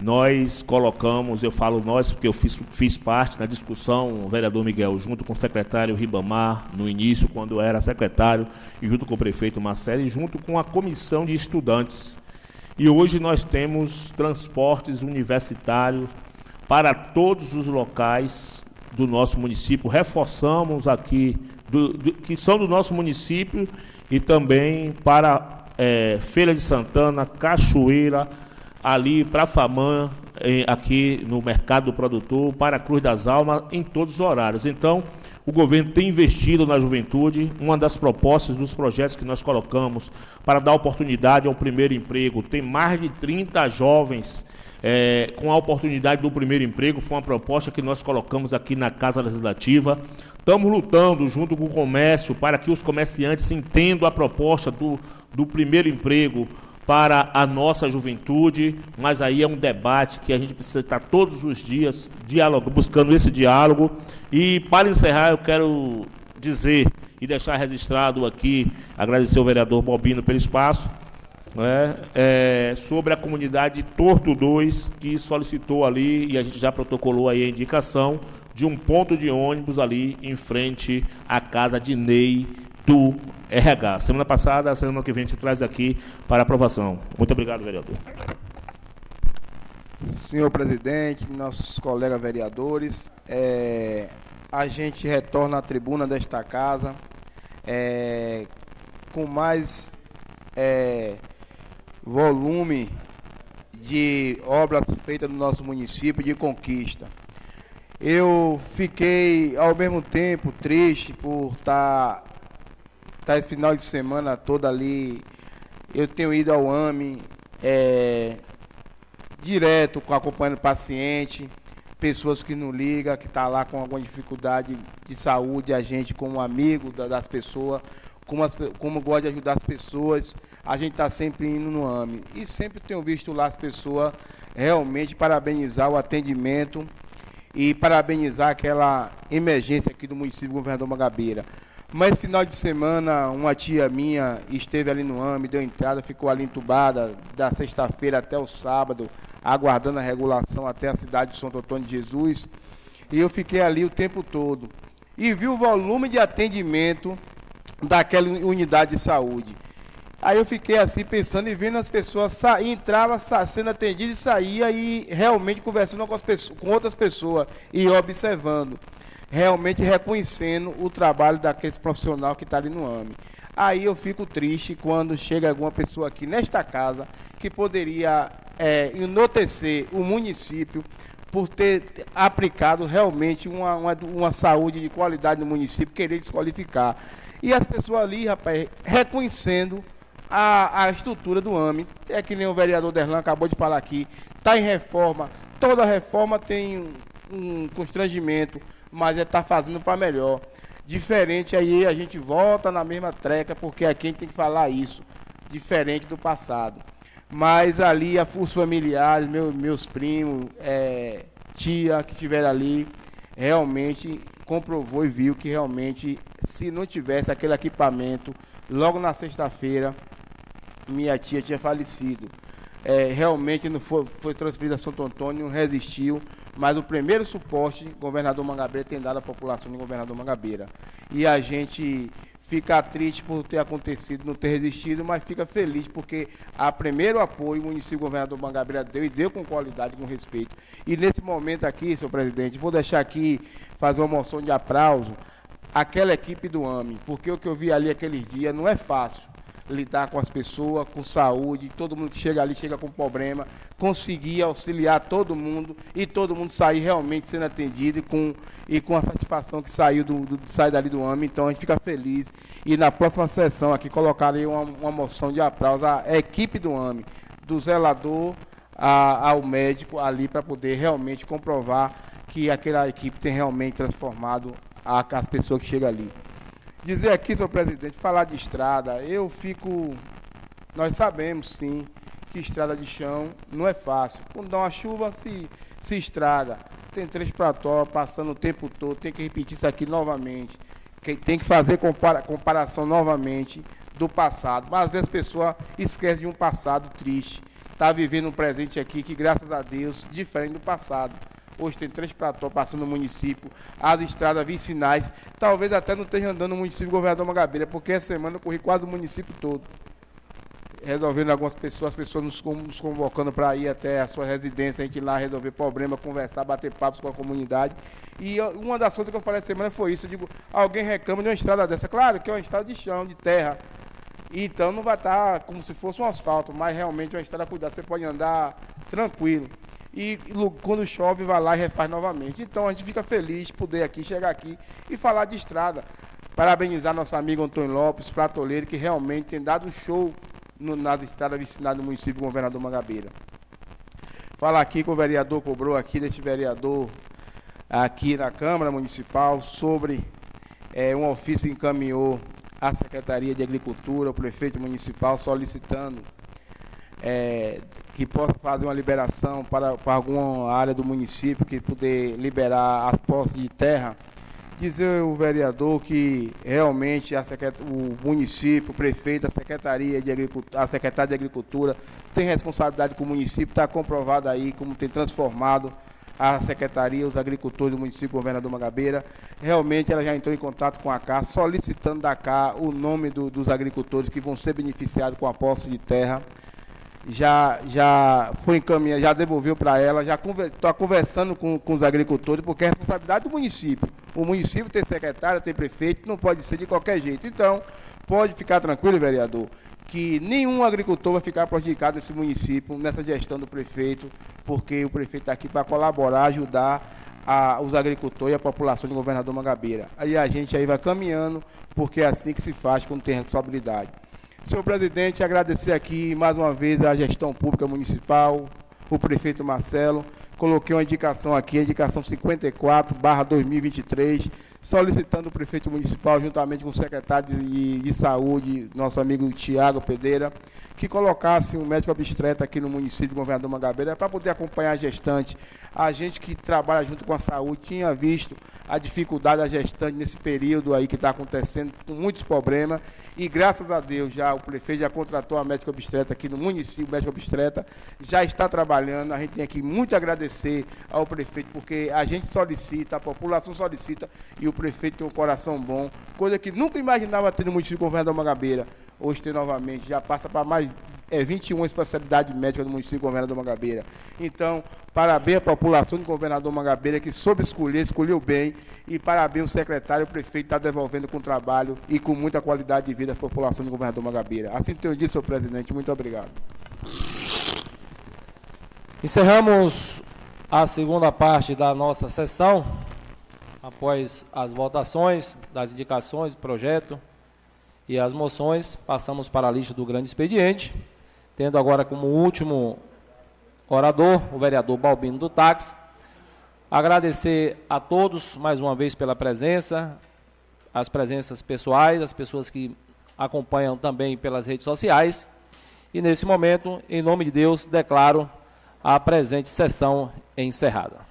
Nós colocamos, eu falo nós porque eu fiz, fiz parte na discussão, o vereador Miguel, junto com o secretário Ribamar, no início, quando eu era secretário, e junto com o prefeito Marcelo, e junto com a comissão de estudantes. E hoje nós temos transportes universitários para todos os locais do nosso município. Reforçamos aqui, do- do- que são do nosso município, e também para eh, Feira de Santana, Cachoeira, ali para Famã, aqui no Mercado do Produtor, para Cruz das Almas, em todos os horários. Então, o governo tem investido na juventude. Uma das propostas dos projetos que nós colocamos para dar oportunidade ao primeiro emprego, tem mais de 30 jovens eh, com a oportunidade do primeiro emprego. Foi uma proposta que nós colocamos aqui na Casa Legislativa. Estamos lutando junto com o comércio para que os comerciantes entendam a proposta do, do primeiro emprego para a nossa juventude, mas aí é um debate que a gente precisa estar todos os dias diálogo, buscando esse diálogo. E para encerrar, eu quero dizer e deixar registrado aqui, agradecer ao vereador Bobino pelo espaço, né, é, sobre a comunidade Torto 2, que solicitou ali, e a gente já protocolou aí a indicação, de um ponto de ônibus ali em frente à casa de Ney do RH. Semana passada, semana que vem a gente traz aqui para aprovação. Muito obrigado, vereador. Senhor presidente, nossos colegas vereadores, é, a gente retorna à tribuna desta casa é, com mais é, volume de obras feitas no nosso município de conquista. Eu fiquei ao mesmo tempo triste por estar tá, tá esse final de semana todo ali. Eu tenho ido ao AME é, direto acompanhando paciente, pessoas que não ligam, que está lá com alguma dificuldade de saúde, a gente como amigo das pessoas, como, as, como gosta de ajudar as pessoas, a gente está sempre indo no AME. E sempre tenho visto lá as pessoas realmente parabenizar o atendimento e parabenizar aquela emergência aqui do município do Governador Magabeira. Mas final de semana, uma tia minha esteve ali no AME, deu entrada, ficou ali entubada da sexta-feira até o sábado, aguardando a regulação até a cidade de Santo Antônio de Jesus. E eu fiquei ali o tempo todo. E vi o volume de atendimento daquela unidade de saúde. Aí eu fiquei assim pensando e vendo as pessoas sair, entrava sendo atendido e saía e realmente conversando com, com outras pessoas e observando, realmente reconhecendo o trabalho daquele profissional que está ali no AME. Aí eu fico triste quando chega alguma pessoa aqui nesta casa que poderia é, o município por ter aplicado realmente uma, uma, uma saúde de qualidade no município, querer desqualificar. E as pessoas ali, rapaz, reconhecendo a, a estrutura do AME. É que nem o vereador Derlan acabou de falar aqui, está em reforma. Toda reforma tem um, um constrangimento, mas é tá fazendo para melhor. Diferente aí, a gente volta na mesma treca, porque aqui a gente tem que falar isso, diferente do passado. Mas ali, os familiares, meu, meus primos, é, tia que estiveram ali, realmente comprovou e viu que realmente, se não tivesse aquele equipamento, logo na sexta-feira, minha tia tinha falecido. É, realmente não foi, foi transferida a Santo Antônio, resistiu, mas o primeiro suporte governador Mangabeira tem dado à população de governador Mangabeira. E a gente fica triste por ter acontecido, não ter resistido, mas fica feliz porque a primeiro apoio o município governador Mangabeira deu e deu com qualidade, com respeito. E nesse momento aqui, senhor presidente, vou deixar aqui fazer uma moção de aplauso àquela equipe do AME, porque o que eu vi ali aqueles dias não é fácil lidar com as pessoas, com saúde, todo mundo que chega ali chega com problema, conseguir auxiliar todo mundo e todo mundo sair realmente sendo atendido e com, e com a satisfação que saiu do, do sai dali do AME. Então a gente fica feliz. E na próxima sessão aqui colocarei uma, uma moção de aplauso à equipe do AME, do zelador a, ao médico ali para poder realmente comprovar que aquela equipe tem realmente transformado a, as pessoas que chegam ali. Dizer aqui, senhor presidente, falar de estrada, eu fico. Nós sabemos sim que estrada de chão não é fácil. Quando dá uma chuva, se, se estraga. Tem três plató passando o tempo todo, tem que repetir isso aqui novamente. Tem que fazer compara comparação novamente do passado. Mas às vezes a pessoa esquece de um passado triste. Está vivendo um presente aqui que, graças a Deus, diferente do passado. Hoje tem três platós passando no município, as estradas vicinais. Talvez até não esteja andando no município governador Magabeira, porque essa semana eu corri quase o município todo. Resolvendo algumas pessoas, as pessoas nos, nos convocando para ir até a sua residência, a gente ir lá resolver problema, conversar, bater papos com a comunidade. E uma das coisas que eu falei essa semana foi isso. Eu digo, alguém reclama de uma estrada dessa. Claro que é uma estrada de chão, de terra. Então não vai estar como se fosse um asfalto, mas realmente é uma estrada cuidada. Você pode andar tranquilo e quando chove vai lá e refaz novamente. Então a gente fica feliz de poder aqui chegar aqui e falar de estrada. Parabenizar nosso amigo Antônio Lopes, pratoleiro, que realmente tem dado um show no, nas estradas vicinadas do município do governador Mangabeira. Falar aqui com o vereador cobrou aqui, desse vereador aqui na Câmara Municipal, sobre é, um ofício que encaminhou à Secretaria de Agricultura, o prefeito municipal, solicitando é, que possa fazer uma liberação para, para alguma área do município que poder liberar as posses de terra Dizer ao vereador que realmente a secret... o município, o prefeito, a secretaria de agricultura, a secretária de agricultura tem responsabilidade com o município, está comprovado aí como tem transformado a secretaria, os agricultores do município, governador Magabeira. Realmente ela já entrou em contato com a CA, solicitando da CA o nome do, dos agricultores que vão ser beneficiados com a posse de terra já, já foi encaminhado, já devolveu para ela, já está conver, conversando com, com os agricultores, porque é responsabilidade do município. O município tem secretário, tem prefeito, não pode ser de qualquer jeito. Então, pode ficar tranquilo, vereador, que nenhum agricultor vai ficar prejudicado nesse município, nessa gestão do prefeito, porque o prefeito está aqui para colaborar, ajudar a, os agricultores e a população de governador Mangabeira. Aí a gente aí vai caminhando, porque é assim que se faz quando tem responsabilidade. Senhor presidente, agradecer aqui mais uma vez a gestão pública municipal, o prefeito Marcelo. Coloquei uma indicação aqui, a indicação 54, barra 2023, solicitando o prefeito municipal, juntamente com o secretário de, de saúde, nosso amigo Tiago Pedeira, que colocasse um médico obstetra aqui no município de Governador Mangabeira para poder acompanhar a gestante. A gente que trabalha junto com a saúde tinha visto a dificuldade da gestante nesse período aí que está acontecendo, com muitos problemas, e graças a Deus já o prefeito já contratou a médica obstetra aqui no município, médica obstetra, já está trabalhando. A gente tem aqui muito agradecer ao prefeito, porque a gente solicita, a população solicita, e o prefeito tem um coração bom, coisa que nunca imaginava ter no município de Governador Mangabeira hoje tem novamente, já passa para mais é, 21 especialidades médicas do município Governador Mangabeira. Então, parabéns à população de Governador Mangabeira que soube escolher, escolheu bem, e parabéns ao secretário o prefeito está devolvendo com trabalho e com muita qualidade de vida à população de Governador Mangabeira. Assim tenho dito, senhor presidente. Muito obrigado. Encerramos a segunda parte da nossa sessão, após as votações das indicações do projeto e as moções, passamos para a lista do grande expediente, tendo agora como último orador o vereador Balbino do Táxi. Agradecer a todos mais uma vez pela presença, as presenças pessoais, as pessoas que acompanham também pelas redes sociais. E nesse momento, em nome de Deus, declaro a presente sessão encerrada.